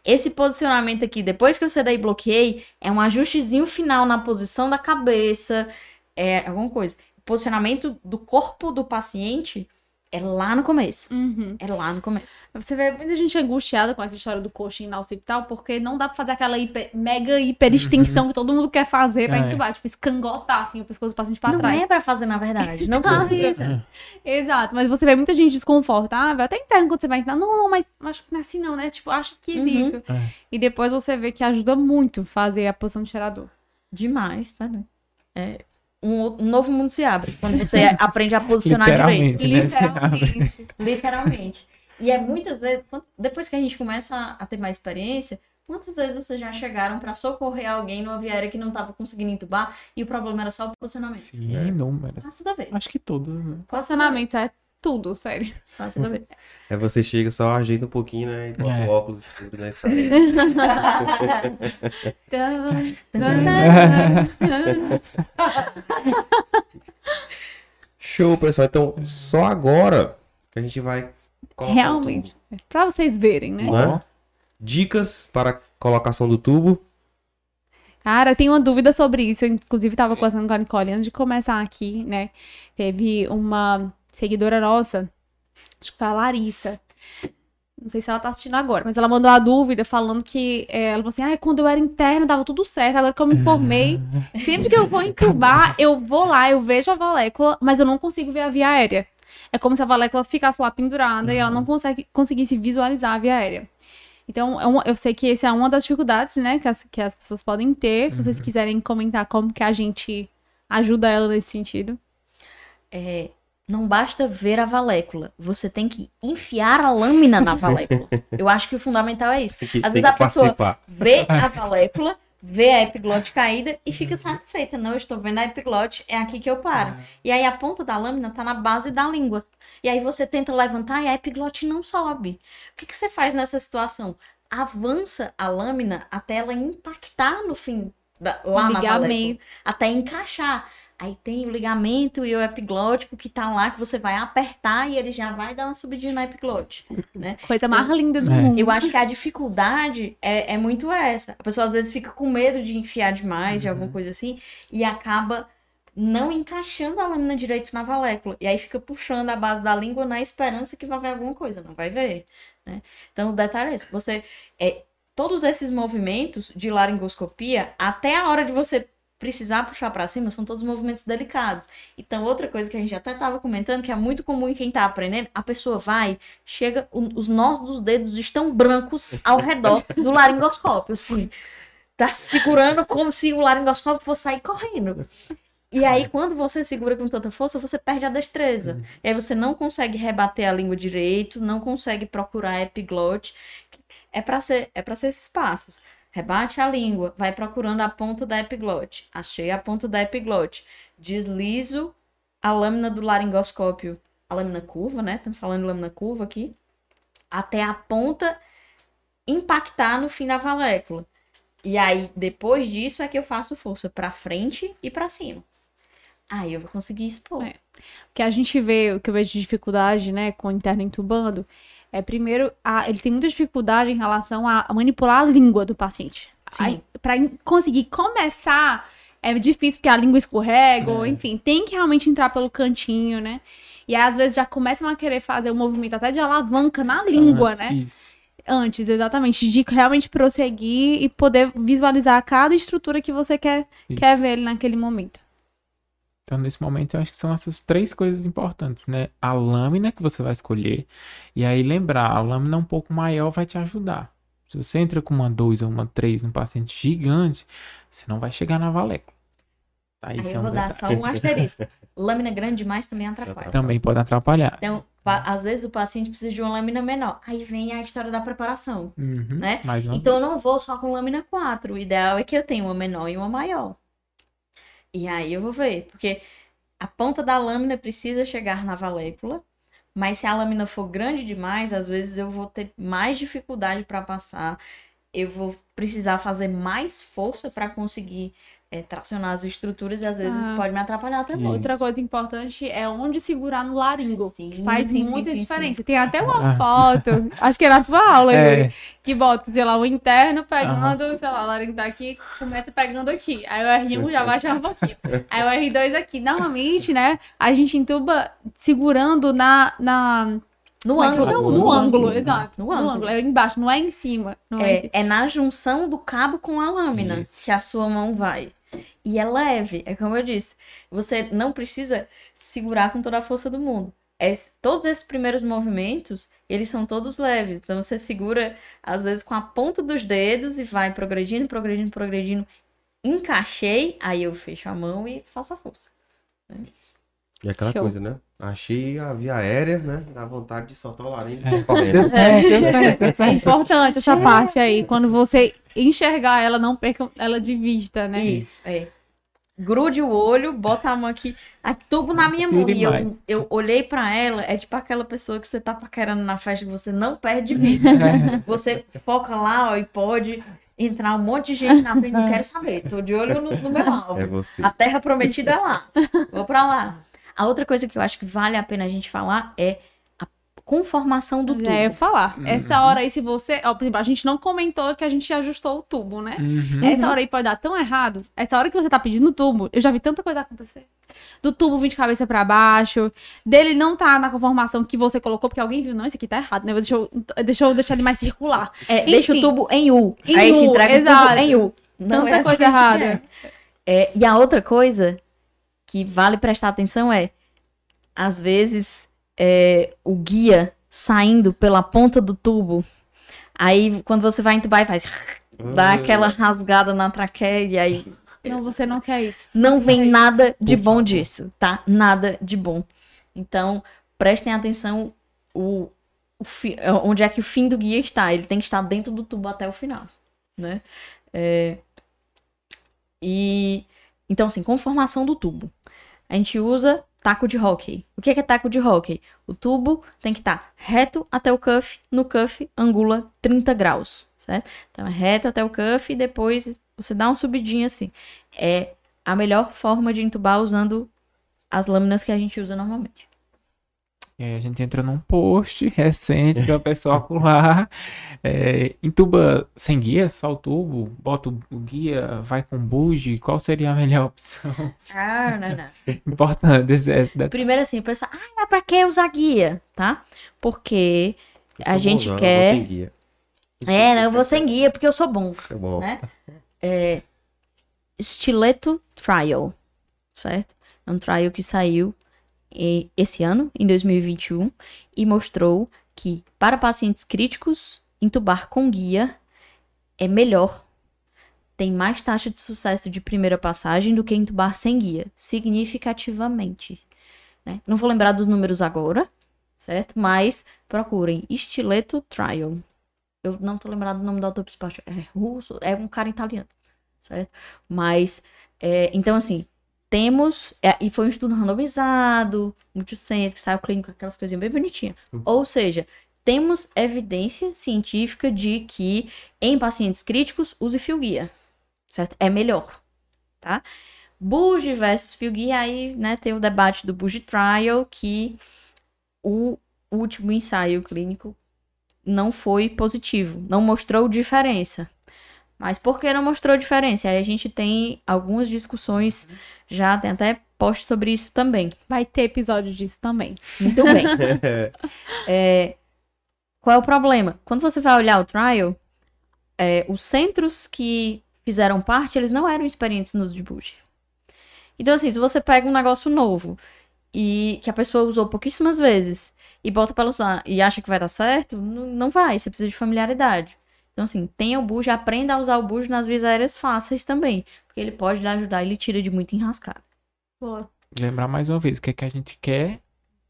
Esse posicionamento aqui, depois que eu sedei e bloqueei, é um ajustezinho final na posição da cabeça, é alguma coisa. Posicionamento do corpo do paciente é lá no começo. Uhum. É lá no começo. Você vê muita gente angustiada com essa história do coxinho na occipital, porque não dá pra fazer aquela hiper- mega hiper extensão que todo mundo quer fazer pra É. entubar. Tipo, escangotar, assim, o pescoço do paciente pra não trás. é pra fazer, na verdade. Não Ah, precisa. (laughs) Exato, mas você vê muita gente desconfortável, até interno quando você vai ensinar, não, não, mas acho que não é assim não, né? Tipo, acho esquisito. Uhum. É. E depois você vê que ajuda muito fazer a posição de cheirador. Demais, tá? doido? É, um, um novo mundo se abre quando você (laughs) aprende a posicionar direito. Literalmente, né? Se abre. Literalmente. Literalmente. E é muitas vezes, depois que a gente começa a, a ter mais experiência, quantas vezes vocês já chegaram pra socorrer alguém numa viária que não tava conseguindo entubar e o problema era só o posicionamento? Sim. Nossa, toda vez. Acho que todas, né? Posicionamento é tudo, sério. Vez. Aí (laughs) você chega, só ajeita um pouquinho, né? E bota É. o óculos escuro, né? e sai. (laughs) Show, pessoal. Então, só agora que a gente vai colocar o Realmente. Pra vocês verem, né? tubo, né? Dicas para colocação do tubo. Cara, tenho uma dúvida sobre isso. Eu, inclusive, tava conversando com a Nicole antes de começar aqui, né? Teve uma seguidora nossa, acho que foi a Larissa. Não sei se ela tá assistindo agora, mas ela mandou a dúvida falando que é, ela falou assim: ah, quando eu era interna dava tudo certo, agora que eu me formei, (laughs) sempre que eu vou entubar, eu vou lá, eu vejo a valécula, mas eu não consigo ver a via aérea. É como se a valécula ficasse lá pendurada e ela não consegue, conseguisse visualizar a via aérea. Então, é uma- eu sei que essa é uma das dificuldades, né, que as, que as pessoas podem ter. Se vocês quiserem comentar como que a gente ajuda ela nesse sentido. É, não basta ver a valécula, você tem que enfiar a lâmina na valécula. (laughs) Eu acho que o fundamental é isso. Às vezes a pessoa participar. vê (laughs) a valécula, vê a epiglote caída e fica satisfeita. Não, eu estou vendo a epiglote, é aqui que eu paro. E aí a ponta da lâmina tá na base da língua. E aí você tenta levantar e a epiglote não sobe. O que, que você faz nessa situação? Avança a lâmina até ela impactar no fim, da, lá na valécula. Até encaixar. Aí tem o ligamento e o epiglótico que tá lá, que você vai apertar e ele já vai dar uma subidinha na epiglote, né? Coisa mais linda do É. mundo. Eu acho que a dificuldade é, é muito essa. A pessoa às vezes fica com medo de enfiar demais, de alguma coisa assim, e acaba não encaixando a lâmina direito na valécula. E aí fica puxando a base da língua na esperança que vai ver alguma coisa. Não vai ver, né? Então o detalhe é esse. Você, é, todos esses movimentos de laringoscopia, até a hora de você precisar puxar para cima, são todos movimentos delicados. Então, outra coisa que a gente até estava comentando, que é muito comum em quem está aprendendo, a pessoa vai, chega, os nós dos dedos estão brancos ao redor do laringoscópio, assim. Tá segurando como se o laringoscópio fosse sair correndo. E aí, quando você segura com tanta força, você perde a destreza. E aí você não consegue rebater a língua direito, não consegue procurar epiglote. É para ser, é para ser esses passos. Rebate a língua, vai procurando a ponta da epiglote. Achei a ponta da epiglote. Deslizo a lâmina do laringoscópio, a lâmina curva, né? Estamos falando de lâmina curva aqui. Até a ponta impactar no fim da valécula. E aí, depois disso, é que eu faço força para frente e para cima. Aí eu vou conseguir expor. É. O que a gente vê, o que eu vejo de dificuldade, né, com o interno entubando, é primeiro, a, eles têm muita dificuldade em relação a manipular a língua do paciente. In- conseguir começar, é difícil porque a língua escorrega, ou enfim, tem que realmente entrar pelo cantinho, né? E aí, às vezes já começam a querer fazer um movimento até de alavanca na língua, Antes, né? Isso. Antes, exatamente, de realmente prosseguir e poder visualizar cada estrutura que você quer, Isso. quer ver naquele momento. Então, nesse momento, eu acho que são essas três coisas importantes, né? A lâmina que você vai escolher. E aí, lembrar, a lâmina um pouco maior vai te ajudar. Se você entra com uma 2 ou uma 3 num paciente gigante, você não vai chegar na valécula. Tá? Aí é eu um vou dar detalhe. só um asterisco. (laughs) Lâmina grande demais também atrapalha. Também pode atrapalhar. Então, às vezes o paciente precisa de uma lâmina menor. Aí vem a história da preparação. Uhum, né? Então eu não vou só com lâmina 4. O ideal é que eu tenha uma menor e uma maior. E aí eu vou ver, porque a ponta da lâmina precisa chegar na valécula, mas se a lâmina for grande demais, às vezes eu vou ter mais dificuldade para passar. Eu vou precisar fazer mais força para conseguir eh, tracionar as estruturas e às vezes Ah. pode me atrapalhar também. Isso. Outra coisa importante é onde segurar no laringo. Sim, Faz sim, sim, muita sim, sim. diferença. Tem até uma Ah. foto, acho que é na tua aula, É. Yuri, que bota, sei lá, o interno pegando, sei lá, o laringo tá aqui, começa pegando aqui. Aí o R1 já baixa um pouquinho. Aí o R2 aqui. Normalmente, né, a gente entuba segurando na... na No é ângulo. No No ângulo. ângulo, exato. No No ângulo. ângulo. É embaixo, não é em cima. Não é, em É, cima. é na junção do cabo com a lâmina Isso. que a sua mão vai. E é leve, é como eu disse. Você não precisa segurar com toda a força do mundo. Es- todos esses primeiros movimentos, eles são todos leves. Então você segura, às vezes, com a ponta dos dedos e vai progredindo, progredindo, progredindo. Encaixei, aí eu fecho a mão e faço a força. E aquela Show. coisa, né? Achei a via aérea, né? Dá vontade de soltar o laringe e É. correndo. (laughs) É importante essa (laughs) parte aí. Quando você enxergar ela, não perca ela de vista, né? Isso, é. grude o olho, bota a mão aqui, a tubo na minha mão. E eu, eu olhei pra ela, é tipo aquela pessoa que você tá paquerando na festa que você não perde (laughs) vida. Você foca lá, ó, e pode entrar um monte de gente na frente, não quero saber. Tô de olho no, no meu alvo. É você. A terra prometida é lá. Vou pra lá. A outra coisa que eu acho que vale a pena a gente falar é a conformação do tubo. Já ia falar. Uhum. Essa hora aí, se você. Ó, por exemplo, a gente não comentou que a gente ajustou o tubo, né? Uhum. Essa hora aí pode dar tão errado. Essa hora que você tá pedindo o tubo, eu já vi tanta coisa acontecer. Do tubo vir de cabeça pra baixo, dele não tá na conformação que você colocou, porque alguém viu, não, esse aqui tá errado, né? Deixa eu, deixa eu deixar ele mais circular. É, Enfim. deixa o tubo em U. Em aí U, te entrega o exato. tubo em U. Não Tanta é coisa assim que errada. é. É, e a outra coisa que vale prestar atenção é, às vezes, é, o guia saindo pela ponta do tubo. Aí, quando você vai entubar, e faz... Dá aquela rasgada na traqueia e aí Não, você não quer isso. não vem nada de Por bom favor. disso, tá? Nada de bom. Então, prestem atenção o, o fi- onde é que o fim do guia está. Ele tem que estar dentro do tubo até o final, né? É, e então, assim, conformação do tubo. A gente usa taco de hockey. O que é, que é taco de hockey? O tubo tem que estar reto até o cuff, no cuff angula 30 graus, certo? Então é reto até o cuff e depois você dá uma subidinha assim. É a melhor forma de entubar usando as lâminas que a gente usa normalmente. E aí a gente entra num post (laughs) recente do pessoal por lá. É, entuba sem guia, só o tubo, bota o o guia, vai com buge. Qual seria a melhor (laughs) opção? Ah, não, não. Importante esse, esse detalhe. Primeiro assim, o pessoal, ah, mas pra que usar guia, tá? Porque Eu a gente eu quer- vou sem guia. é, não, eu vou sem guia porque eu sou bom. Tá bom. né? É, Stiletto Trial, certo? É um trial que saiu esse ano, em 2021, e mostrou que para pacientes críticos, entubar com guia é melhor. Tem mais taxa de sucesso de primeira passagem do que entubar sem guia, significativamente. né? Não vou lembrar dos números agora, certo? Mas procurem Stiletto Trial. Eu não tô lembrado do nome do autor principal. É russo, é um cara italiano, certo? Mas, é, então assim, temos, é, e foi um estudo randomizado, multicêntrico, saiu clínico, aquelas coisinhas bem bonitinhas. Ou seja, temos evidência científica de que em pacientes críticos, use fio guia, certo? É melhor, tá? Buge versus fio guia, aí, né, tem o debate do Buge Trial, que o último ensaio clínico não foi positivo, não mostrou diferença. Mas por que não mostrou diferença? Aí a gente tem algumas discussões, já tem até post sobre isso também. Vai ter episódio disso também. Muito bem. (laughs) É, qual é o problema? Quando você vai olhar o trial, é, os centros que fizeram parte, eles não eram experientes no uso de Bush. Então, assim, se você pega um negócio novo e que a pessoa usou pouquíssimas vezes e bota para usar e acha que vai dar certo, não vai. Você precisa de familiaridade. Então, assim, tenha o bujo, aprenda a usar o bujo nas vias aéreas fáceis também. Porque ele pode lhe ajudar e ele tira de muito enrascado. Boa. Lembrar mais uma vez, o que, é que a gente quer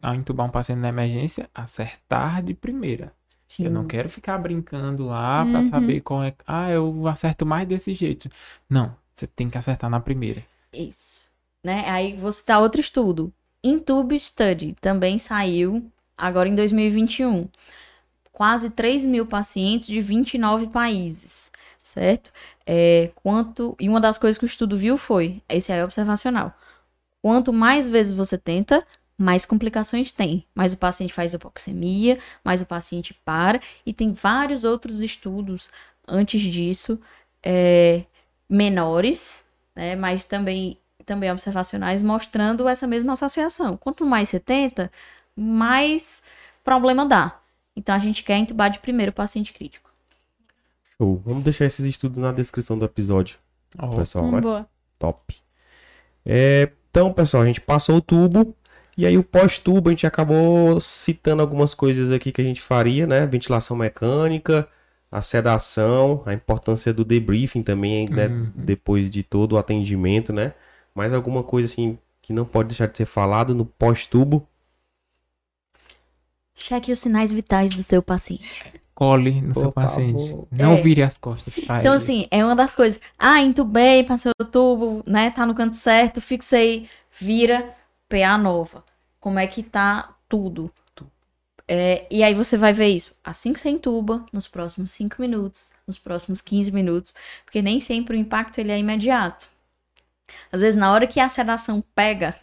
ao entubar um paciente na emergência? Acertar de primeira. Eu não quero ficar brincando lá pra Uhum. saber qual é. Ah, eu acerto mais desse jeito. Não, você tem que acertar na primeira. Isso. Né? Aí vou citar outro estudo. Intube Study também saiu agora em 2021. Quase 3 mil pacientes de 29 países, certo? É, quanto E uma das coisas que o estudo viu foi, esse aí é observacional. Quanto mais vezes você tenta, mais complicações tem. Mais o paciente faz hipoxemia, mais o paciente para. E tem vários outros estudos antes disso, é, menores, né, mas também, também observacionais, mostrando essa mesma associação. Quanto mais você tenta, mais problema dá. Então a gente quer entubar de primeiro o paciente crítico. Show. Vamos deixar esses estudos na descrição do episódio, Ó, pessoal. Hum, né? boa. Top. É, então, pessoal, a gente passou o tubo. E aí, o pós-tubo, a gente acabou citando algumas coisas aqui que a gente faria, né? Ventilação mecânica, a sedação, a importância do debriefing também, né? Uhum. Depois de todo o atendimento, né? Mais alguma coisa, assim, que não pode deixar de ser falado no pós-tubo. Cheque os sinais vitais do seu paciente. Cole no Por seu paciente. favor. Não É. vire as costas pra Então, ele. assim, é uma das coisas. Ah, entubei, passei o tubo, né? Tá no canto certo, fixei, vira, PA nova. Como é que tá tudo? É, e aí você vai ver isso assim que você entuba, nos próximos 5 minutos, nos próximos 15 minutos, porque nem sempre o impacto ele é imediato. Às vezes, na hora que a sedação pega,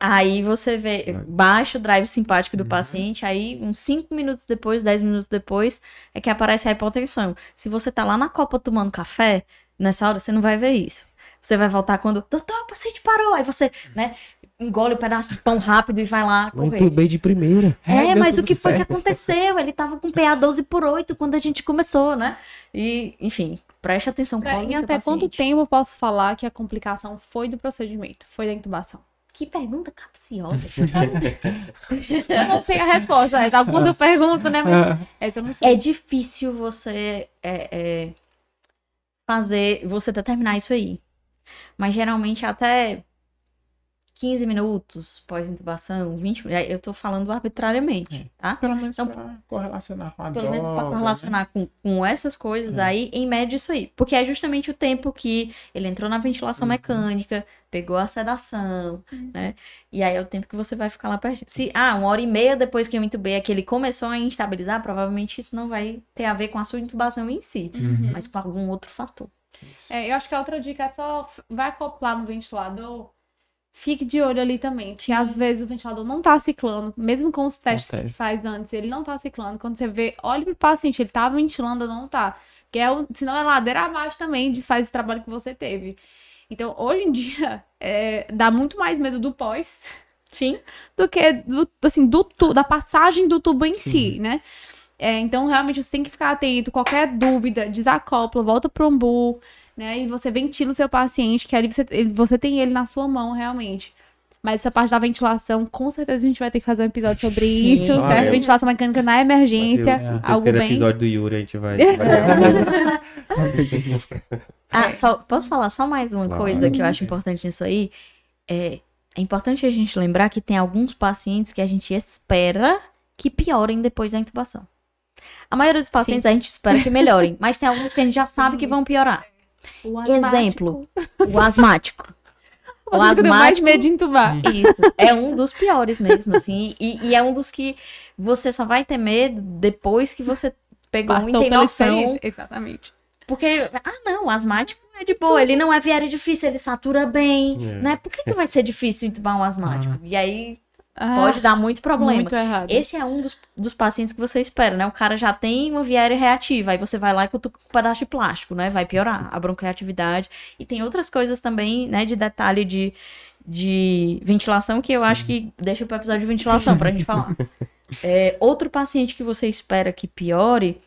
aí você vê, baixa o drive simpático do Uhum. paciente, aí uns 5 minutos depois, 10 minutos depois, é que aparece a hipotensão. Se você tá lá na copa tomando café, nessa hora você não vai ver isso. Você vai voltar quando, doutor, o paciente parou. Aí você, né, engole o pedaço de pão rápido e vai lá Não correr. entubei de primeira. É, deu mas o que foi que certo. aconteceu? Ele tava com PA 12 por 8 quando a gente começou, né? E, enfim, preste atenção. É, qual Em é seu até quanto paciente. tempo eu posso falar que a complicação foi do procedimento, foi da intubação? Que pergunta capciosa. (laughs) Eu não sei a resposta, mas algumas eu pergunto, né? Mas Ah, essa eu não sei. é difícil você é, é, fazer, você determinar isso aí. Mas geralmente até 15 minutos pós-intubação, 20 minutos. Eu tô falando arbitrariamente, tá? pelo menos Então, pra correlacionar com a Pelo menos para droga, né? correlacionar com, com essas coisas É. aí, em média isso aí. Porque é justamente o tempo que ele entrou na ventilação Uhum. mecânica, pegou a sedação, né? E aí é o tempo que você vai ficar lá perto. Se, ah, uma hora e meia depois que eu intubei é que ele começou a instabilizar, provavelmente isso não vai ter a ver com a sua intubação em si, Uhum. mas com algum outro fator. É, eu acho que a outra dica é só vai acoplar no ventilador. Fique de olho ali também. Que às vezes o ventilador não tá ciclando, mesmo com os testes que se faz antes, ele não tá ciclando. Quando você vê, olhe pro paciente, ele tá ventilando ou não tá. Porque é o, senão é ladeira abaixo também, desfaz esse trabalho que você teve. Então, hoje em (laughs) dia, é, dá muito mais medo do pós Sim. do que do, assim, do tu- da passagem do tubo em Sim. si, né? É, então, realmente, você tem que ficar atento. Qualquer dúvida, desacopla, volta pro umbu, né? E você ventila o seu paciente, que ali você, você tem ele na sua mão, realmente. Mas essa parte da ventilação, com certeza a gente vai ter que fazer um episódio sobre Sim. isso, Ah, é. Ventilação mecânica na emergência, ser o algo bem... episódio do Yuri, a gente vai... É. vai- Ah, só, posso falar só mais uma Claro. coisa que eu acho importante nisso aí? É, é importante a gente lembrar que tem alguns pacientes que a gente espera que piorem depois da intubação. A maioria dos pacientes a gente espera que melhorem, mas tem alguns que a gente já sabe que vão piorar. O asmático. Exemplo, o asmático. (laughs) O que tem mais medo de entubar. Isso, é um dos piores mesmo, assim, e, e é um dos que você só vai ter medo depois que você pegou Passou pela noção. Exatamente. porque, ah, não, o asmático é de boa, ele não é viário difícil, ele satura bem, É. né? Por que, que vai ser difícil entubar um asmático? E aí Ah, pode dar muito problema. Muito errado. Esse é um dos, dos pacientes que você espera, né? O cara já tem uma viária reativa, aí você vai lá e cutuca com um pedaço de plástico, né? Vai piorar a bronquiatividade. E tem outras coisas também, né, de detalhe de, de ventilação que eu acho que deixa pro episódio de ventilação pra gente falar. (laughs) É, outro paciente que você espera que piore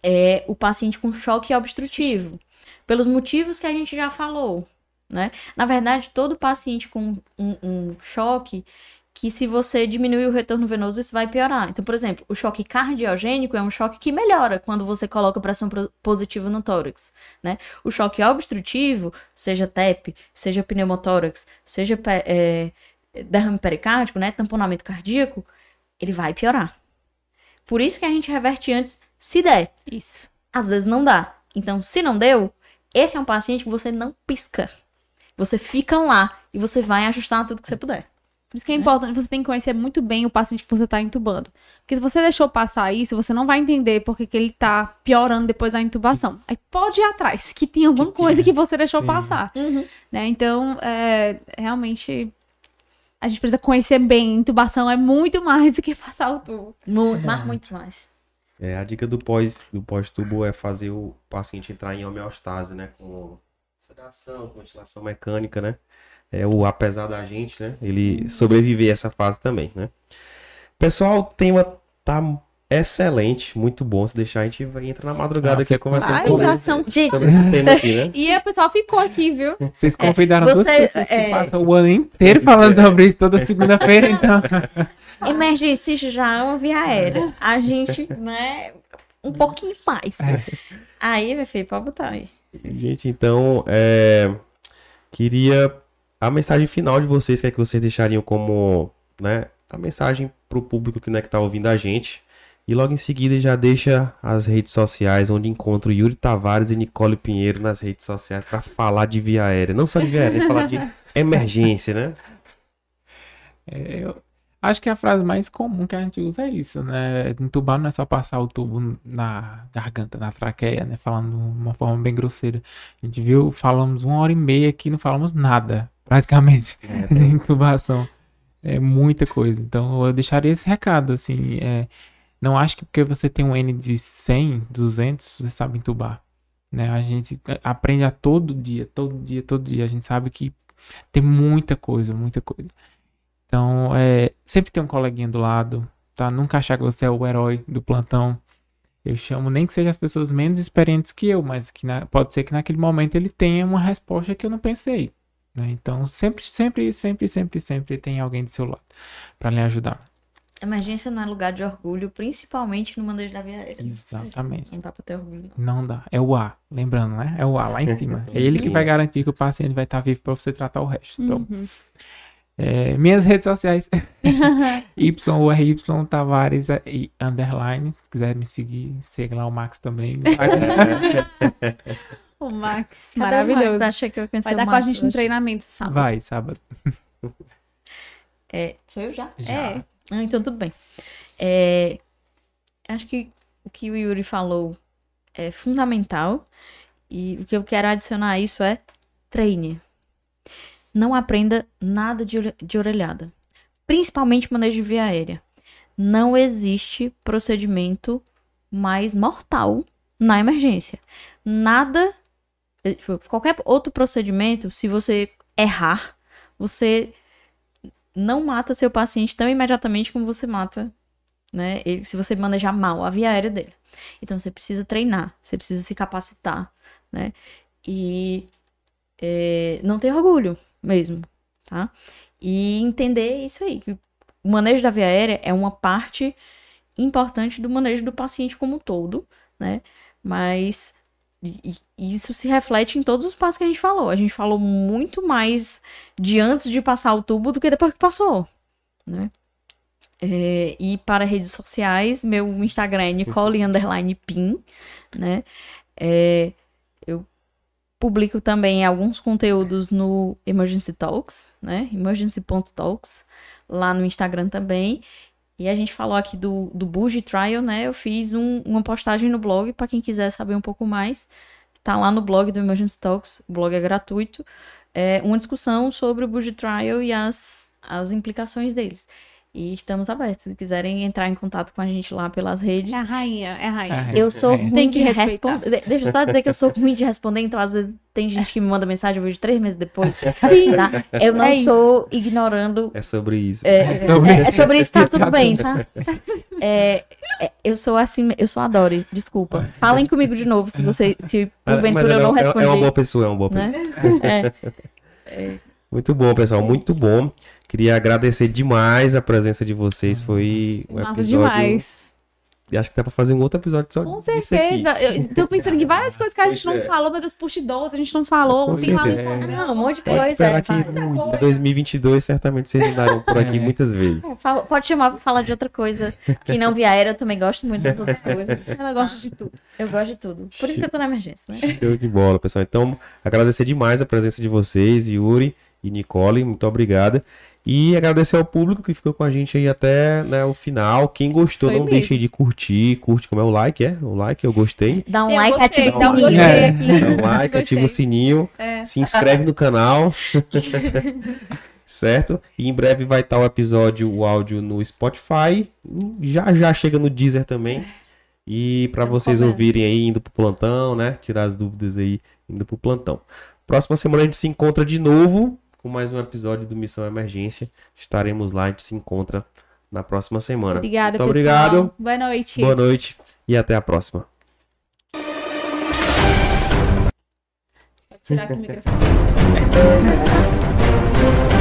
é o paciente com choque obstrutivo. Pelos motivos que a gente já falou, né? Na verdade, todo paciente com um, um choque, que se você diminuir o retorno venoso, isso vai piorar. Então, por exemplo, o choque cardiogênico é um choque que melhora quando você coloca pressão positiva no tórax, né? O choque obstrutivo, seja TEP, seja pneumotórax, seja é, derrame pericárdico, né? Tamponamento cardíaco, ele vai piorar. Por isso que a gente reverte antes, se der. Isso. Às vezes não dá. Então, se não deu, esse é um paciente que você não pisca. Você fica lá e você vai ajustar tudo que você puder. Por isso que é importante, você tem que conhecer muito bem o paciente que você está entubando. Porque se você deixou passar isso, você não vai entender por que que ele tá piorando depois da intubação. Aí pode ir atrás, que tem alguma Que coisa que você deixou Sim. passar. Né? Então, é, realmente, a gente precisa conhecer bem. Intubação é muito mais do que passar o tubo. Mu mas muito mais. É, a dica do pós do pós-tubo é fazer o paciente entrar em homeostase, né? Com sedação, com ventilação mecânica, né? É o apesar da gente, né? Ele sobreviver a essa fase também, né? Pessoal, o tema tá excelente, muito bom. Se deixar, a gente vai entra na madrugada Nossa, aqui conversando sobre, são- Gente, sobre esse tema aqui, né? (laughs) E a pessoa ficou aqui, viu? Vocês convidaram duas você- pessoas que é- passam o ano inteiro falando sobre isso toda segunda-feira, então. (laughs) emergencista já é uma via aérea. A gente, né, um pouquinho mais. Aí, meu filho, pode botar aí. Gente, então, é, queria a mensagem final de vocês, que é que vocês deixariam como, né, a mensagem pro público que, né, que tá ouvindo a gente. E logo em seguida já deixa as redes sociais onde encontro Yuri Tavares e Nicole Pinheiro nas redes sociais para falar de via aérea. Não só de via aérea, falar de (laughs) emergência, né? É, eu acho que a frase mais comum que a gente usa é isso, né? Entubar não é só passar o tubo na garganta, na traqueia, né? Falando de uma forma bem grosseira. A gente viu, falamos uma hora e meia aqui, não falamos nada, praticamente, É, (laughs) de intubação. É muita coisa. Então eu deixaria esse recado, assim. é, não acho que porque você tem um N de 100, 200, você sabe entubar. Né? A gente aprende a todo dia, todo dia, todo dia. A gente sabe que tem muita coisa, muita coisa. Então, é, sempre tem um coleguinha do lado, tá? Nunca achar que você é o herói do plantão. Eu chamo nem que sejam as pessoas menos experientes que eu, mas que na- pode ser que naquele momento ele tenha uma resposta que eu não pensei. Né? Então, sempre, sempre, sempre, sempre, sempre tem alguém do seu lado para lhe ajudar. Emergência não é lugar de orgulho, principalmente no manejo da via aérea. Exatamente. Não dá pra ter orgulho. Não dá. É o A. Lembrando, né? É o A lá em cima. É ele que vai garantir que o paciente vai estar vivo para você tratar o resto. Então, Uhum. é, minhas redes sociais. (laughs) YURY Tavares e underline. Se quiser me seguir, segue lá o Max também. (laughs) O Max, Cadê o maravilhoso. Max? Achei que eu Vai o dar com a gente no hoje. treinamento sábado. Vai, sábado. (laughs) É, sou eu já? Já. É. Ah, então tudo bem. É, acho que o que o Yuri falou é fundamental. E o que eu quero adicionar a isso é treine. Não aprenda nada de, de orelhada. Principalmente manejo de via aérea. Não existe procedimento mais mortal na emergência. Nada. Eh, tipo, Qualquer outro procedimento, se você errar, você não mata seu paciente tão imediatamente como você mata, né? ele- se você manejar mal a via aérea dele. Então você precisa treinar, você precisa se capacitar, né? E é, não ter orgulho mesmo, tá? E entender isso aí, que o manejo da via aérea é uma parte importante do manejo do paciente como um todo, né? Mas e- e isso se reflete em todos os passos que a gente falou. A gente falou muito mais de antes de passar o tubo do que depois que passou, né? É, e para redes sociais, meu Instagram é (laughs) Nicole underline pin, né? É, eu publico também alguns conteúdos no Emergency Talks, né? Emergency.talks, lá no Instagram também. E a gente falou aqui do, do Bougie Trial, né? Eu fiz um- uma postagem no blog para quem quiser saber um pouco mais. Tá lá no blog do Emergency Talks, o blog é gratuito. É uma discussão sobre o Bougie Trial e as, as implicações deles. E estamos abertos. Se quiserem entrar em contato com a gente lá pelas redes. É a rainha, é a rainha. É. Eu sou É. ruim Tem que de responder. Deixa eu só dizer que eu sou ruim de responder, então às vezes tem gente que me manda mensagem, eu vejo três meses depois. Sim. (laughs) Tá? Eu não É isso. estou ignorando. É sobre isso. É, É sobre- é- é sobre isso, tá tudo bem, tá? É, é, eu sou assim, eu sou a Dori, desculpa. Falem comigo de novo se você, se porventura eu não é, é- é uma boa pessoa, é uma boa pessoa. né? É, (laughs) Muito bom, pessoal, muito bom. Queria agradecer demais a presença de vocês. Foi um Massa episódio. demais. E Acho que dá pra fazer um outro episódio só Com certeza. Eu tô pensando em várias coisas que a gente Pois não é. falou, meu Deus, push 12, a gente não falou. Com Tem lá. Instagram. Não, um monte de Pode coisa. esperar é, que em 2022 certamente vocês andaram por aqui É. muitas vezes. É, Pode chamar pra falar de outra coisa. Que não via aérea, eu também gosto muito das outras coisas. (laughs) Ela gosta de tudo. Eu gosto de tudo. Por isso que eu tô na emergência, né? Show de bola, pessoal. Então, agradecer demais a presença de vocês, Yuri e Nicole. Muito obrigada. E agradecer ao público que ficou com a gente aí até né, o final. Quem gostou, Foi não mesmo. deixe de curtir. Curte como é o like, é? O like, eu gostei. Dá um Eu like, gostei, ativa o dá um sininho. gostei É. aqui. Dá um like, Gostei. (laughs) ativa o sininho. É. Se inscreve no canal. (laughs) certo? E em breve vai estar o episódio, o áudio no Spotify. Já já chega no Deezer também. E para vocês ouvirem aí indo pro plantão, né? Tirar as dúvidas aí indo pro plantão. Próxima semana a gente se encontra de novo com mais um episódio do Missão Emergência. Estaremos lá, a gente se encontra na próxima semana. Obrigada, Muito pessoal. obrigado. Boa noite. Boa noite e até a próxima. Vou tirar aqui o microfone. (laughs)